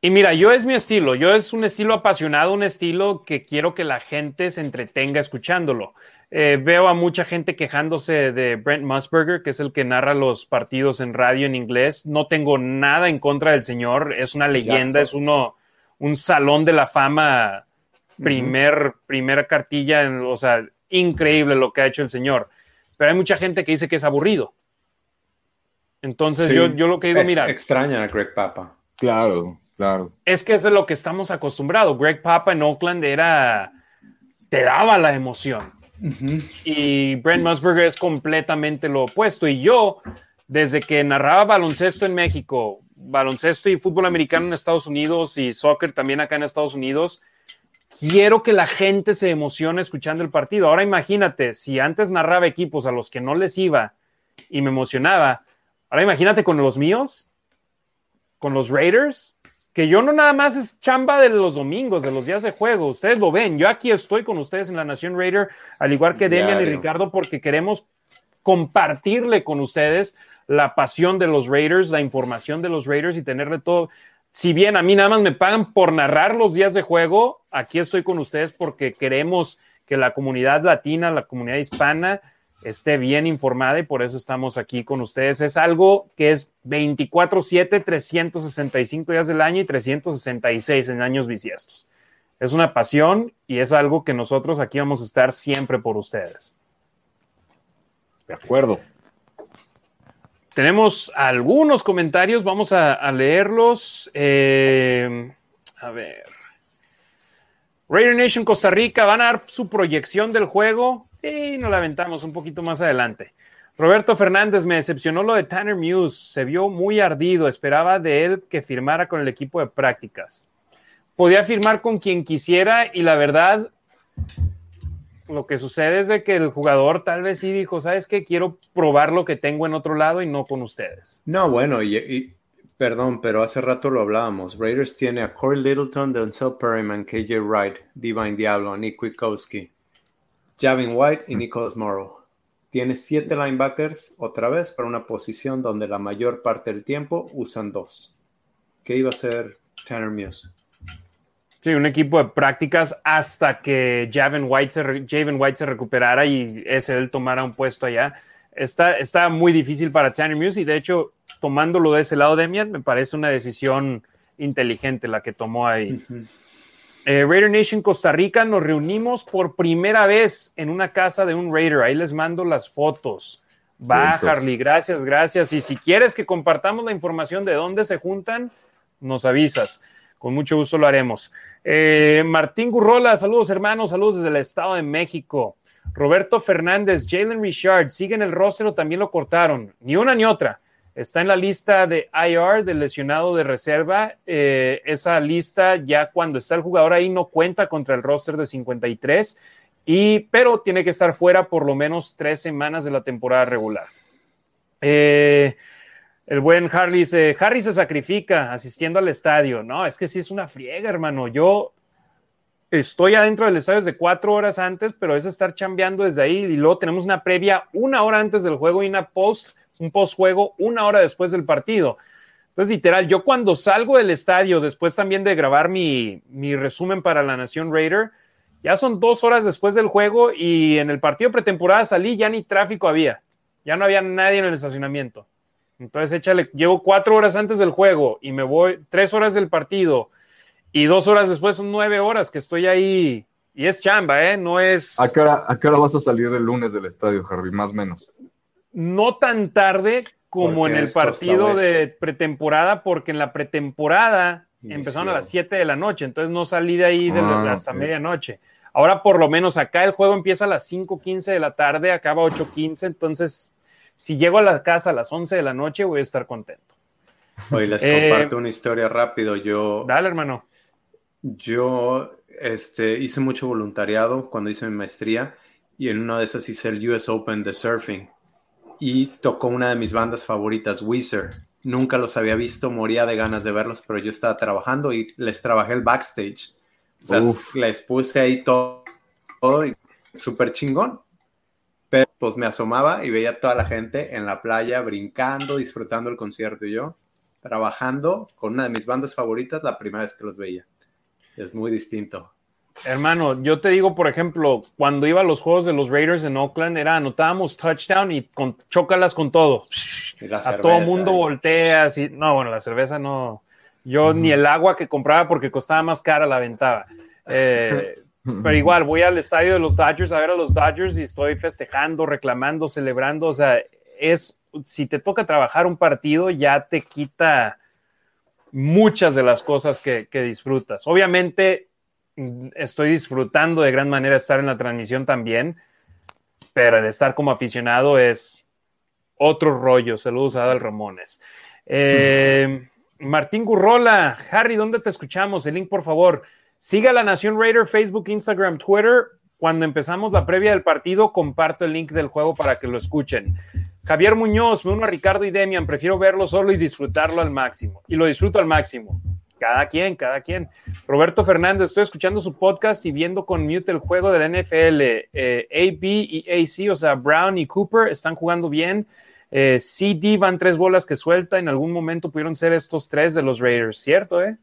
Y mira, yo es mi estilo, yo es un estilo apasionado, un estilo que quiero que la gente se entretenga escuchándolo. Eh, veo a mucha gente quejándose de Brent Musburger, que es el que narra los partidos en radio en inglés. No tengo nada en contra del señor, es una leyenda, es uno, un salón de la fama, primer, primera cartilla, o sea, increíble lo que ha hecho el señor. Pero hay mucha gente que dice que es aburrido. Entonces yo, yo lo que digo, mira. Extraña a Greg Papa. Claro. Claro. Es que es de lo que estamos acostumbrados. Greg Papa en Oakland era. te daba la emoción. Y Brent Musburger es completamente lo opuesto. Y yo, desde que narraba baloncesto en México, baloncesto y fútbol americano en Estados Unidos y soccer también acá en Estados Unidos, quiero que la gente se emocione escuchando el partido. Ahora imagínate, si antes narraba equipos a los que no les iba y me emocionaba, ahora imagínate con los míos, con los Raiders que yo no nada más es chamba de los domingos, de los días de juego. Ustedes lo ven. Yo aquí estoy con ustedes en la Nación Raider, al igual que Demian y Ricardo, porque queremos compartirle con ustedes la pasión de los Raiders, la información de los Raiders y tenerle todo. Si bien a mí nada más me pagan por narrar los días de juego, aquí estoy con ustedes porque queremos que la comunidad latina, la comunidad hispana, esté bien informada y por eso estamos aquí con ustedes. Es algo que es 24/7, 365 días del año y 366 en años bisiestos. Es una pasión y es algo que nosotros aquí vamos a estar siempre por ustedes. De acuerdo. Tenemos algunos comentarios, vamos a, leerlos. Eh, a ver. Raider Nation Costa Rica van a dar su proyección del juego. Sí, nos la aventamos un poquito más adelante. Roberto Fernández me decepcionó lo de Tanner Muse. Se vio muy ardido. Esperaba de él que firmara con el equipo de prácticas. Podía firmar con quien quisiera y la verdad, lo que sucede es de que el jugador tal vez sí dijo, ¿sabes qué? Quiero probar lo que tengo en otro lado y no con ustedes. No, bueno, y Perdón, pero hace rato lo hablábamos. Raiders tiene a Corey Littleton, Denzel Perryman, KJ Wright, Divine Diablo, Nick Witkowski, Javin White y Nicholas Morrow. Tiene siete linebackers otra vez para una posición donde la mayor parte del tiempo usan dos. ¿Qué iba a ser Tanner Muse? Sí, un equipo de prácticas hasta que Javin White se, White se recuperara y ese él tomara un puesto allá. Está, está muy difícil para Tanner Muse y de hecho tomándolo de ese lado, Demian, me parece una decisión inteligente la que tomó ahí. Eh, Raider Nation Costa Rica, nos reunimos por primera vez en una casa de un Raider. Ahí les mando las fotos. Va, Harley, gracias, gracias. Y si quieres que compartamos la información de dónde se juntan, nos avisas. Con mucho gusto lo haremos. Eh, Martín Gurrola, saludos hermanos, saludos desde el Estado de México. Roberto Fernández, Jalen Richard, siguen el rostro, también lo cortaron. Ni una ni otra. Está en la lista de IR, del lesionado de reserva. Eh, esa lista ya cuando está el jugador ahí no cuenta contra el roster de 53, y, pero tiene que estar fuera por lo menos tres semanas de la temporada regular. Eh, el buen Harley dice, Harry se sacrifica asistiendo al estadio. No, es que sí es una friega, hermano. Yo estoy adentro del estadio desde cuatro horas antes, pero es estar chambeando desde ahí y luego tenemos una previa una hora antes del juego y una post un postjuego una hora después del partido. Entonces, literal, yo cuando salgo del estadio, después también de grabar mi, resumen para la Nación Raider, ya son dos horas después del juego y en el partido pretemporada salí, ya ni tráfico había, ya no había nadie en el estacionamiento. Entonces, échale, llevo cuatro horas antes del juego y me voy tres horas del partido y dos horas después son nueve horas que estoy ahí y es chamba, ¿eh? No es... ¿A qué hora, vas a salir el lunes del estadio, Harry? Más o menos no tan tarde como en el partido de pretemporada, porque en la pretemporada empezaron a las 7 de la noche, entonces no salí de ahí ah, hasta medianoche. Ahora por lo menos acá el juego empieza a las 5.15 de la tarde, acaba a 8.15, entonces si llego a la casa a las 11 de la noche voy a estar contento. Hoy les eh, comparto una historia rápido. Yo, dale, hermano. Yo este, hice mucho voluntariado cuando hice mi maestría y en una de esas hice el US Open de surfing y tocó una de mis bandas favoritas, Weezer. Nunca los había visto, moría de ganas de verlos, pero yo estaba trabajando y les trabajé el backstage. O sea, les puse ahí todo, súper chingón. Pero pues me asomaba y veía a toda la gente en la playa brincando, disfrutando el concierto y yo trabajando con una de mis bandas favoritas la primera vez que los veía. Es muy distinto. Hermano, yo te digo, por ejemplo, cuando iba a los juegos de los Raiders en Oakland, era anotábamos touchdown y con, chócalas con todo. a todo mundo volteas y no, bueno, la cerveza no. Yo ni el agua que compraba porque costaba más cara la aventaba. Eh, pero igual, voy al estadio de los Dodgers a ver a los Dodgers y estoy festejando, reclamando, celebrando. O sea, es si te toca trabajar un partido, ya te quita muchas de las cosas que, que disfrutas. Obviamente, estoy disfrutando de gran manera estar en la transmisión también, pero el estar como aficionado es otro rollo. Saludos a Adal Ramones. Eh, Martín Gurrola, Harry, ¿dónde te escuchamos? El link, por favor. Siga la Nación Raider, Facebook, Instagram, Twitter. Cuando empezamos la previa del partido, comparto el link del juego para que lo escuchen. Javier Muñoz, me uno a Ricardo y Demian, prefiero verlo solo y disfrutarlo al máximo. Y lo disfruto al máximo. Cada quien, cada quien. Roberto Fernández, estoy escuchando su podcast y viendo con mute el juego de la NFL. Eh, AB y AC, o sea, Brown y Cooper están jugando bien. Eh, CD van tres bolas que suelta. En algún momento pudieron ser estos tres de los Raiders, ¿cierto? Eh?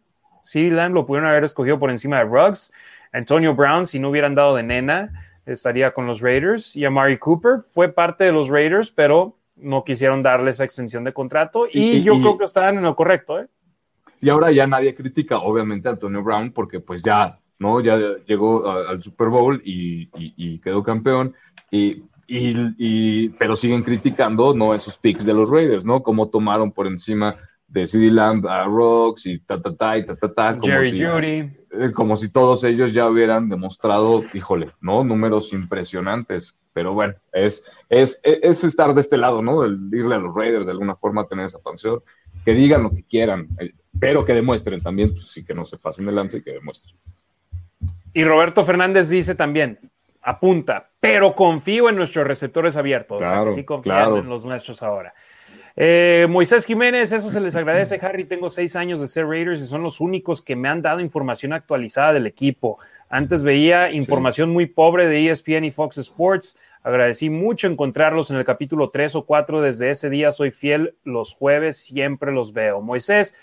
CD Lamb lo pudieron haber escogido por encima de Ruggs. Antonio Brown, si no hubieran dado de nena. estaría con los Raiders. Y Amari Cooper fue parte de los Raiders, pero no quisieron darle esa extensión de contrato. Y, yo creo que estaban en lo correcto. ¿eh? Y ahora ya nadie critica, obviamente, a Antonio Brown, porque pues ya, ¿no? Ya llegó al Super Bowl y, quedó campeón. Y, y, pero siguen criticando, ¿no? Esos picks de los Raiders, ¿no? Cómo tomaron por encima de CD Lamb a Rocks y ta, ta, ta, y ta, ta, ta. Como Jerry si, Judy. eh, como si todos ellos ya hubieran demostrado, híjole, ¿no? Números impresionantes. Pero bueno, es, es, es estar de este lado, ¿no? El irle a los Raiders de alguna forma, tener esa pensión. Que digan lo que quieran, eh, pero que demuestren también, pues sí que no se pasen de lance y que demuestren. Y Roberto Fernández dice también, apunta, pero confío en nuestros receptores abiertos. Claro, o sea, que sí confían claro. en los nuestros ahora. Eh, Moisés Jiménez, eso se les agradece, Harry. Tengo seis años de ser Raiders y son los únicos que me han dado información actualizada del equipo. Antes veía información muy pobre de ESPN y Fox Sports. Agradecí mucho encontrarlos en el capítulo 3 o 4. Desde ese día soy fiel. Los jueves siempre los veo. Moisés,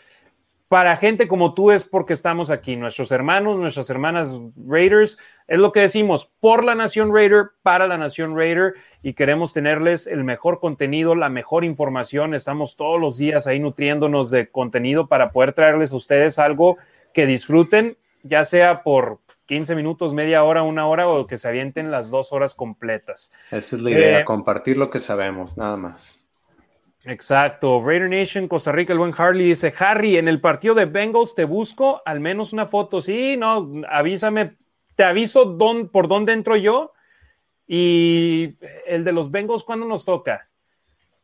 para gente como tú es porque estamos aquí. Nuestros hermanos, nuestras hermanas Raiders, es lo que decimos, por la Nación Raider, para la Nación Raider, y queremos tenerles el mejor contenido, la mejor información. Estamos todos los días ahí nutriéndonos de contenido para poder traerles a ustedes algo que disfruten, ya sea por 15 minutos, media hora, una hora, o que se avienten las dos horas completas. Esa es la idea, Eh, compartir lo que sabemos, nada más. Exacto. Raider Nation, Costa Rica, el buen Harley dice, Harry, en el partido de Bengals te busco al menos una foto. Sí, no, avísame, te aviso por dónde entro yo. Y el de los Bengals, ¿cuándo nos toca?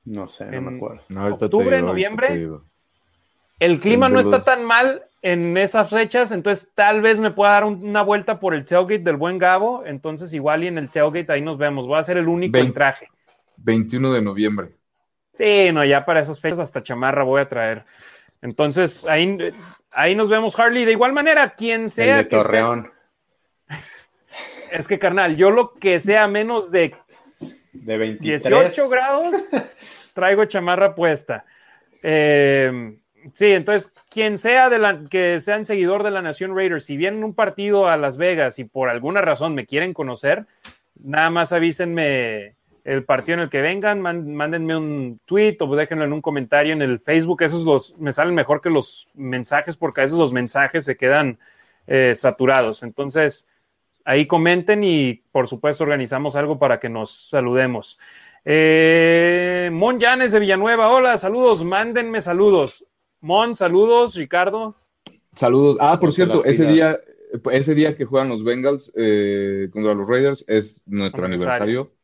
No sé, no en- me acuerdo. No, ¿Octubre, digo, noviembre? El clima no está tan mal en esas fechas, entonces tal vez me pueda dar un- una vuelta por el tailgate del buen Gabo. Entonces igual y en el tailgate ahí nos vemos. Voy a ser el único en Vein- traje. 21 de noviembre. Sí, no, ya para esas fechas hasta chamarra voy a traer. Entonces, ahí, ahí nos vemos, Harley. De igual manera, quien El sea de que esté- Torreón, es que, carnal, yo lo que sea menos de de 23. 18 grados, traigo chamarra puesta. Eh, sí, entonces, quien sea de la, que seguidor de la Nación Raiders, si vienen un partido a Las Vegas y por alguna razón me quieren conocer, nada más avísenme el partido en el que vengan, mándenme un tweet o déjenlo en un comentario en el Facebook. Esos los, me salen mejor que los mensajes porque a veces los mensajes se quedan eh, saturados. Entonces, ahí comenten y por supuesto organizamos algo para que nos saludemos. Eh, Mon Llanes de Villanueva, hola, saludos, mándenme saludos. Mon, saludos, Ricardo. Saludos. Ah, por cierto, ese día, ese día que juegan los Bengals eh, contra los Raiders es nuestro Aniversario. aniversario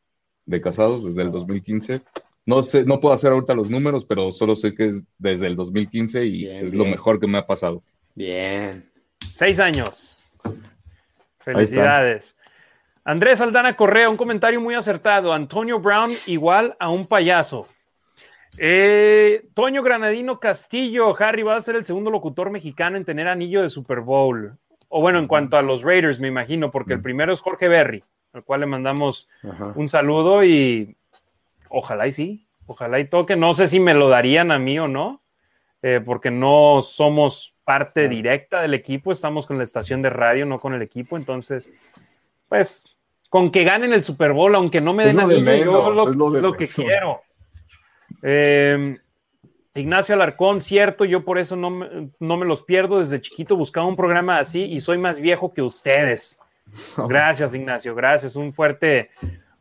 de casados desde el 2015. No sé, no puedo hacer ahorita los números, pero solo sé que es desde el 2015 y Bien, es lo mejor que me ha pasado. Bien. Seis años. Felicidades. Andrés Aldana Correa, un comentario muy acertado. Antonio Brown igual a un payaso. Eh, Toño Granadino Castillo, Harry va a ser el segundo locutor mexicano en tener anillo de Super Bowl. O bueno, en cuanto a los Raiders, me imagino, porque el primero es Jorge Berry, al cual le mandamos Ajá. un saludo y ojalá y sí, ojalá y toque. No sé si me lo darían a mí o no, eh, porque no somos parte directa del equipo, estamos con la estación de radio, no con el equipo. Entonces, pues, con que ganen el Super Bowl, aunque no me Es den de anillo, yo menos, lo, que quiero. Eh, Ignacio Alarcón, cierto, yo por eso no me, no me los pierdo. Desde chiquito buscaba un programa así y soy más viejo que ustedes. Gracias, Ignacio, gracias. Un fuerte,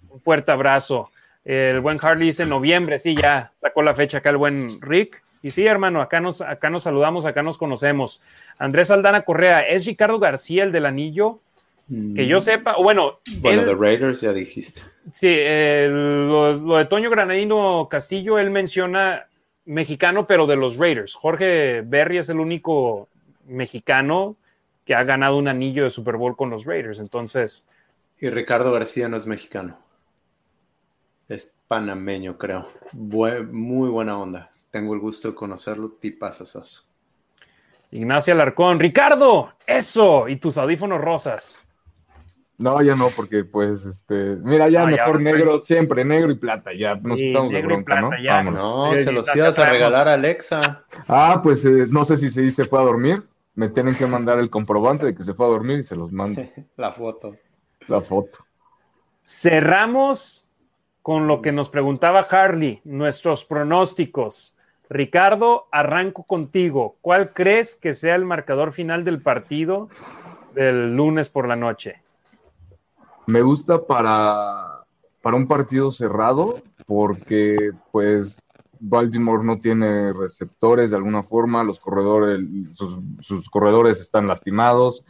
un fuerte abrazo. El buen Harley dice noviembre, sí, ya sacó la fecha acá el buen Rick. Y sí, hermano, acá nos, acá nos saludamos, acá nos conocemos. Andrés Aldana Correa, ¿es Ricardo García el del anillo? Que yo sepa, o bueno, Bueno, él- de Raiders ya dijiste. Sí, eh, lo, lo de Toño Granadino Castillo, él menciona mexicano, pero de los Raiders. Jorge Berry es el único mexicano que ha ganado un anillo de Super Bowl con los Raiders. Entonces, Y Ricardo García no es mexicano. Es panameño, creo. Muy buena onda. Tengo el gusto de conocerlo. Tipazas. Ignacio Alarcón, Ricardo, eso, y tus audífonos rosas. No, ya no, porque pues, este, mira, ya No, mejor negro, siempre negro y plata, ya nos Sí, quitamos de bronca, plata, ¿no? ya. Vámonos. No, se los ibas a regalar a Alexa. Ah, pues eh, no sé si se, se fue a dormir, me tienen que mandar el comprobante de que se fue a dormir y se los mando La foto. la foto. Cerramos con lo que nos preguntaba Harley, nuestros pronósticos. Ricardo, arranco contigo. ¿Cuál crees que sea el marcador final del partido del lunes por la noche? Me gusta para, para un partido cerrado porque pues Baltimore no tiene receptores de alguna forma, los corredores, sus, corredores están lastimados.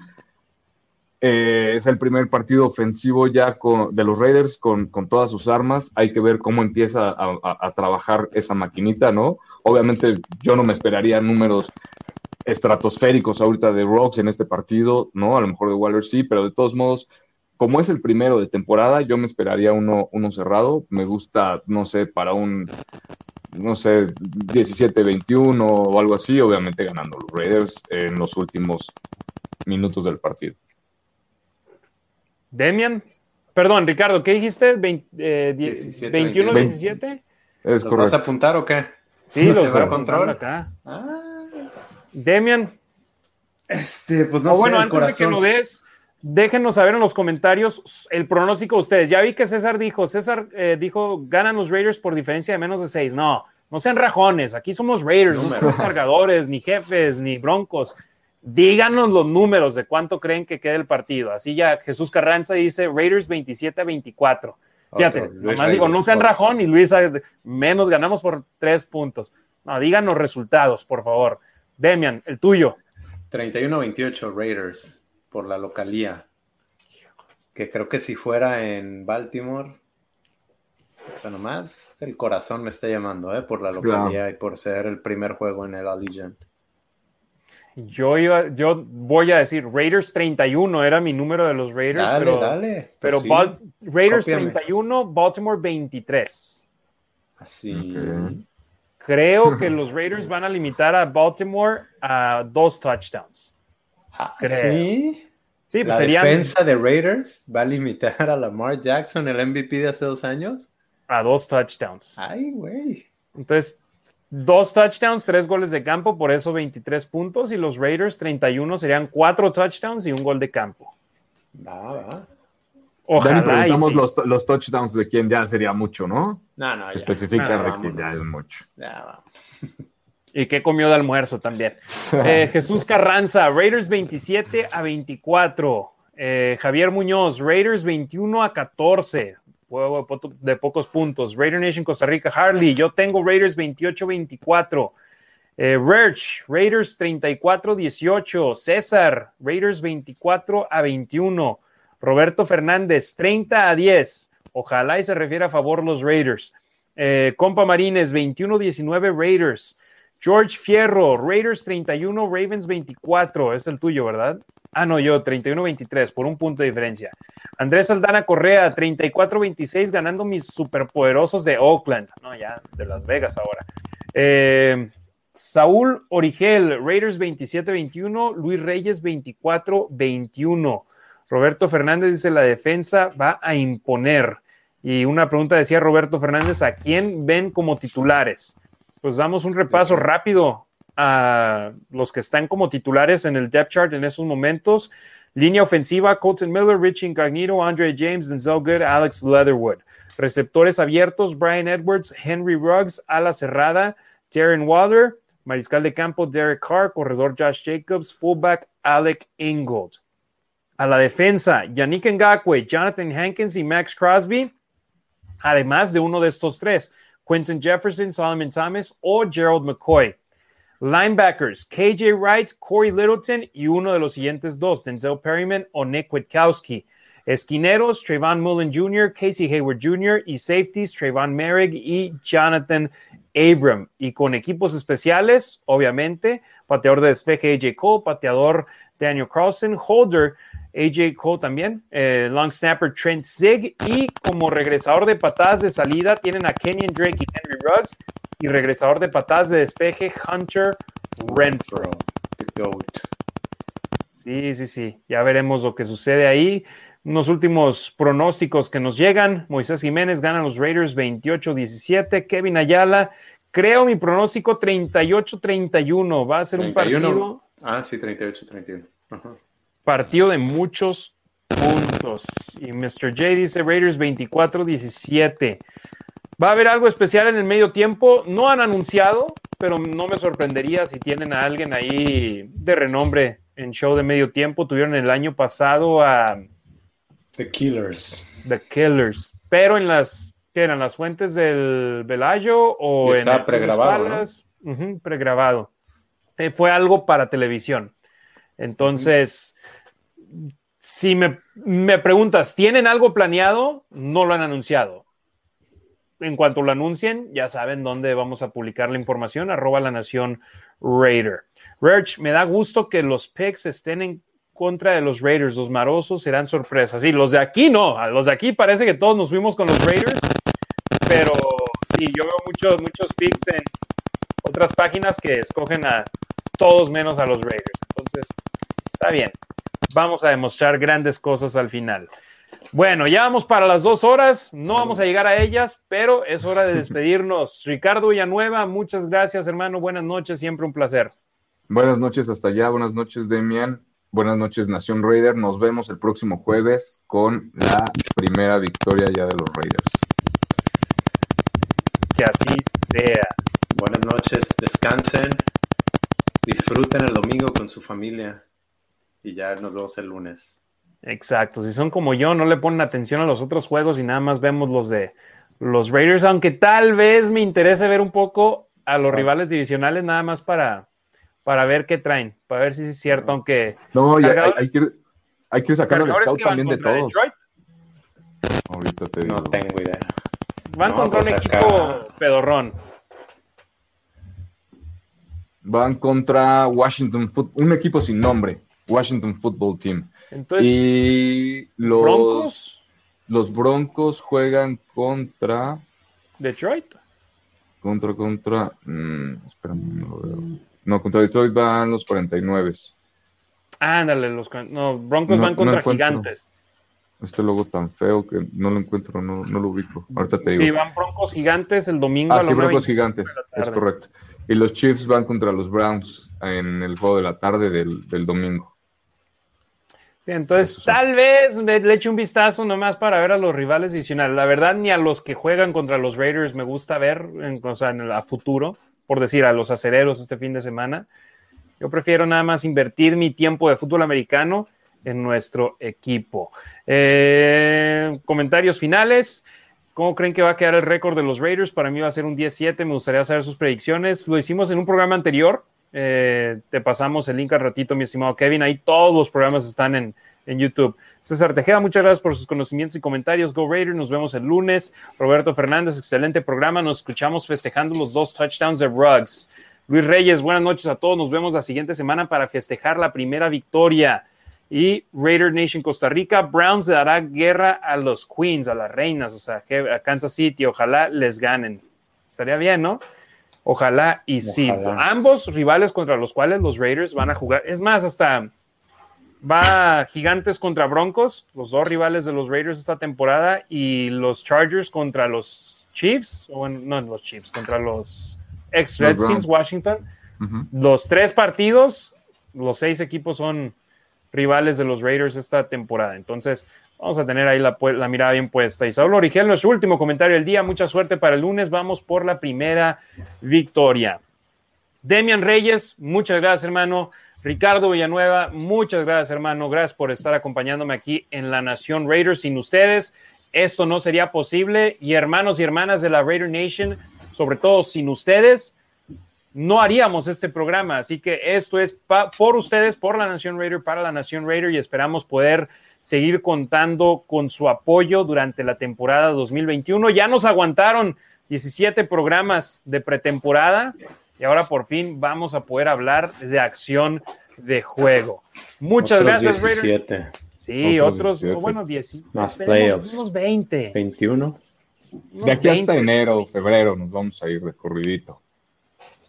Eh, es el primer partido ofensivo ya de los Raiders con, todas sus armas. Hay que ver cómo empieza a, trabajar esa maquinita, ¿no? Obviamente yo no me esperaría números estratosféricos ahorita de Rocks en este partido, ¿no? A lo mejor de Waller sí, pero de todos modos, como es el primero de temporada, yo me esperaría uno, uno cerrado. Me gusta, no sé, para un no sé, 17-21 o algo así, obviamente ganando los Raiders en los últimos minutos del partido. Demian, perdón, Ricardo, ¿qué dijiste? ¿21-17? Eh, es correcto. ¿Vas a apuntar o qué? Sí, los voy a control acá. Ah. Demian. Este, pues no sé, bueno, antes de que lo des, déjenos saber en los comentarios el pronóstico de ustedes. Ya vi que César dijo, César eh, dijo, ganan los Raiders por diferencia de menos de seis. No, no sean rajones. Aquí somos Raiders, no somos cargadores, ni jefes, ni broncos. Díganos los números de cuánto creen que quede el partido. Así ya Jesús Carranza dice Raiders 27 a 24. Fíjate, nomás digo, no sean rajón y Luis, menos ganamos por tres puntos. No, díganos resultados, por favor. Demian, el tuyo. 31-28 Raiders por la localía. Que creo que si fuera en Baltimore, o sea, nomás el corazón me está llamando, ¿eh? Por la localidad y por ser el primer juego en el Allegiant. Yo iba, yo voy a decir Raiders 31 era mi número de los Raiders, dale, pero, dale. pero pues Raiders 31, Baltimore 23. Así. Creo que los Raiders van a limitar a Baltimore a dos touchdowns. Ah, ¿Sí? Sí, pues ¿La defensa de Raiders va a limitar a Lamar Jackson, el MVP de hace dos años? a dos touchdowns. Ay, güey. Entonces, dos touchdowns, tres goles de campo, por eso 23 puntos. Y los Raiders, 31, serían cuatro touchdowns y un gol de campo. Va, va. Ojalá. los, los, touchdowns de quien ya sería mucho, ¿no? No, no, ya. Especifica de quien ya es mucho. Ya vamos. Y qué comió de almuerzo también. Eh, Jesús Carranza, Raiders 27 a 24. Eh, Javier Muñoz, Raiders 21 a 14 juego de pocos puntos. Raider Nation Costa Rica, Harley, yo tengo Raiders 28-24. Eh, Raiders 34-18. César, Raiders 24 a 21. Roberto Fernández, 30 a 10. Ojalá y se refiere a favor los Raiders. Eh, Compa Marines, 21-19 Raiders. George Fierro, Raiders 31, Ravens 24. Es el tuyo, ¿verdad? Ah, no, yo, 31-23, por un punto de diferencia. Andrés Aldana Correa, 34-26, ganando mis superpoderosos de Oakland. No, ya, de Las Vegas ahora. Eh, Saúl Origel, Raiders 27-21, Luis Reyes 24-21. Roberto Fernández dice, la defensa va a imponer. Y una pregunta decía Roberto Fernández, ¿a quién ven como titulares? Pues damos un repaso rápido a los que están como titulares en el depth chart en esos momentos. Línea ofensiva, Colton Miller, Rich Incognito, Andre James, Denzel Good, Alex Leatherwood. Receptores abiertos, Brian Edwards, Henry Ruggs, ala cerrada, Darren Waller, mariscal de campo, Derek Carr, corredor Josh Jacobs, fullback, Alec Ingold. A la defensa, Yannick Ngakwe, Jonathan Hankins y Max Crosby, además de uno de estos tres, Quentin Jefferson, Solomon Thomas o Gerald McCoy. Linebackers, KJ Wright, Corey Littleton y uno de los siguientes dos, Denzel Perryman o Nick Witkowski. Esquineros, Trayvon Mullen Jr., Casey Hayward Jr. y safeties, Trayvon Merrick y Jonathan Abram. Y con equipos especiales, obviamente, pateador de despeje AJ Cole, pateador Daniel Carlson, holder AJ Cole también, eh, long snapper Trent Zig y como regresador de patadas de salida tienen a Kenyon Drake y Henry Ruggs y regresador de patadas de despeje, Hunter Renfro. The GOAT. Sí, sí, sí. Ya veremos lo que sucede ahí. Unos últimos pronósticos que nos llegan. Moisés Jiménez gana los Raiders 28-17. Kevin Ayala, creo mi pronóstico 38-31. Va a ser un partido. Ah, sí, 38-31. Partido de muchos puntos. Y Mr. J dice Raiders 24-17. Va a haber algo especial en el medio tiempo. No han anunciado, pero no me sorprendería si tienen a alguien ahí de renombre en show de medio tiempo. Tuvieron el año pasado a The Killers. The Killers. Pero en las, ¿qué eran? ¿Las fuentes del Velayo o en está Access pregrabado, pregrabado. Eh, fue algo para televisión. Entonces, si me, preguntas, ¿tienen algo planeado? No lo han anunciado. En cuanto lo anuncien, ya saben dónde vamos a publicar la información, arroba la nación Raider. Rich, me da gusto que los picks estén en contra de los Raiders. Los marosos serán sorpresas. Sí, los de aquí no. A los de aquí parece que todos nos fuimos con los Raiders. Pero sí, yo veo muchos, muchos picks en otras páginas que escogen a todos menos a los Raiders. Entonces, está bien. Vamos a demostrar grandes cosas al final. Bueno, ya vamos para las dos horas. No vamos a llegar a ellas, pero es hora de despedirnos. Ricardo Villanueva, muchas gracias, hermano. Buenas noches, siempre un placer. Buenas noches hasta allá, buenas noches Demian, buenas noches Nación Raider, nos vemos el próximo jueves con la primera victoria ya de los Raiders. Que así sea. Buenas noches, descansen, disfruten el domingo con su familia y ya nos vemos el lunes. Exacto, si son como yo, no le ponen atención a los otros juegos y nada más vemos los de los Raiders, aunque tal vez me interese ver un poco a los rivales divisionales nada más para, para ver qué traen, para ver si es cierto, aunque No, ya hay, Cargadores- hay que, hay que sacar el scout también de contra todos. Detroit, Ahorita te digo. No tengo idea. van No, contra pues un acá- equipo pedorrón. Van contra Washington, Foot- un equipo sin nombre, Washington Football Team. Entonces, y los Broncos, los Broncos juegan contra, Detroit. contra, contra, mm, espérame, no lo veo. No, contra Detroit van los 49. Ándale, los no, Broncos No- van contra no. Gigantes. Este logo tan feo que no lo encuentro, no, no lo ubico. Ahorita te digo. Sí, van Broncos Gigantes el domingo Ah, a sí, Broncos 9:25 Gigantes, es correcto. Y los Chiefs van contra los Browns en el juego de la tarde del, del domingo. Entonces, Eso sí. tal vez le, le eche un vistazo nomás para ver a los rivales adicionales. La verdad, ni a los que juegan contra los Raiders me gusta ver, en, o sea, en el- a futuro, por decir, a los acereros este fin de semana. Yo prefiero nada más invertir mi tiempo de fútbol americano en nuestro equipo. Eh, comentarios finales. ¿Cómo creen que va a quedar el récord de los Raiders? Para mí va a ser un 10-7. Me gustaría saber sus predicciones. Lo hicimos en un programa anterior. Eh, te pasamos el link al ratito, mi estimado Kevin. Ahí todos los programas están en, en YouTube. César Tejeda, muchas gracias por sus conocimientos y comentarios. Go Raiders, nos vemos el lunes. Roberto Fernández, excelente programa. Nos escuchamos festejando los dos touchdowns de Ruggs. Luis Reyes, buenas noches a todos. Nos vemos la siguiente semana para festejar la primera victoria. Y Raider Nation Costa Rica, Browns le dará guerra a los Queens, a las reinas, o sea, a Kansas City. Ojalá les ganen. Estaría bien, ¿no? Ojalá y sí. Ambos rivales contra los cuales los Raiders van a jugar. Es más, hasta va Gigantes contra Broncos, los dos rivales de los Raiders esta temporada, y los Chargers contra los Chiefs, o bueno, no los Chiefs, contra los ex Redskins. Washington. Los tres partidos, los seis equipos son rivales de los Raiders esta temporada. Entonces, vamos a tener ahí la, mirada bien puesta. Y Saulo Origel, nuestro último comentario del día. Mucha suerte para el lunes. Vamos por la primera victoria. Demian Reyes, muchas gracias, hermano. Ricardo Villanueva, muchas gracias, hermano. Gracias por estar acompañándome aquí en La Nación Raiders. Sin ustedes, esto no sería posible. Y hermanos y hermanas de la Raider Nation, sobre todo sin ustedes, no haríamos este programa. Así que esto es pa- por ustedes, por la Nación Raider, para la Nación Raider y esperamos poder seguir contando con su apoyo durante la temporada 2021. Ya nos aguantaron 17 programas de pretemporada y ahora por fin vamos a poder hablar de acción de juego. Muchas Otros gracias, Raider. 17, Sí, Otros otros, 17. bueno, 10, Más playoffs. unos 20. 21. unos De aquí hasta 20. enero, febrero, nos vamos a ir de corridito.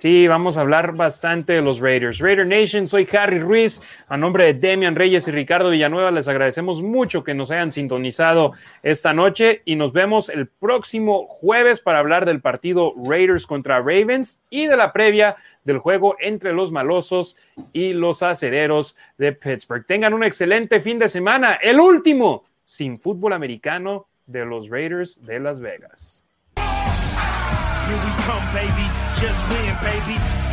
Sí, vamos a hablar bastante de los Raiders. Raider Nation, soy Harry Ruiz. A nombre de Demian Reyes y Ricardo Villanueva, les agradecemos mucho que nos hayan sintonizado esta noche y nos vemos el próximo jueves para hablar del partido Raiders contra Ravens y de la previa del juego entre los malosos y los acereros de Pittsburgh. Tengan un excelente fin de semana, el último sin fútbol americano de los Raiders de Las Vegas. Here we come, baby. Just win, baby.